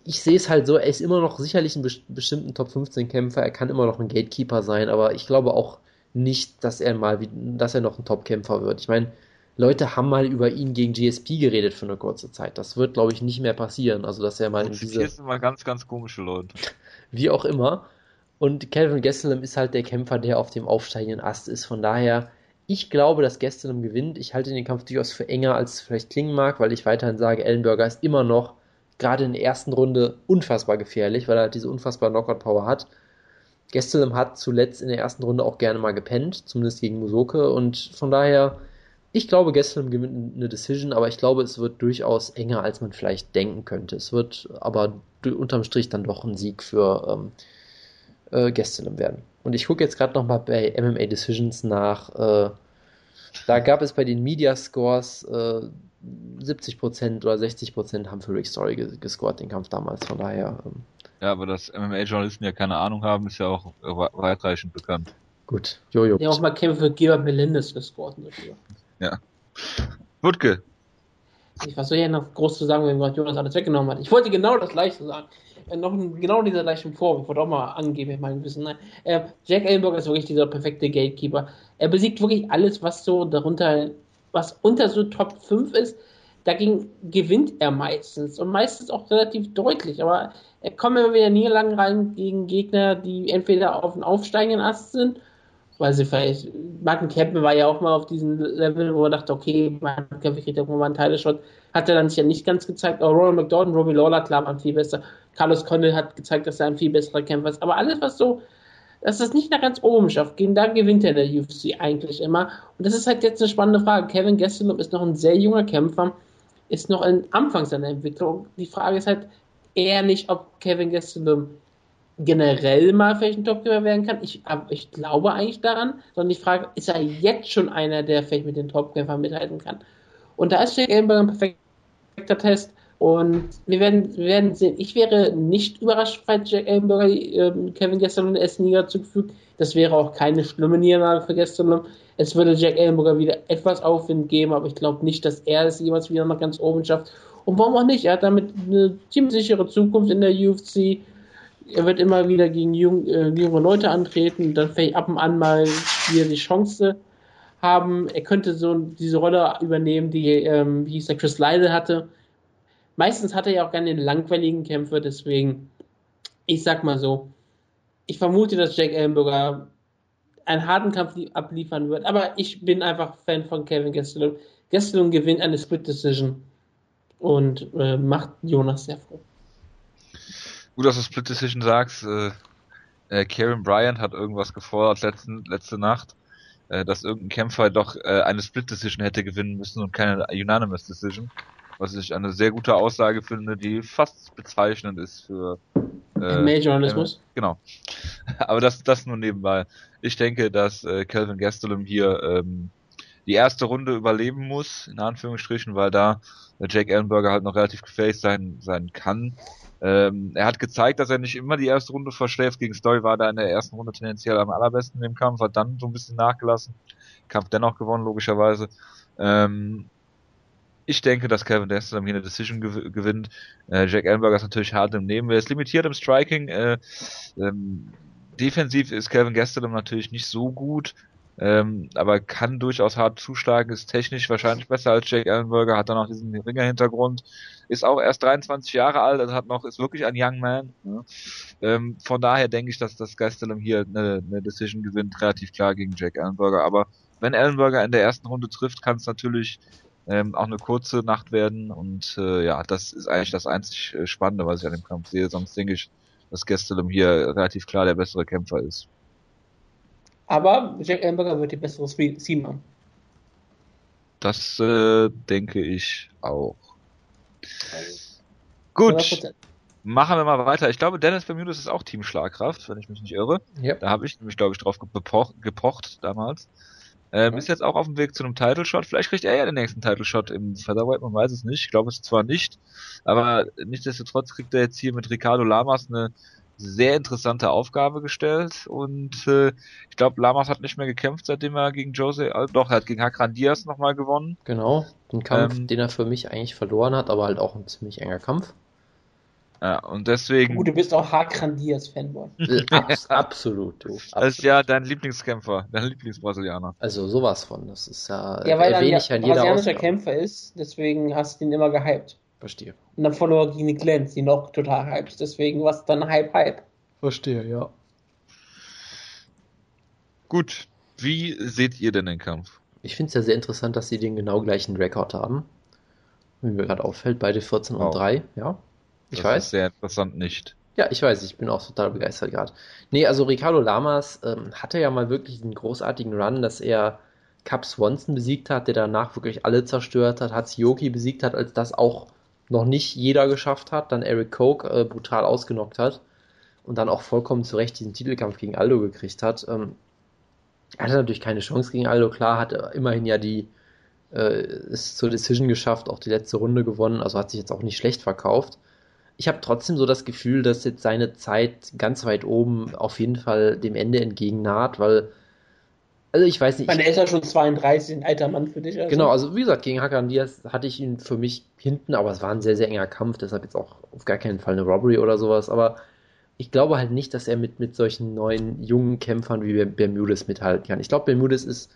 ich sehe es halt so, er ist immer noch sicherlich ein bestimmten Top 15 Kämpfer, er kann immer noch ein Gatekeeper sein, aber ich glaube auch nicht, dass er mal, dass er noch ein Top-Kämpfer wird. Ich meine, Leute haben mal über ihn gegen GSP geredet für eine kurze Zeit. Das wird, glaube ich, nicht mehr passieren. Also, dass er mal in diese. Hier sind mal ganz, ganz komische Leute. *laughs* Wie auch immer. Und Calvin Gastelum ist halt der Kämpfer, der auf dem aufsteigenden Ast ist. Von daher, ich glaube, dass Gastelum gewinnt. Ich halte den Kampf durchaus für enger, als es vielleicht klingen mag, weil ich weiterhin sage, Ellenberger ist immer noch gerade in der ersten Runde unfassbar gefährlich, weil er halt diese unfassbare Knockout-Power hat. Gastelum hat zuletzt in der ersten Runde auch gerne mal gepennt, zumindest gegen Musoke. Und von daher, ich glaube, Gastelum gewinnt eine Decision, aber ich glaube, es wird durchaus enger, als man vielleicht denken könnte. Es wird aber unterm Strich dann doch ein Sieg für ähm, äh, Gastelum werden. Und ich gucke jetzt gerade nochmal bei MMA Decisions nach. Äh, da gab es bei den Media Scores äh, 70% oder 60% haben für Rick Story gescored, den Kampf damals. Von daher. Ähm, ja, aber dass MMA-Journalisten ja keine Ahnung haben, ist ja auch weitreichend bekannt. Gut, Jojo. Ja, auch mal Kämpfe für Geber Melendez dafür. Ja. Wutke. Ich was soll ja noch groß zu sagen, wenn Gott Jonas alles weggenommen hat. Ich wollte genau das gleiche sagen. Äh, noch genau dieser gleichen Form. Ich wollte auch mal angeben, mein Wissen. Nein. Äh, Jack Ellenberg ist wirklich dieser perfekte Gatekeeper. Er besiegt wirklich alles, was so darunter, was unter so Top 5 ist. Dagegen gewinnt er meistens und meistens auch relativ deutlich. Aber kommt immer wieder Niederlagen rein gegen Gegner, die entweder auf dem aufsteigenden Ast sind, weil sie vielleicht, Martin Kempen war ja auch mal auf diesem Level, wo er dachte, okay, Martin Kempen kriegt irgendwann mal einen Teileshot, hat er dann sich ja nicht ganz gezeigt, aber Ronald McDonald, Robbie Lawler, klar, waren viel besser. Carlos Condit hat gezeigt, dass er ein viel besserer Kämpfer ist. Aber alles, was so, dass das nicht nach ganz oben schafft, da gewinnt er der UFC eigentlich immer. Und das ist halt jetzt eine spannende Frage. Kevin Gastelum ist noch ein sehr junger Kämpfer, ist noch in Anfang seiner Entwicklung. Die Frage ist halt, eher nicht, ob Kevin Gastelum generell mal vielleicht ein Topkämpfer werden kann. Ich, ich glaube eigentlich daran, sondern ich frage, ist er jetzt schon einer, der vielleicht mit den Topkämpfern mithalten kann? Und da ist Jake Ellenberg ein perfekter Test. Und wir werden, wir werden sehen. Ich wäre nicht überrascht, falls Jack Ellenberger äh, Kevin Gastelum eine Liga zugefügt. Das wäre auch keine schlimme Niederlage für Gastelum. Es würde Jack Ellenberger wieder etwas Aufwind geben, aber ich glaube nicht, dass er es jemals wieder nach ganz oben schafft. Und warum auch nicht? Er hat damit eine ziemlich sichere Zukunft in der UFC. Er wird immer wieder gegen jung, äh, junge Leute antreten, dann vielleicht ab und an mal wieder die Chance haben. Er könnte so diese Rolle übernehmen, die, ähm, wie hieß der, Chris Lyle hatte. Meistens hat er ja auch gerne den langweiligen Kämpfer, deswegen, ich sag mal so, ich vermute, dass Jack Ellenberger einen harten Kampf abliefern wird, aber ich bin einfach Fan von Kevin Gastelum. Gastelum gewinnt eine Split Decision und äh, macht Jonas sehr froh. Gut, dass du Split Decision sagst. Äh, äh, Karen Bryant hat irgendwas gefordert letzten, letzte Nacht, äh, dass irgendein Kämpfer doch äh, eine Split Decision hätte gewinnen müssen und keine Unanimous Decision. Was ich eine sehr gute Aussage finde, die fast bezeichnend ist für äh, Majoralismus. Äh, genau. *laughs* Aber das, das nur nebenbei. Ich denke, dass äh, Calvin Gastelum hier ähm, die erste Runde überleben muss, in Anführungsstrichen, weil da Jake Ellenberger halt noch relativ gefährlich sein, sein kann. Ähm, er hat gezeigt, dass er nicht immer die erste Runde verschläft. Gegen Story war er in der ersten Runde tendenziell am allerbesten im Kampf, hat dann so ein bisschen nachgelassen. Kampf dennoch gewonnen, logischerweise. Ähm, ich denke, dass Kevin Gastelum hier eine Decision gew gewinnt. Äh, Jack Ellenberger ist natürlich hart im Nehmen. Er ist limitiert im Striking. Äh, ähm, defensiv ist Kevin Gastelum natürlich nicht so gut. Ähm, aber kann durchaus hart zuschlagen, ist technisch wahrscheinlich besser als Jake Ellenberger, hat dann auch diesen Ringer-Hintergrund, ist auch erst 23 Jahre alt, also hat noch, ist wirklich ein Young Man. Ne? Ähm, von daher denke ich, dass das Gastelum hier eine, eine Decision gewinnt, relativ klar gegen Jake Ellenberger. Aber wenn Ellenberger in der ersten Runde trifft, kann es natürlich ähm, auch eine kurze Nacht werden und äh, ja, das ist eigentlich das einzig äh, Spannende, was ich an dem Kampf sehe. Sonst denke ich, dass Gastelum hier relativ klar der bessere Kämpfer ist. Aber Jack Ellenberger wird die bessere Seam haben. Das äh, denke ich auch. Gut. 100%. Machen wir mal weiter. Ich glaube, Dennis Bermudez ist auch Team Schlagkraft, wenn ich mich nicht irre. Ja. Da habe ich nämlich, glaube ich, drauf gepocht, gepocht damals. Ähm, ja. Ist jetzt auch auf dem Weg zu einem Title Shot. Vielleicht kriegt er ja den nächsten Title Shot im Featherweight, man weiß es nicht. Ich glaube es zwar nicht, aber nichtsdestotrotz kriegt er jetzt hier mit Ricardo Lamas eine sehr interessante Aufgabe gestellt und äh, ich glaube, Lamas hat nicht mehr gekämpft, seitdem er gegen Jose, äh, doch, er hat gegen Hakran Diaz nochmal gewonnen. Genau, ein Kampf, ähm, den er für mich eigentlich verloren hat, aber halt auch ein ziemlich enger Kampf. Ja, und deswegen. Gut, du bist auch Hakran Diaz Fanboy. *laughs* Äh, abs absolut, du. Absolut. *laughs* Das ist ja dein Lieblingskämpfer, dein Lieblingsbrasilianer. Also sowas von, das ist ja, ja weil er ja ein brasilianischer Kämpfer ist, deswegen hast du ihn immer gehypt. Verstehe. Und dann verlor gegen Glenn, die noch total hyped. Deswegen war es dann Hype, Hype. Verstehe, ja. Gut. Wie seht ihr denn den Kampf? Ich finde es ja sehr interessant, dass sie den genau gleichen Rekord haben. Wie mir gerade auffällt, beide 14 wow. und 3, ja. Ich das weiß. ist sehr interessant nicht. Ja, ich weiß, ich bin auch total begeistert gerade. Nee, also Ricardo Lamas ähm, hatte ja mal wirklich einen großartigen Run, dass er Cap Swanson besiegt hat, der danach wirklich alle zerstört hat, Hatsuyoki besiegt hat, als das auch noch nicht jeder geschafft hat, dann Eric Koch äh, brutal ausgenockt hat und dann auch vollkommen zu Recht diesen Titelkampf gegen Aldo gekriegt hat. Ähm, er hatte natürlich keine Chance gegen Aldo, klar, hat immerhin ja die äh, ist zur Decision geschafft, auch die letzte Runde gewonnen, also hat sich jetzt auch nicht schlecht verkauft. Ich habe trotzdem so das Gefühl, dass jetzt seine Zeit ganz weit oben auf jeden Fall dem Ende entgegennaht, weil also ich weiß nicht. Man ist ja schon 32, ein alter Mann für dich. Also. Genau, also wie gesagt, gegen Hakan Diaz hatte ich ihn für mich hinten, aber es war ein sehr, sehr enger Kampf, deshalb jetzt auch auf gar keinen Fall eine Robbery oder sowas, aber ich glaube halt nicht, dass er mit, mit solchen neuen jungen Kämpfern wie Bermudes mithalten kann. Ich glaube, Bermudes ist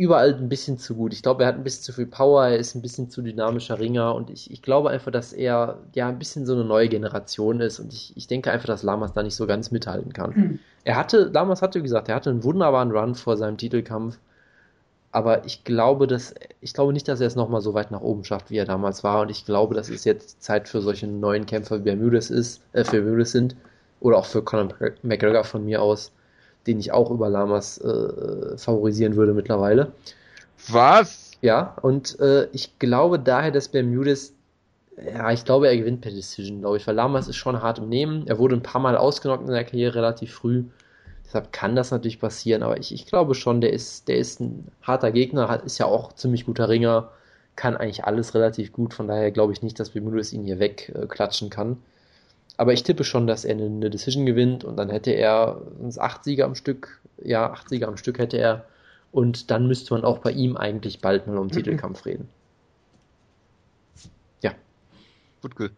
überall ein bisschen zu gut. Ich glaube, er hat ein bisschen zu viel Power, er ist ein bisschen zu dynamischer Ringer und ich, ich glaube einfach, dass er ja ein bisschen so eine neue Generation ist und ich, ich denke einfach, dass Lamas da nicht so ganz mithalten kann. Mhm. Er hatte, Lamas hatte, gesagt, er hatte einen wunderbaren Run vor seinem Titelkampf, aber ich glaube, dass, ich glaube nicht, dass er es nochmal so weit nach oben schafft, wie er damals war und ich glaube, dass es jetzt Zeit für solche neuen Kämpfer wie Bermudes ist, äh, für Bermudes sind oder auch für Conor McGregor von mir aus, den ich auch über Lamas äh, favorisieren würde mittlerweile. Was? Ja, und äh, ich glaube daher, dass Bermudes, ja, ich glaube, er gewinnt per Decision, glaube ich, weil Lamas ist schon hart im Nehmen. Er wurde ein paar Mal ausgenockt in der Karriere relativ früh. Deshalb kann das natürlich passieren, aber ich, ich glaube schon, der ist, der ist ein harter Gegner, hat, ist ja auch ziemlich guter Ringer, kann eigentlich alles relativ gut, von daher glaube ich nicht, dass Bermudes ihn hier wegklatschen äh, kann. Aber ich tippe schon, dass er eine, eine Decision gewinnt und dann hätte er uns acht Sieger am Stück, ja, acht Sieger am Stück hätte er. Und dann müsste man auch bei ihm eigentlich bald mal um mhm. Titelkampf reden. Ja. Gut, gut.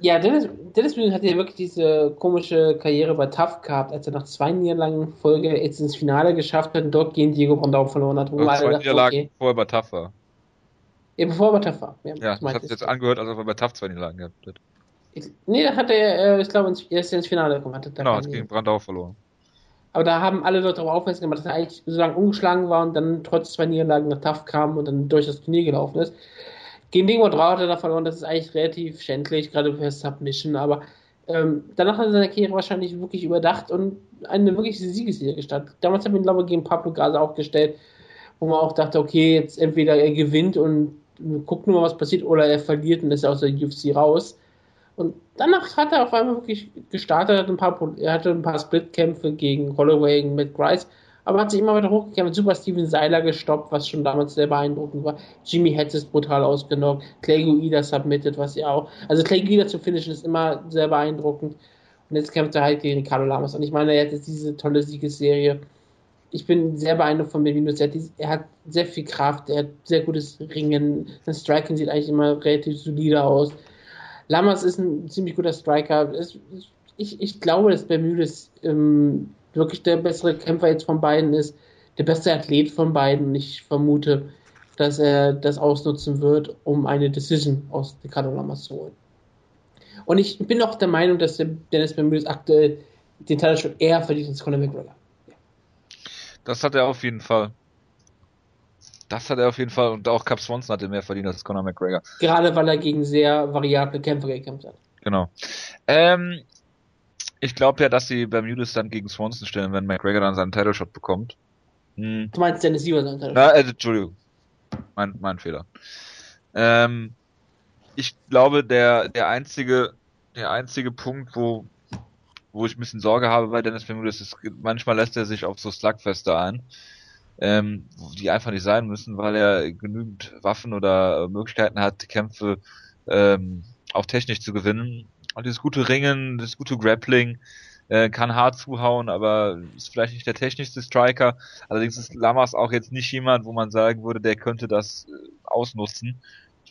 Ja, Dennis, Dennis Müller hat ja wirklich diese komische Karriere bei TAF gehabt, als er nach zwei Niederlagen Folge jetzt ins Finale geschafft hat und dort gegen Diego Brandau verloren hat. Wo zwei dachte, Niederlagen okay, vorher bei TAF war. Eben bevor er bei TAF war. Ja, ja das hat jetzt angehört, als er bei TAF zwei Niederlagen gehabt hat. Nee, da hat er, äh, ich glaube, er ist ins Finale gekommen. Hat genau, hat gegen Brandau verloren. Aber da haben alle Leute darauf aufmerksam gemacht, dass er eigentlich so lange ungeschlagen war und dann trotz zwei Niederlagen nach TAF kam und dann durch das Turnier gelaufen ist. Gegen Dingo Drau hat er da verloren, das ist eigentlich relativ schändlich, gerade für Submission, aber ähm, danach hat er seine Karriere wahrscheinlich wirklich überdacht und eine wirkliche Siegesserie gestartet. Damals haben wir ihn, glaube ich, gegen Pablo Gaza auch gestellt, wo man auch dachte, okay, jetzt entweder er gewinnt und guckt nur mal, was passiert, oder er verliert und ist aus der UFC raus. Und danach hat er auf einmal wirklich gestartet, ein paar, er hatte ein paar Splitkämpfe gegen Holloway, und Matt Grice, aber hat sich immer weiter hochgekämpft. Super Steven Seiler gestoppt, was schon damals sehr beeindruckend war. Jimmy Hetz ist brutal ausgenockt. Clay Guida submitted, was ja auch. Also Clay Guida zu finishen ist immer sehr beeindruckend. Und jetzt kämpft er halt gegen Ricardo Lamas. Und ich meine, er hat jetzt diese tolle Siegesserie. Ich bin sehr beeindruckt von Beninus. Er, er hat, sehr viel Kraft, er hat sehr gutes Ringen. Sein Striking sieht eigentlich immer relativ solide aus. Lamas ist ein ziemlich guter Striker. Es, ich, ich glaube, dass Bermudes ähm, wirklich der bessere Kämpfer jetzt von beiden ist, der beste Athlet von beiden. Ich vermute, dass er das ausnutzen wird, um eine Decision aus Ricardo Lamas zu holen. Und ich bin auch der Meinung, dass der Dennis Bermudes aktuell den Title schon eher verdient als Conor McGregor. Das hat er auf jeden Fall. Das hat er auf jeden Fall und auch Cap Swanson hatte mehr verdient als Conor McGregor. Gerade weil er gegen sehr variable Kämpfer gekämpft hat. Genau. Ähm, ich glaube ja, dass sie Bermudes dann gegen Swanson stellen, wenn McGregor dann seinen Title Shot bekommt. Hm. Du meinst Dennis Siever seinen Title Shot? Äh, Entschuldigung. Mein, mein Fehler. Ähm, ich glaube, der, der einzige, der einzige Punkt, wo, wo ich ein bisschen Sorge habe bei Dennis Bermudes ist, manchmal lässt er sich auf so Slugfeste ein, ähm, die einfach nicht sein müssen, weil er genügend Waffen oder Möglichkeiten hat, Kämpfe ähm, auch technisch zu gewinnen und dieses gute Ringen, das gute Grappling, äh, kann hart zuhauen, aber ist vielleicht nicht der technischste Striker. Allerdings ist Lamas auch jetzt nicht jemand, wo man sagen würde, der könnte das äh, ausnutzen.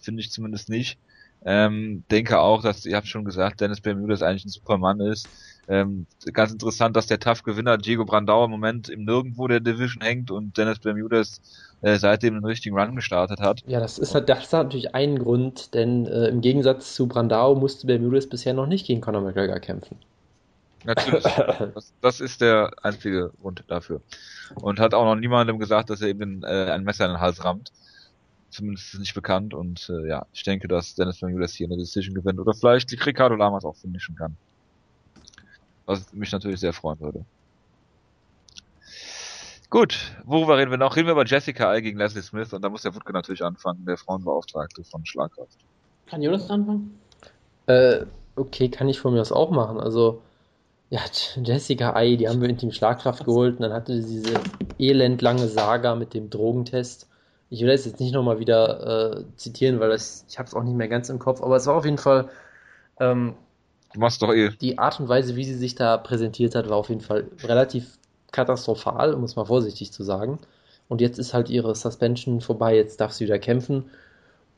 Finde ich zumindest nicht. Ähm, denke auch, dass, ihr habt schon gesagt, Dennis Bermudes eigentlich ein Supermann ist. Ähm, ganz interessant, dass der Tough-Gewinner Diego Brandauer im Moment im Nirgendwo der Division hängt und Dennis Bermudes äh, seitdem einen richtigen Run gestartet hat. Ja, das ist, das ist natürlich ein Grund, denn äh, im Gegensatz zu Brandao musste Bermudes bisher noch nicht gegen Conor McGregor kämpfen. Natürlich. *laughs* das, das, ist der einzige Grund dafür. Und hat auch noch niemandem gesagt, dass er eben äh, ein Messer in den Hals rammt. Zumindest ist nicht bekannt. Und äh, ja, ich denke, dass Dennis Bermudes hier eine Decision gewinnt. Oder vielleicht Ricardo Lamas auch finishen kann. Was mich natürlich sehr freuen würde. Gut, worüber reden wir noch? Reden wir über Jessica Al gegen Leslie Smith und da muss der Wutke natürlich anfangen, der Frauenbeauftragte von Schlagkraft. Kann Jonas anfangen? Äh, okay, kann ich von mir aus auch machen. Also, ja, Jessica Ai, die haben wir in Team Schlagkraft geholt und dann hatte sie diese elendlange Saga mit dem Drogentest. Ich will das jetzt nicht nochmal wieder äh, zitieren, weil das, ich habe es auch nicht mehr ganz im Kopf, aber es war auf jeden Fall ähm, Du machst doch eh. Die Art und Weise, wie sie sich da präsentiert hat, war auf jeden Fall relativ katastrophal, um es mal vorsichtig zu sagen. Und jetzt ist halt ihre Suspension vorbei, jetzt darf sie wieder kämpfen.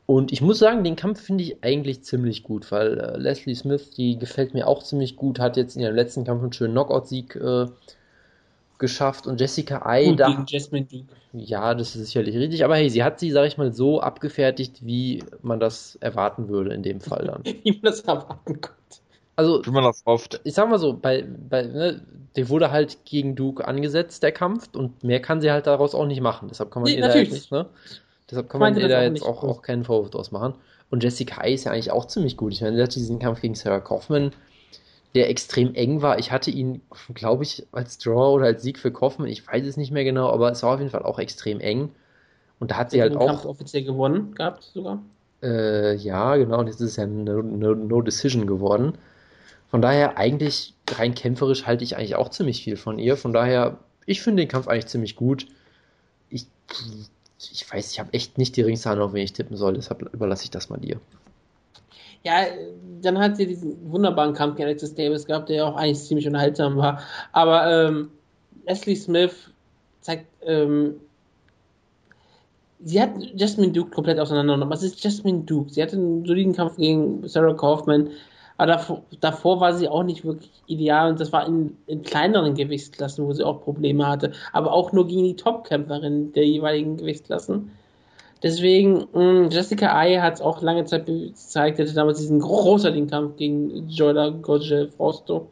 Und ich muss sagen, den Kampf finde ich eigentlich ziemlich gut, weil äh, Leslie Smith, die gefällt mir auch ziemlich gut, hat jetzt in ihrem letzten Kampf einen schönen Knockout-Sieg äh, geschafft und Jessica Ai da, gegen Jasmine Duke. Ja, das ist sicherlich richtig, aber hey, sie hat sie, sag ich mal, so abgefertigt, wie man das erwarten würde in dem Fall dann. *laughs* wie man das erwarten könnte. Also, wie man das oft. Ich sag mal so, bei, bei ne, der wurde halt gegen Duke angesetzt, der Kampf, und mehr kann sie halt daraus auch nicht machen. Deshalb kann man nee, ihr da jetzt nicht, ne? Deshalb kann man ihr da jetzt auch, auch keinen Vorwurf draus machen. Und Jessica ist ja eigentlich auch ziemlich gut. Ich meine, sie hatte diesen Kampf gegen Sarah Kaufman, der extrem eng war. Ich hatte ihn, glaube ich, als Draw oder als Sieg für Kaufman, ich weiß es nicht mehr genau, aber es war auf jeden Fall auch extrem eng. Und da hat sie halt auch. Kampf offiziell gewonnen gehabt sogar. Äh, ja, genau, und jetzt ist es ja eine no, no Decision geworden. Von daher eigentlich rein kämpferisch halte ich eigentlich auch ziemlich viel von ihr. Von daher, ich finde den Kampf eigentlich ziemlich gut. Ich, ich weiß, ich habe echt nicht die Ahnung, auf wen ich tippen soll. Deshalb überlasse ich das mal dir. Ja, dann hat sie diesen wunderbaren Kampf gegen Alexis Davis gehabt, der ja auch eigentlich ziemlich unterhaltsam war. Aber ähm, Leslie Smith zeigt, ähm, sie hat Jasmine Duke komplett auseinandergenommen. Was ist Jasmine Duke? Sie hatte einen soliden Kampf gegen Sarah Kaufman. Aber davor, davor, war sie auch nicht wirklich ideal und das war in, in, kleineren Gewichtsklassen, wo sie auch Probleme hatte. Aber auch nur gegen die Topkämpferin der jeweiligen Gewichtsklassen. Deswegen, mh, mm, Jessica Ai hat es auch lange Zeit gezeigt, hatte damals diesen großartigen Kampf gegen Jola Gorge Fausto.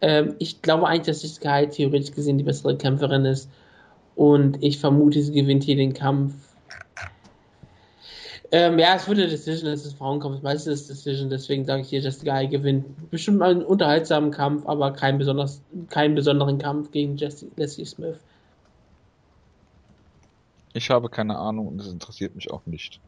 Ähm, ich glaube eigentlich, dass Jessica Ai theoretisch gesehen die bessere Kämpferin ist. Und ich vermute, sie gewinnt hier den Kampf ähm, ja, es wird eine Decision, es ist Frauenkampf, meistens ist Decision, deswegen sage ich hier, Jessica Ai gewinnt. Bestimmt mal einen unterhaltsamen Kampf, aber kein besonders, keinen besonderen Kampf gegen Jessie, Leslie Smith. Ich habe keine Ahnung und es interessiert mich auch nicht.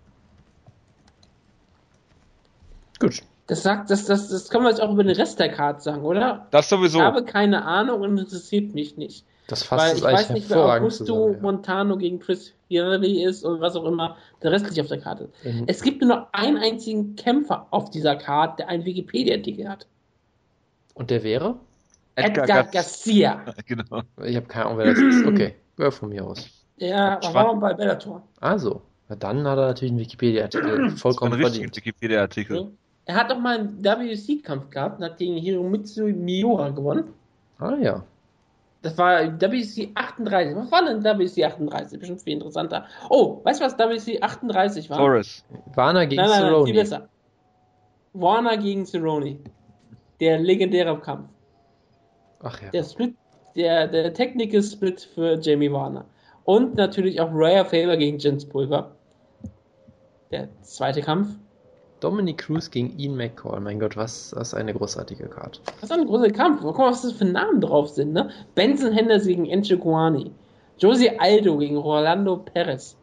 Gut. Das sagt, das, das, das kann man jetzt auch über den Rest der Karte sagen, oder? Das sowieso. Ich habe keine Ahnung und interessiert mich nicht. Das fasst Weil es ich eigentlich weiß nicht, wer hervorragend Augusto zusammen, ja. Montano gegen Chris Hillary ist und was auch immer der restlich auf der Karte. Ähm, Es gibt nur noch einen einzigen Kämpfer auf dieser Karte, der einen Wikipedia-Artikel hat. Und der wäre? Edgar, Gar- Garcia. *laughs* Genau. Ich habe keine Ahnung, wer das ist. *clears throat* Okay, ja, von mir aus. Der Spannend. war bei Bellator. Also, na dann hat er natürlich einen Wikipedia-Artikel vollkommen richtiger verdient. Wikipedia-Artikel. Er hat auch mal einen WC-Kampf gehabt und hat gegen Hiromitsu Miura gewonnen. Ah ja. Das war WC 38. Was war denn WC 38? Bestimmt viel interessanter. Oh, weißt du, was WC 38 war? Torres. Warner gegen Nein, nein, nein, viel Cerrone. besser. Warner gegen Cerrone. Der legendäre Kampf. Ach ja. Der Split, der, der Technical Split für Jamie Warner. Und natürlich auch Raya Faber gegen Jens Pulver. Der zweite Kampf. Dominic Cruz gegen Ian McCall. Mein Gott, was, was eine großartige Karte. Ist ein großer Kampf. Guck mal, was das für Namen drauf sind, ne? Benson Henderson gegen Enche Guani. Josie Aldo gegen Rolando Perez.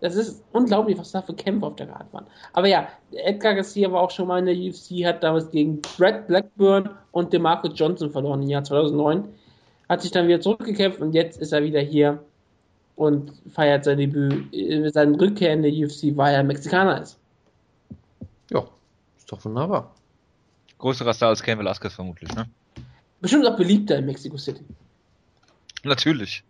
Das ist unglaublich, was da für Kämpfe auf der Karte waren. Aber ja, Edgar Garcia war auch schon mal in der UFC, hat damals gegen Brad Blackburn und DeMarco Johnson verloren im Jahr 2009. Hat sich dann wieder zurückgekämpft und jetzt ist er wieder hier und feiert sein Debüt. Äh, Seine Rückkehr in der UFC, weil er Mexikaner ist. Ja, ist doch wunderbar. Größerer Star als Ken Velasquez vermutlich, ne? Bestimmt auch beliebter in Mexico City. Natürlich.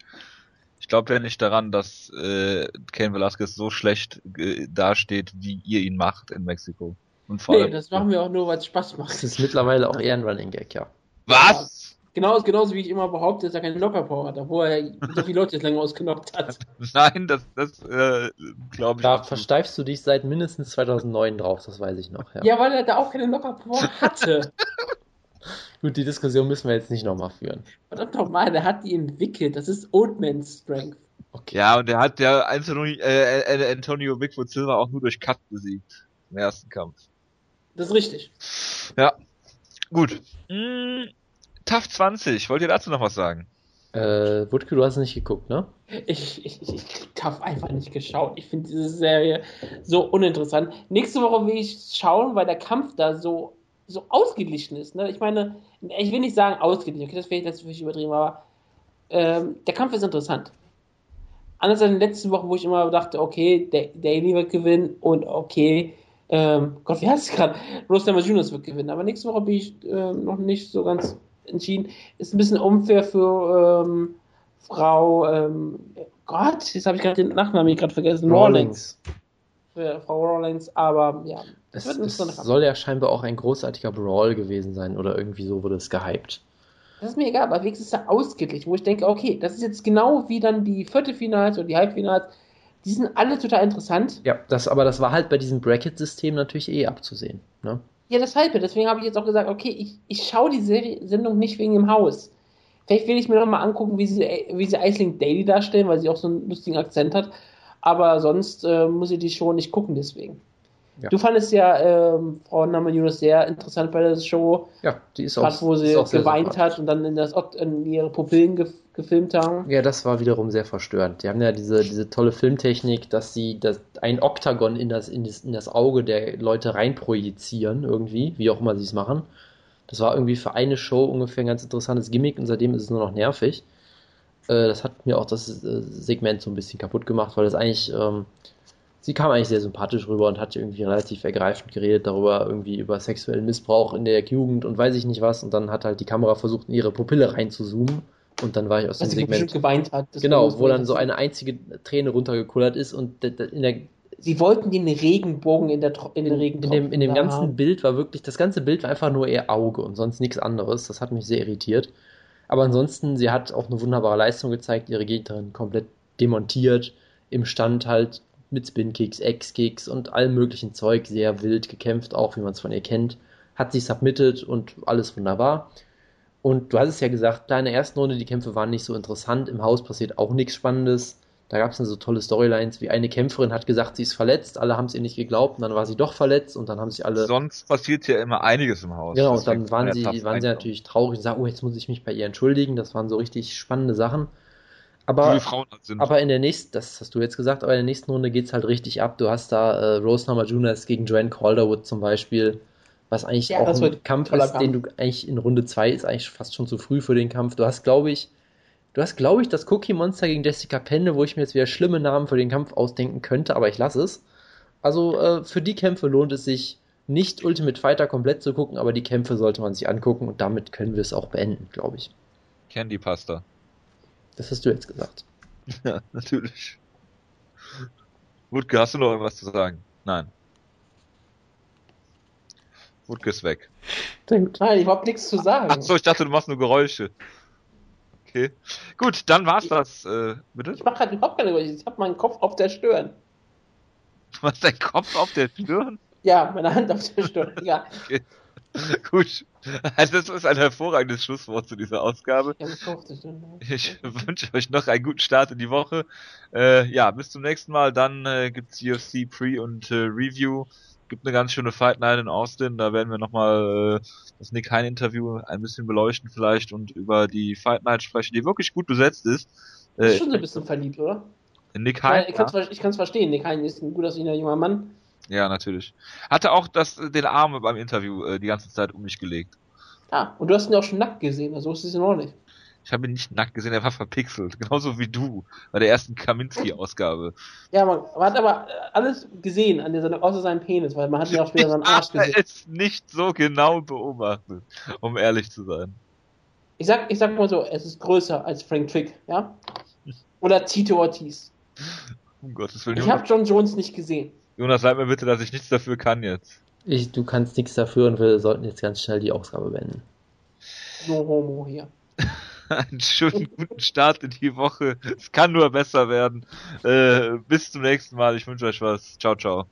Ich glaube ja nicht daran, dass äh, Ken Velasquez so schlecht äh, dasteht, wie ihr ihn macht in Mexiko. Und vor Nee, allem, das machen wir auch nur, weil es Spaß Das macht. ist mittlerweile auch eher ein Running Gag, ja. Was? Genau, genauso wie ich immer behaupte, dass er keine Knockout-Power hat, obwohl er so viele Leute jetzt lange ausgenockt hat. *laughs* Nein, das, das äh, glaube ich Da versteifst du dich seit mindestens 2009 drauf, das weiß ich noch. Ja. Ja, weil er da auch keine Knockout-Power hatte. *laughs* Gut, die Diskussion müssen wir jetzt nicht nochmal führen. Verdammt nochmal, der hat die entwickelt. Das ist Old Man's Strength. Okay. Ja, und er hat ja Anthony, äh, äh, Antonio Bigfoot Silva auch nur durch Cut besiegt. Im ersten Kampf. Das ist richtig. Ja. Gut. Mm, TAF 20, wollt ihr dazu noch was sagen? Äh, Wutke, du hast nicht geguckt, ne? Ich, ich, ich, ich habe einfach nicht geschaut. Ich finde diese Serie so uninteressant. Nächste Woche will ich schauen, weil der Kampf da so, so ausgeglichen ist. Ne? Ich meine, ich will nicht sagen ausgeglichen, okay, das wäre jetzt vielleicht übertrieben, aber ähm, der Kampf ist interessant. Anders als in den letzten Wochen, wo ich immer dachte, okay, der Daily wird gewinnen und okay, ähm, Gott, wie heißt es gerade? Rose Namajunas wird gewinnen. Aber nächste Woche bin ich ähm, noch nicht so ganz entschieden. Ist ein bisschen unfair für ähm, Frau, ähm, Gott, jetzt habe ich gerade den Nachnamen gerade vergessen. Rawlings. Für Frau Rawlings, aber ja. Es, ein es Kampf. soll ja scheinbar auch ein großartiger Brawl gewesen sein oder irgendwie so wurde es gehypt. Das ist mir egal, aber wenigstens ist er ausgeglichen, wo ich denke, okay, das ist jetzt genau wie dann die Viertelfinals und die Halbfinals. Die sind alle total interessant. Ja, das, aber das war halt bei diesem Bracket-System natürlich eh abzusehen. Ne? Ja, deshalb, deswegen habe ich jetzt auch gesagt, okay, ich, ich schaue die Serie, Sendung nicht wegen dem Haus. Vielleicht will ich mir noch mal angucken, wie sie, wie sie Iceling Daily darstellen, weil sie auch so einen lustigen Akzent hat. Aber sonst äh, muss ich die Show nicht gucken, deswegen. Ja. Du fandest ja ähm, Frau Namajunas sehr interessant bei der Show, Ja, die ist auch, gerade wo sie ist auch geweint hat und dann in, das, in ihre Pupillen gefilmt haben. Ja, das war wiederum sehr verstörend. Die haben ja diese, diese tolle Filmtechnik, dass sie das, ein Oktagon in das, in, das, in das Auge der Leute reinprojizieren, irgendwie, wie auch immer sie es machen. Das war irgendwie für eine Show ungefähr ein ganz interessantes Gimmick und seitdem ist es nur noch nervig. Äh, das hat mir auch das äh, Segment so ein bisschen kaputt gemacht, weil das eigentlich, ähm, sie kam eigentlich sehr sympathisch rüber und hat irgendwie relativ ergreifend geredet darüber, irgendwie über sexuellen Missbrauch in der Jugend und weiß ich nicht was. Und dann hat halt die Kamera versucht, in ihre Pupille reinzuzoomen. Und dann war ich aus dem Dass sie Segment. geweint hat. Genau, wo dann so eine einzige Träne runtergekullert ist und in, der, Sie wollten den Regenbogen in, der, in den in, Regen in dem, in dem ganzen haben. Bild war wirklich, das ganze Bild war einfach nur ihr Auge und sonst nichts anderes. Das hat mich sehr irritiert. Aber ansonsten, sie hat auch eine wunderbare Leistung gezeigt, ihre Gegnerin komplett demontiert, im Stand halt mit Spin-Kicks, X-Kicks und allem möglichen Zeug, sehr wild gekämpft, auch wie man es von ihr kennt. Hat sie submitted und alles wunderbar. Und du hast es ja gesagt, da in der ersten Runde die Kämpfe waren nicht so interessant, im Haus passiert auch nichts Spannendes. Da gab es dann so tolle Storylines, wie eine Kämpferin hat gesagt, sie ist verletzt, alle haben es ihr nicht geglaubt und dann war sie doch verletzt und dann haben sich alle. Sonst passiert ja immer einiges im Haus. Genau, und dann waren sie, waren sie natürlich traurig und sagen, oh, jetzt muss ich mich bei ihr entschuldigen. Das waren so richtig spannende Sachen. Aber, aber in der nächsten, das hast du jetzt gesagt, aber in der nächsten Runde geht's halt richtig ab. Du hast da äh, Rose Namajunas gegen Joanne Calderwood zum Beispiel, was eigentlich Ja, auch das ein wird Kampf ist, den du eigentlich in Runde 2 ist eigentlich fast schon zu früh für den Kampf. Du hast, glaube ich, Du hast, glaube ich, das Cookie Monster gegen Jessica Penne, wo ich mir jetzt wieder schlimme Namen für den Kampf ausdenken könnte, aber ich lasse es. Also äh, für die Kämpfe lohnt es sich nicht Ultimate Fighter komplett zu gucken, aber die Kämpfe sollte man sich angucken und damit können wir es auch beenden, glaube ich. Candy Pasta. Das hast du jetzt gesagt. *laughs* Ja, natürlich. Wutke, hast du noch irgendwas zu sagen? Nein. Wutke ist weg. Nein, ich hab nichts zu sagen. Ach so, ich dachte, du machst nur Geräusche. Okay. Gut, dann war's das. Äh, bitte? Ich mache halt überhaupt keine Geräusche. Ich habe meinen Kopf auf der Stirn. Du hast deinen Kopf auf der Stirn? Ja, meine Hand auf der Stirn. Ja. *laughs* Okay. Gut. Also das ist ein hervorragendes Schlusswort zu dieser Ausgabe. Ich wünsche euch noch einen guten Start in die Woche. Äh, ja, bis zum nächsten Mal. Dann äh, gibt's UFC Pre und äh, Review. Gibt eine ganz schöne Fight Night in Austin. Da werden wir nochmal äh, das Nick Hein Interview ein bisschen beleuchten vielleicht und über die Fight Night sprechen, die wirklich gut besetzt ist. Äh, schon so ein bisschen verliebt, oder? Nick Ja, Hein. ich kann es kann's verstehen. Nick Hein ist ein gut aussehender junger Mann. Ja, natürlich. Hatte auch das, den Arm beim Interview äh, die ganze Zeit um mich gelegt. Ja, und du hast ihn auch schon nackt gesehen, also ist es ihn auch nicht. Ich habe ihn nicht nackt gesehen, er war verpixelt. *laughs* Genauso wie du bei der ersten Kaminski-Ausgabe. Ja, man, man hat aber alles gesehen, an dieser, außer seinem Penis, weil man hat ja auch später seinen Arsch *laughs* gesehen. es nicht so genau beobachtet, um ehrlich zu sein. Ich sag, ich sag mal so, es ist größer als Frank Trick, ja? Oder Tito Ortiz. Um Gottes Willen. Ich Jonas, habe John Jones nicht gesehen. Jonas, sag mir bitte, dass ich nichts dafür kann jetzt. Ich, du kannst nichts dafür und wir sollten jetzt ganz schnell die Ausgabe beenden. No homo hier. *laughs* *laughs* Einen schönen guten Start in die Woche. Es kann nur besser werden. Äh, bis zum nächsten Mal. Ich wünsche euch was. Ciao, ciao.